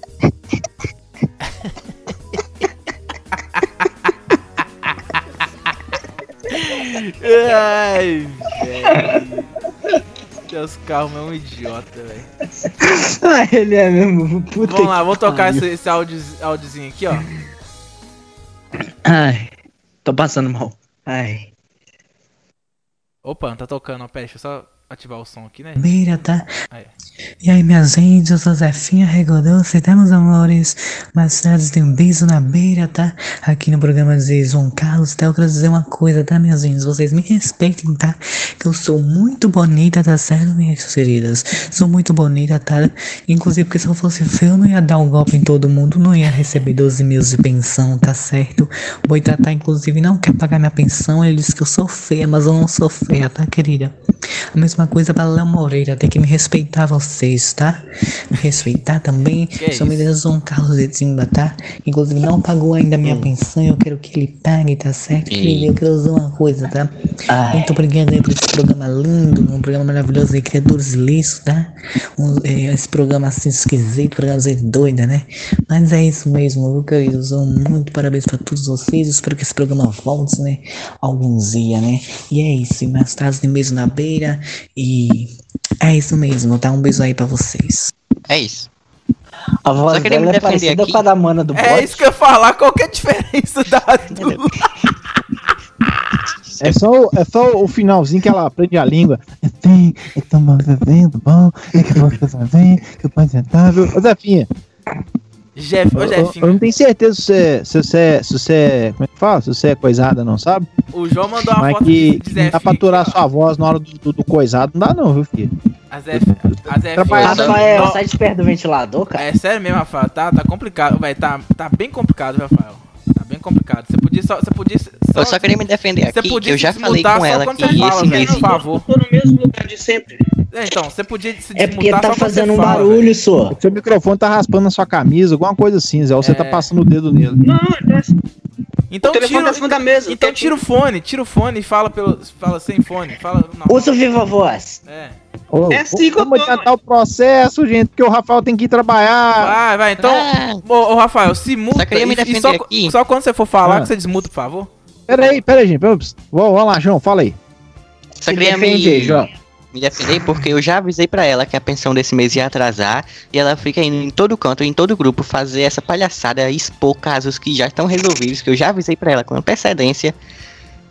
Ai, velho. Deus, calma, é um idiota, velho. Ah, ele é mesmo. Puta Vamos lá, vou tocar esse, esse áudio, áudiozinho aqui, ó. Ai, tô passando mal. Ai. Opa, tá tocando. Pera, deixa eu só ativar o som aqui, né? Beira, tá? E aí, minha gente, eu sou Zefinha Regodouce, tá, meus amores? Mais tarde tem um beijo na beira, tá? Aqui no programa de João Carlos, tá? Eu quero dizer uma coisa, tá, minhas gente? Vocês me respeitem, tá? Que eu sou muito bonita, tá certo, minhas queridas? Sou muito bonita, tá? Inclusive, porque se eu fosse feio, eu não ia dar um golpe em todo mundo, não ia receber 12 mil de pensão, tá certo? O Boitatá, inclusive, não quer pagar minha pensão, ele disse que eu sou feia, mas eu não sou feia, tá, querida? A mesma coisa pra Léo Moreira, tem que me respeitar vocês, tá? Me respeitar também. Que Sou menina João Carlos de Timba, tá? Inclusive não pagou ainda a minha pensão, eu quero que ele pague, tá certo? Querida, eu quero dizer uma coisa, tá? Muito obrigado aí por esse programa lindo, um programa maravilhoso aí, Criadores Listos, tá? Um, é, esse programa assim esquisito, programa assim doida, né? Mas é isso mesmo, viu, queridos? Um muito parabéns pra todos vocês. Espero que esse programa volte, né? Algum dia, né? E é isso. E mais tarde beijo na beira. E é isso mesmo, tá? Um beijo aí pra vocês. É isso. A voz Só me dela é parecida aqui. com a da mana do É bot. isso que eu ia falar, qual que é a diferença da *laughs* duas? É só, o- é só o finalzinho que ela aprende a língua. Tem, então vendo bom, é que você vai ver, que o pai sentável. Ô Zefinha, Jeff, ô eu, eu Jefinho, não tenho certeza se você, se você, se você é, como é que fala? Se você é coisada, não sabe? o João mandou uma Mas foto que, de não dá pra aturar sua voz na hora do, do, do coisado, não dá não, viu, filho? A Zef, a Não, Rafael, sai de perto do ventilador, cara. É sério mesmo, Rafael, tá, tá complicado, velho, tá, tá bem complicado, Rafael. Tá bem complicado. Você podia só, você podia Eu só queria me defender Você aqui, podia que eu já se falei com só ela quando que você fala, mês. por favor. Tô no mesmo lugar de sempre. É, então, você podia se É porque tá só fazendo você um fala, barulho, só. Seu microfone tá raspando na sua camisa, alguma coisa assim, Zé. ou Você É. tá passando o dedo nele. Não, tá Então tira, tá da mesa, Então tem tira o fone, tira o fone e fala pelo, fala sem fone, fala. Usa o Viva Voz. É. Ô, É assim vamos tô, adiantar o processo, gente, porque o Rafael tem que ir trabalhar. Vai, vai, então. Ah. Ô, ô, Rafael, se muta. Só queria me defender só, aqui. só quando você for falar Ah. que você desmuta, por favor. Pera aí, pera aí, gente. Vamos lá, João, fala aí. Só queria defende, me, João. me defender porque eu já avisei pra ela que a pensão desse mês ia atrasar e ela fica indo em todo canto, em todo grupo, fazer essa palhaçada, expor casos que já estão resolvidos, que eu já avisei pra ela com antecedência.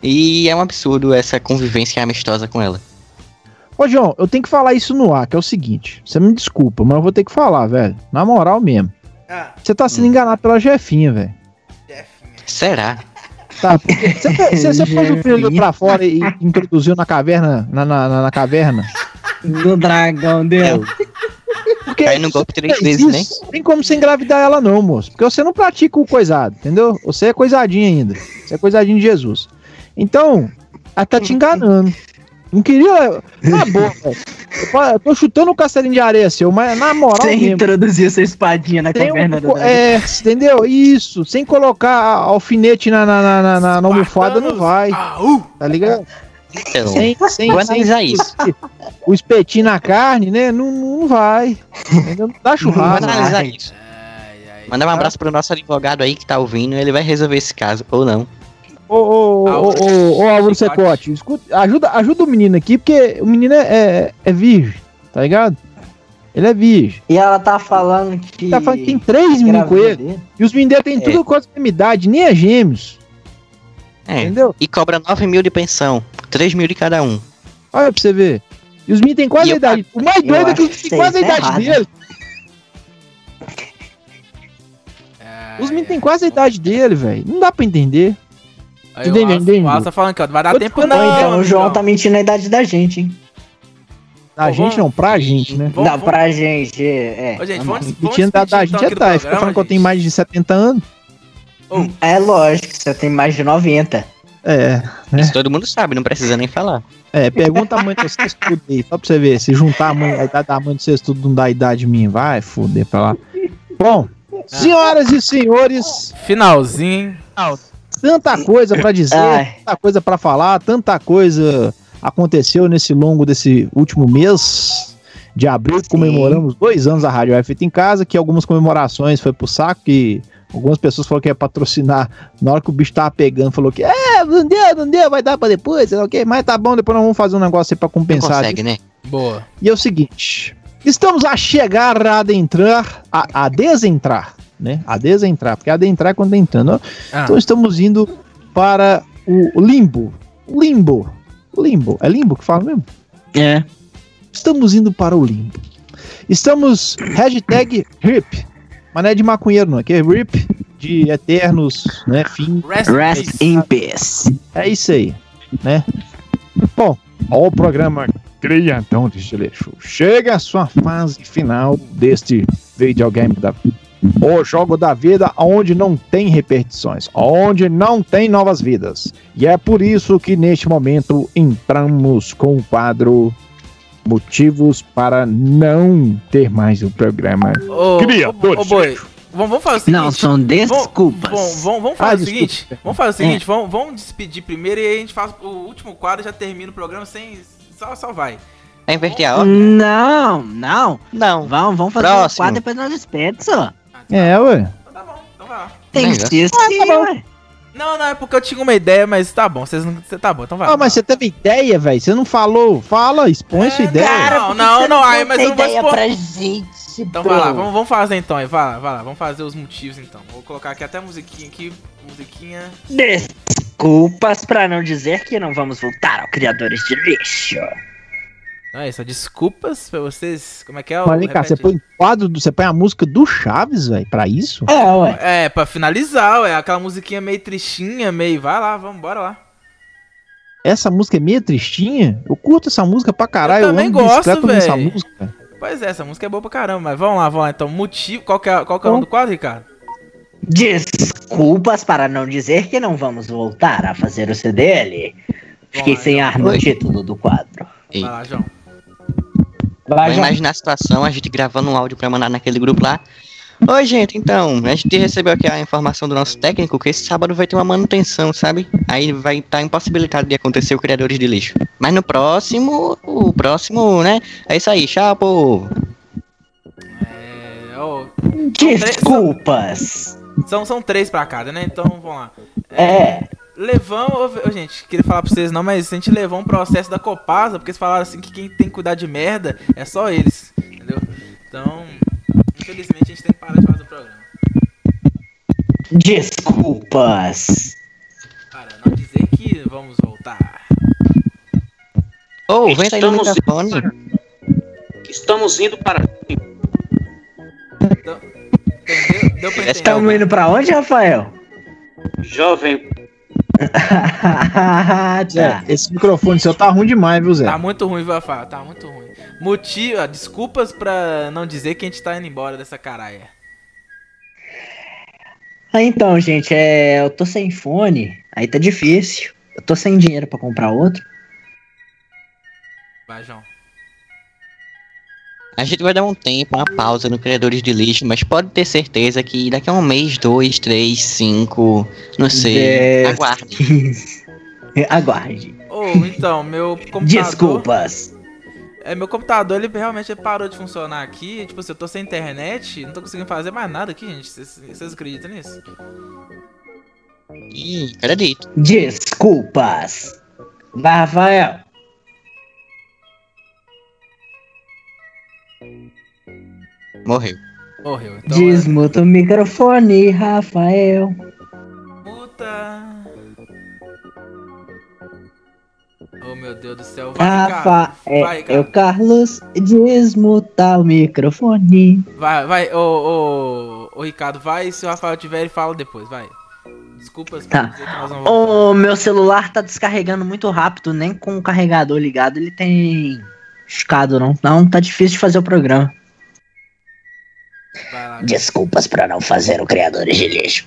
E é um absurdo essa convivência amistosa com ela. Ô, João, eu tenho que falar isso no ar, que é o seguinte. Você me desculpa, mas eu vou ter que falar, velho. Na moral mesmo. Ah. Você tá sendo enganado pela Jefinha, velho. Será? Tá, porque você, você, pôs o filho pra fora e introduziu na caverna, na, na, na- na caverna. Do dragão dela. Porque Cai no golpe três isso, vezes, né? Tem como você engravidar ela não, moço. Porque você não pratica o coisado, entendeu? Você é coisadinho ainda. Você é coisadinho de Jesus. Então, ela tá te enganando. Não queria. Na boa, *laughs* velho. Eu- Eu tô chutando o castelinho de areia seu, mas na moral Sem mesmo. introduzir essa espadinha na Tem um- caverna do é, entendeu? Isso. Sem colocar alfinete na, na, na, na, na- na almofada não vai. Tá ligado? Então, Sem, sem, vou sem analisar isso. o espetinho na carne, né? Não, não vai. Não dá Vou churrasco. analisar isso. Mandar um abraço pro nosso advogado aí que tá ouvindo, ele vai resolver esse caso, ou não. Ô, ô, ô, ô, ô, ô, Álvaro Secote, escuta, ajuda, ajuda o menino aqui, porque o menino é, é, é virgem, tá ligado? Ele é virgem. E ela tá falando que. Tá falando que tem três meninos com ele. E os meninos tem É. tudo quase a mesma idade, nem é gêmeos. É. Entendeu? E cobra 9 mil de pensão, 3 mil de cada um. Olha pra você ver. E os meninos têm quase E a eu- idade. O mais eu doido é que que têm quase a é idade errado. dele. Os meninos têm quase a idade dele, velho. Não dá pra entender. Aí o tá falando que ó, não vai dar tempo não. então o João tá mentindo na idade da gente, hein? A Ô, gente vamos- não, pra gente, né? Vamos- Dá pra gente, é. Ô, gente, Vamos- vamos, vamos Mentindo da, da despedir, gente então, é tá. Fica falando que eu tenho mais de 70 anos. É lógico, você tem mais de 90. É, né? Isso todo mundo sabe, não precisa nem falar. É, pergunta a mãe do seu estudo aí, só pra você ver. Se juntar a, mãe, a idade da mãe do estudo não dá a idade minha, vai foder pra lá. Bom, senhoras e senhores, Finalzinho, hein? Tanta coisa pra dizer, Ai. tanta coisa pra falar, tanta coisa aconteceu nesse longo desse último mês de abril, que comemoramos dois anos da Rádio F feita em casa, que algumas comemorações foi pro saco, que algumas pessoas falaram que ia patrocinar, na hora que o bicho tava pegando, falou que, é, não deu, não deu, vai dar pra depois, sei lá o quê, mas tá bom, depois nós vamos fazer um negócio aí pra Não compensar. consegue, né? Boa. E é o seguinte: estamos a chegar a adentrar, a, a desentrar, né? A desentrar, porque adentrar é quando tá entrando. Ah. Então estamos indo para o limbo. Limbo. Limbo. É limbo que fala mesmo? É. Estamos indo para o limbo. Estamos hashtag RIP. Mas não é de maconheiro, não. Aqui é RIP de eternos, né? Fim. Rest, in Rest peace. in peace. É isso aí, né? Bom, ó o programa Criadão de Geleixo. Chega a sua fase final deste videogame da o jogo da vida onde não tem repetições, onde não tem novas vidas. E é por isso que neste momento entramos com o quadro Motivos para não ter mais o programa. Ô, Criador ô, ô, vamos, vamos fazer o seguinte. Não, são desculpas. vamos, vamos, vamos Ah, fazer o desculpa. seguinte. Vamos fazer o seguinte, vamos, vamos despedir primeiro e aí a gente faz o último quadro e já termina o programa sem. Só, só vai. É inverter a ordem? Não, não. Não. Vamos, vamos fazer Próximo. um quadro depois nós despedimos, só. É, ué. Então tá bom, então vai lá. Tem que Legal. ser assim, ué. Não, não, é porque eu tinha uma ideia, mas tá bom, vocês não. cê- Tá bom, então vai. Ah, mas você teve ideia, velho? Você não falou. Fala, expõe sua ideia. não, não, não, aí, mas eu não vou ideia expor. pra gente, Então vai lá, vamos, vamos fazer então, aí, vai lá, vai lá, vamos fazer os motivos então. Vou colocar aqui até a musiquinha aqui, musiquinha. Desculpas pra não dizer que não vamos voltar ao Criadores de Lixo. Não é isso, desculpas pra vocês. Como é que é o. Mas vem cá, você põe quadro, do, você põe a música do Chaves, velho, pra isso? É, ué. É, pra finalizar, ué, aquela musiquinha meio tristinha, meio. Vai lá, vamos, bora lá. Essa música é meio tristinha? Eu curto essa música pra caralho. Eu também bicicleta gosto, ouvindo essa velho. música. Pois é, essa música é boa pra caramba, mas vamos lá, vamos lá então. Motivo. Qual que é, qual que é o nome do quadro, Ricardo? Desculpas para não dizer que não vamos voltar a fazer o CDL. Fiquei sem ar no título do quadro. Vai lá, João. Vamos imaginar a situação, a gente gravando um áudio pra mandar naquele grupo lá. Oi, gente, então, a gente recebeu aqui a informação do nosso técnico que esse sábado vai ter uma manutenção, sabe? Aí vai estar impossibilitado de acontecer o Criadores de Lixo. Mas no próximo, o próximo, né? É isso aí, tchau, povo. É, ó, Desculpas. São, são três pra cada, né? Então vamos lá. É. Levamos. Ô, ô, gente, queria falar pra vocês não, mas a gente levou um processo da Copasa, porque eles falaram assim que quem tem que cuidar de merda é só eles. Entendeu? Então, infelizmente a gente tem que parar de fazer o programa. Desculpas. Para não dizer que vamos voltar. Ô, oh, vem aí no Estamos microfone. Estamos indo para. Deu pra entender? Estamos indo pra onde, Rafael? Jovem. *laughs* Zé, esse microfone seu tá ruim demais, viu, Zé? Tá muito ruim, falar, tá muito ruim. Motivo, ah, desculpas pra não dizer que a gente tá indo embora dessa caralha. Ah, então, gente, é, eu tô sem fone, aí tá difícil. Eu tô sem dinheiro pra comprar outro. Vai, João. A gente vai dar um tempo, uma pausa no Criadores de Lixo, mas pode ter certeza que daqui a um mês, dois, três, cinco, não sei. Dez, Aguarde. *laughs* Aguarde. Ou então, meu computador. Desculpas. É, meu computador, ele realmente parou de funcionar aqui. Tipo assim, eu tô sem internet, não tô conseguindo fazer mais nada aqui, gente. Vocês- Vocês acreditam nisso? Ih, acredito. Desculpas. Vai, Rafael. Morreu. Morreu. Então, Desmuta o microfone, Rafael. Muta. Oh, meu Deus do céu. Vai. Rafa, é, Vai, é o Carlos. Desmuta o microfone. Vai, vai, ô, ô, ô, Ricardo, vai. Se o Rafael tiver, ele fala depois, vai. Desculpas Tá. dizer que nós não vamos. O meu celular tá descarregando muito rápido, nem com o carregador ligado ele tem escado, não. Não, tá difícil de fazer o programa. Desculpas para não fazer o Criadores de Lixo.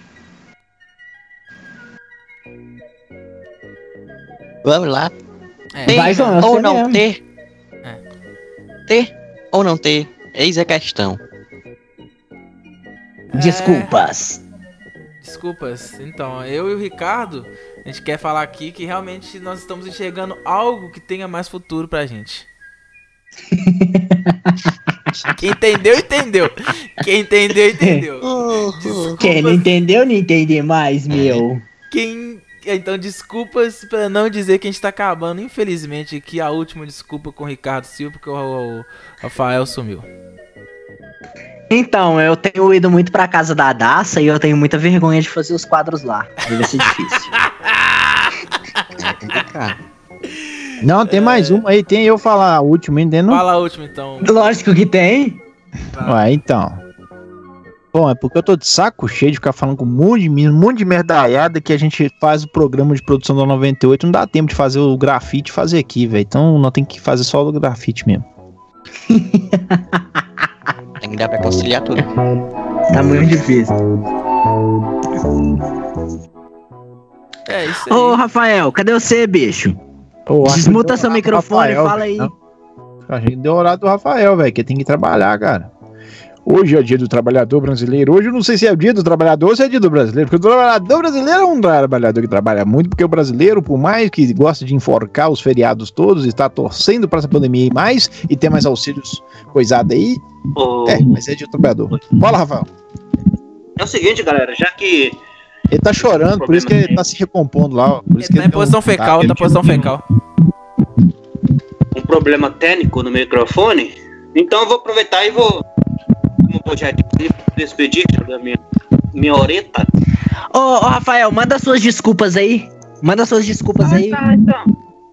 Vamos lá. É. Ter Vai, João, é ou não mesmo. ter? Ter ou não ter? Eis a questão. Desculpas. Desculpas. Então, eu e o Ricardo, a gente quer falar aqui que realmente nós estamos enxergando algo que tenha mais futuro pra gente. *laughs* Quem entendeu, entendeu. Quem entendeu, entendeu. *laughs* Quem não entendeu, não entende mais, meu. Quem. Então, desculpas pra não dizer que a gente tá acabando, infelizmente, aqui a última desculpa com o Ricardo Silva, porque o, Rafael sumiu. Então, eu tenho ido muito pra casa da Daça e eu tenho muita vergonha de fazer os quadros lá. Vai ser difícil. *laughs* Não, tem mais uma aí, tem eu falar a última, entendeu? Fala a última, então. Lógico que tem. Ué, então. Bom, é porque eu tô de saco cheio de ficar falando com um monte de, um monte de merdaiada que a gente faz o programa de produção da 98, não dá tempo de fazer o grafite e fazer aqui, velho. Então não tem que fazer só o grafite mesmo. *laughs* Tem que dar pra conciliar tudo. Tá muito difícil. É isso aí. Ô, Rafael, cadê você, bicho? Desmuta seu microfone e Rafael, fala aí. não. A gente deu horário do Rafael, velho, que tem que trabalhar, cara. Hoje é dia do trabalhador brasileiro. Hoje eu não sei se é o dia do trabalhador ou se é dia do brasileiro. Porque o trabalhador brasileiro é um trabalhador que trabalha muito, porque o brasileiro, por mais que gosta de enforcar os feriados todos, está torcendo para essa pandemia ir mais e ter mais auxílios coisado aí. Ô, É, mas é dia do trabalhador. Fala, Rafael. É o seguinte, galera, já que Ele tá chorando, por isso que ele tá se recompondo lá. Por isso que Tá em posição um- fecal, tá em ele posição fecal. um problema técnico no microfone. Então eu vou aproveitar e vou, como eu já disse, despedir da minha, minha oreta. Ô, ô, Rafael, manda suas desculpas aí. Manda suas desculpas aí.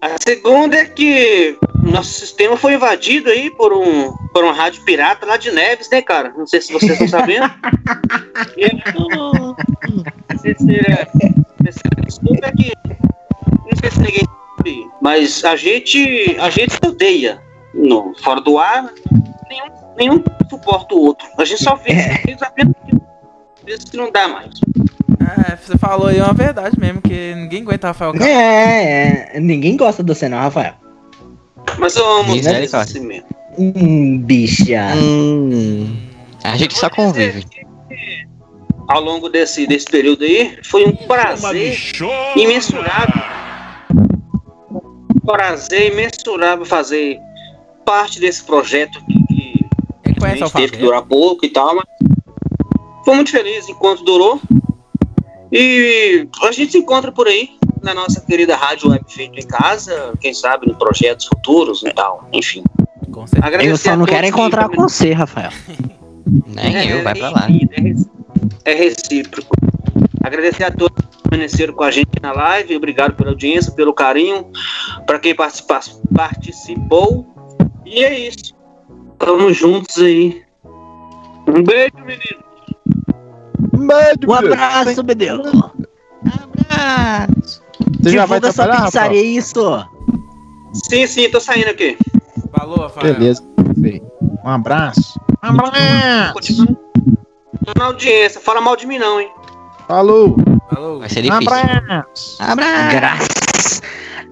A segunda é que nosso sistema foi invadido aí por um, por um rádio pirata lá de Neves, né, cara? Não sei se vocês estão sabendo. E *laughs* eu- a terceira, a terceira desculpa é que não sei se ninguém sabe, mas a gente a gente se odeia no, fora do ar. Nenhum, nenhum suporta o outro. A gente só vê eles apenas que vezes que não dá mais. É, você falou aí uma verdade mesmo, que ninguém aguenta Rafael Castro. É, é, ninguém gosta de você não, Rafael. Mas eu amo Misericórdia. assim mesmo. Hum, bicha. Hum, a gente só convive. ao longo desse, desse período aí, foi um prazer imensurável. Um prazer imensurável fazer parte desse projeto que, que teve que durar pouco e tal, mas foi muito feliz enquanto durou. E a gente se encontra por aí na nossa querida rádio web feito em casa, quem sabe em projetos futuros e tal, enfim. Eu só não quero encontrar com você, Rafael. *laughs* Nem eu, vai pra lá. é recíproco. Agradecer a todos que permaneceram com a gente na live. Obrigado pela audiência, pelo carinho. Para quem participa- participou. E é isso. Tamo juntos aí. Um beijo, menino. Um Um abraço, Bedelo. Abraço. Você já vai sua pizzaria, Rafael? isso. Sim, sim, tô saindo aqui. Falou, Rafael. Beleza. Um abraço. Um abraço. Continuando. Tô na audiência. Fala mal de mim, não, hein? Falou. Falou. Vai ser Um difícil. abraço. Abraço. Graças.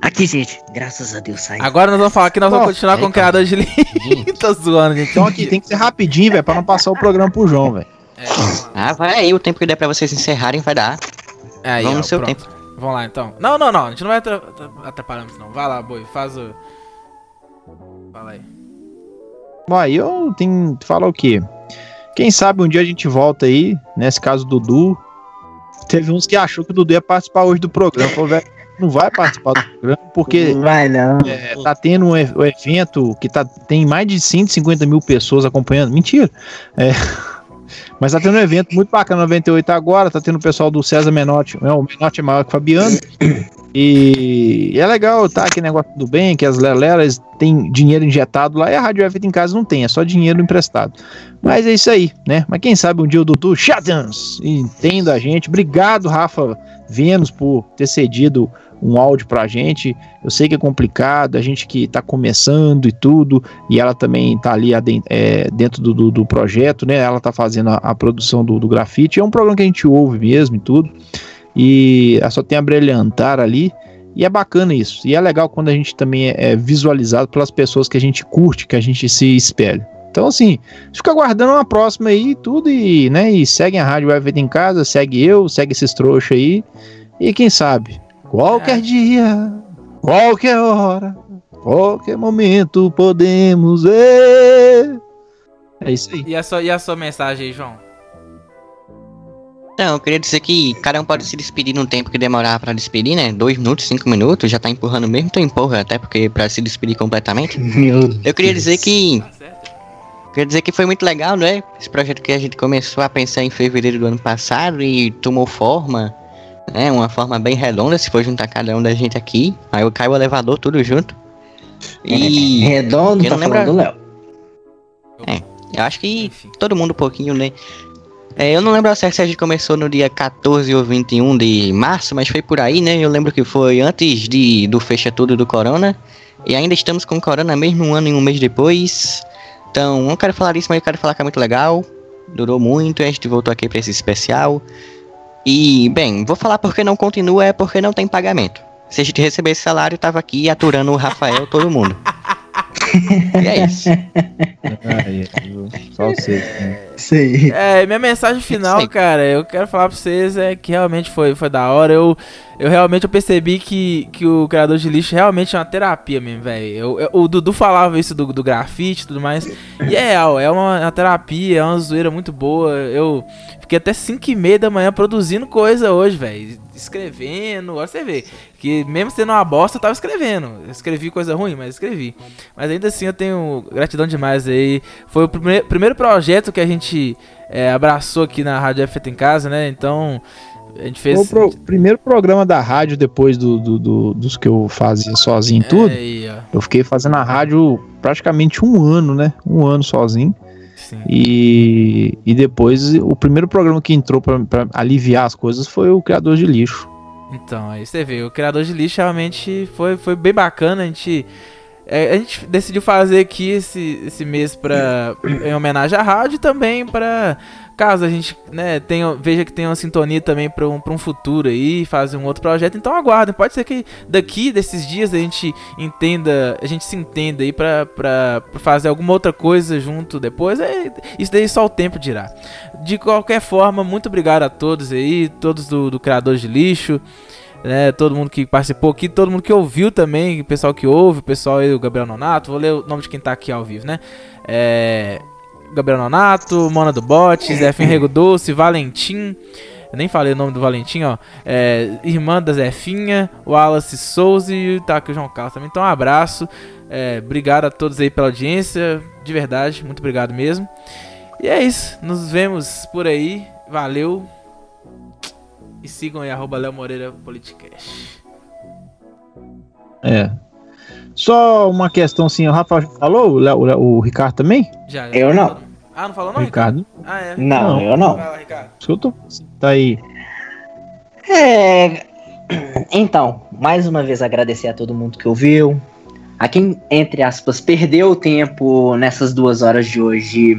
Aqui, gente. Graças a Deus saiu. Agora nós vamos falar que nós vamos Ó, continuar com o criador de linha. *laughs* Tô zoando, gente. Então aqui tem que ser rapidinho, velho, pra não passar o programa pro João, velho. É. Ah, vai aí, o tempo que der pra vocês encerrarem vai dar. É, aí, Vamos ó, no seu pronto. tempo. Vamos lá, então. Não, não, não. A gente não vai atra- atra- atrapalhar muito, não. Vai lá, boi. Faz o... Fala aí. Bom, aí eu tenho que falar o quê? Quem sabe um dia a gente volta aí, nesse caso do Dudu. Teve uns que achou que o Dudu ia participar hoje do programa. Falou, velho, não vai participar do programa, porque Vai não. é, tá tendo um evento que tá, tem mais de 150 mil pessoas acompanhando. Mentira. É, mas tá tendo um evento muito bacana, 98 agora, tá tendo o pessoal do César Menotti, né, o Menotti é maior que o Fabiano. E, é legal, tá? Que negócio do bem, que as leleras têm dinheiro injetado lá e a Rádio F em casa não tem, é só dinheiro emprestado. Mas é isso aí, né? Mas quem sabe um dia o Dudu Chatans entenda a gente. Obrigado, Rafa Vênus, por ter cedido um áudio pra gente. Eu sei que é complicado, a gente que tá começando e tudo, e ela também tá ali é, dentro do, do, do projeto, né? Ela tá fazendo a, a produção do, do grafite. É um programa que a gente ouve mesmo e tudo. E só tem a brilhantar ali. E é bacana isso. E é legal quando a gente também é, é visualizado pelas pessoas que a gente curte, que a gente se espelha. Então, assim, fica aguardando uma próxima aí tudo. E, né, e seguem a Rádio Web Vida em Casa, segue eu, segue esses trouxas aí. E quem sabe, qualquer É. dia, qualquer hora, qualquer momento podemos ver. É isso aí. E a sua, e a sua mensagem aí, João? Então, eu queria dizer que cada um pode se despedir no tempo que demorar pra despedir, né? Dois minutos, cinco minutos, já tá empurrando mesmo, tu empurra até porque pra se despedir completamente. *laughs* Meu Eu queria dizer que. Queria dizer que foi muito legal, né? Esse projeto que a gente começou a pensar em fevereiro do ano passado e tomou forma, né? Uma forma bem redonda, se for juntar cada um da gente aqui. Aí eu caio o elevador tudo junto. E. Redondo, eu tá lembro- falando do Léo. É, eu acho que todo mundo um pouquinho, né? É, eu não lembro se a gente começou no dia 14 ou 21 de março, mas foi por aí, né? Eu lembro que foi antes de, do fecha tudo do Corona. E ainda estamos com Corona mesmo um ano e um mês depois. Então, não quero falar isso, mas eu quero falar que é muito legal. Durou muito, a gente voltou aqui pra esse especial. E, bem, vou falar porque não continua, é porque não tem pagamento. Se a gente receber esse salário, tava aqui aturando o Rafael, todo mundo. *laughs* e é isso. Aí, só você. Isso aí. É, minha mensagem final, cara, eu quero falar pra vocês é que realmente foi, foi da hora. Eu, eu realmente eu percebi que, que o criador de lixo realmente é uma terapia mesmo, velho. O Dudu falava isso do, do grafite e tudo mais. E é real, é uma, uma terapia, é uma zoeira muito boa. Eu fiquei até 5 e meia da manhã produzindo coisa hoje, velho. Escrevendo, agora você vê. Que mesmo sendo uma bosta, eu tava escrevendo. Eu escrevi coisa ruim, mas escrevi. Mas ainda assim eu tenho gratidão demais aí. Foi o primeiro, primeiro projeto que a gente é, abraçou aqui na Rádio F em Casa, né? Então. A gente fez. Foi o pro, primeiro programa da rádio depois do, do, do, dos que eu fazia sozinho tudo. É aí, eu fiquei fazendo a rádio praticamente um ano, né? Um ano sozinho. Sim. E, e depois o primeiro programa que entrou para aliviar as coisas foi o Criador de Lixo. Então, aí você vê, o Criador de Lixo realmente foi, foi bem bacana. A gente, é, a gente decidiu fazer aqui esse, esse mês pra, em homenagem à rádio e também para caso a gente né, tenha, veja que tem uma sintonia também para um, um futuro aí, fazer um outro projeto, então aguardem. Pode ser que daqui desses dias a gente entenda, a gente se entenda aí para fazer alguma outra coisa junto depois. É, isso daí só o tempo dirá. De qualquer forma, muito obrigado a todos aí, todos do, do Criadores de Lixo. Né, todo mundo que participou aqui, todo mundo que ouviu também, o pessoal que ouve, o pessoal aí, o Gabriel Nonato, vou ler o nome de quem tá aqui ao vivo, né? É, Gabriel Nonato, Mona do Bote, Zefim Rego *laughs* Doce, Valentim. Eu nem falei o nome do Valentim, ó. É, irmã da Zefinha, Wallace Souza e tá aqui o João Carlos também. Então, um abraço. É, obrigado a todos aí pela audiência. De verdade, muito obrigado mesmo. E é isso. Nos vemos por aí. Valeu. E sigam aí, arroba Léo Moreira Politicast. É. Só uma questão assim, o Rafa falou, o, o, o Ricardo também? Já, eu não. Ah, não falou não, Ricardo? Ah, é. Não, não. eu não. Vai lá, Ricardo. Escuta, tá aí. É. Então, mais uma vez agradecer a todo mundo que ouviu. A quem, entre aspas, perdeu o tempo nessas duas horas de hoje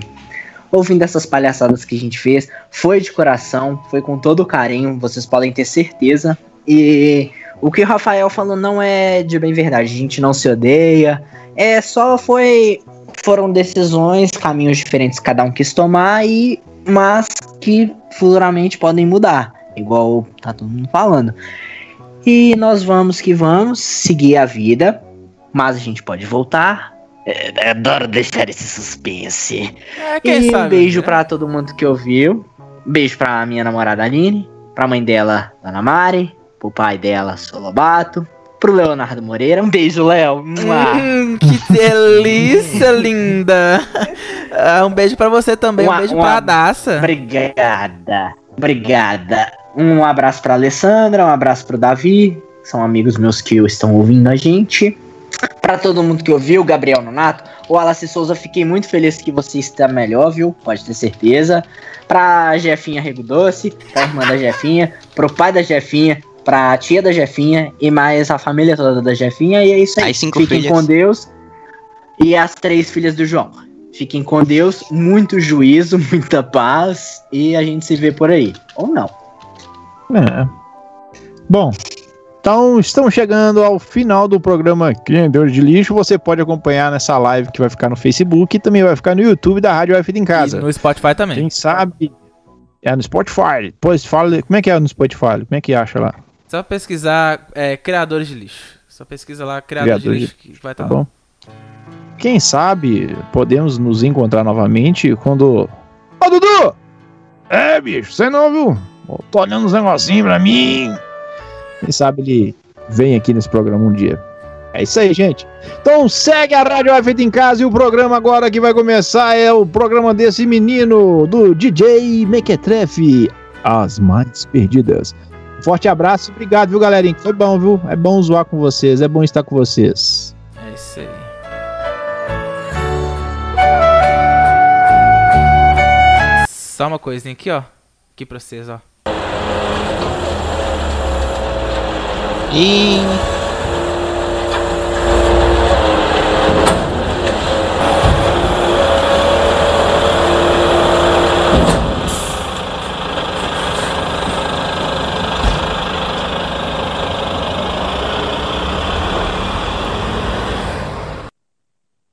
ouvindo essas palhaçadas que a gente fez. Foi de coração, foi com todo carinho, vocês podem ter certeza. E o que o Rafael falou não é de bem verdade, a gente não se odeia. É só foi foram decisões, caminhos diferentes que cada um quis tomar e mas que futuramente podem mudar, igual tá todo mundo falando. E nós vamos que vamos seguir a vida, mas a gente pode voltar. É, adoro deixar esse suspense. É, quem e sabe, um beijo né? pra todo mundo que ouviu. Beijo pra minha namorada Aline, pra mãe dela, Dona Mari, pro pai dela, Solobato, pro Leonardo Moreira. Um beijo, Léo. Hum, que *laughs* delícia, linda. Ah, um beijo pra você também, um Uma- beijo uma- pra Daça. Obrigada. Obrigada. Um abraço pra Alessandra, um abraço pro Davi, são amigos meus que estão ouvindo a gente. Pra todo mundo que ouviu, Gabriel Nonato, o Wallace Souza, fiquei muito feliz que você está melhor, viu? Pode ter certeza. Pra Jefinha Rego Doce, pra irmã da Jefinha, pro pai da Jefinha, pra tia da Jefinha e mais a família toda da Jefinha. E é isso aí. Fiquem filhas. com Deus. E as três filhas do João. Fiquem com Deus, muito juízo, *laughs* muita paz e a gente se vê por aí. Ou não. É. Bom, então estamos chegando ao final do programa Criadores de Lixo. Você pode acompanhar nessa live que vai ficar no Facebook e também vai ficar no YouTube da Rádio F em Casa. E no Spotify também. Quem sabe. É no Spotify. Pois fala. Como é que é no Spotify? Como é que acha lá? Só pesquisar é, criadores de lixo. Só pesquisa lá criadores de Criadores lixo que vai estar Tá lá. bom. Quem sabe podemos nos encontrar novamente quando. Ô Dudu! É, bicho, você não viu? Tô olhando uns negocinhos pra mim. Quem sabe ele vem aqui nesse programa um dia. É isso aí, gente. Então segue a Rádio F em casa e o programa agora que vai começar é o programa desse menino, do DJ Mequetrefe, As Mais Perdidas. Forte abraço, obrigado, viu, galerinha? Foi bom, viu? É bom zoar com vocês, é bom estar com vocês. É isso aí. Só uma coisinha aqui, ó. Aqui pra vocês, ó. E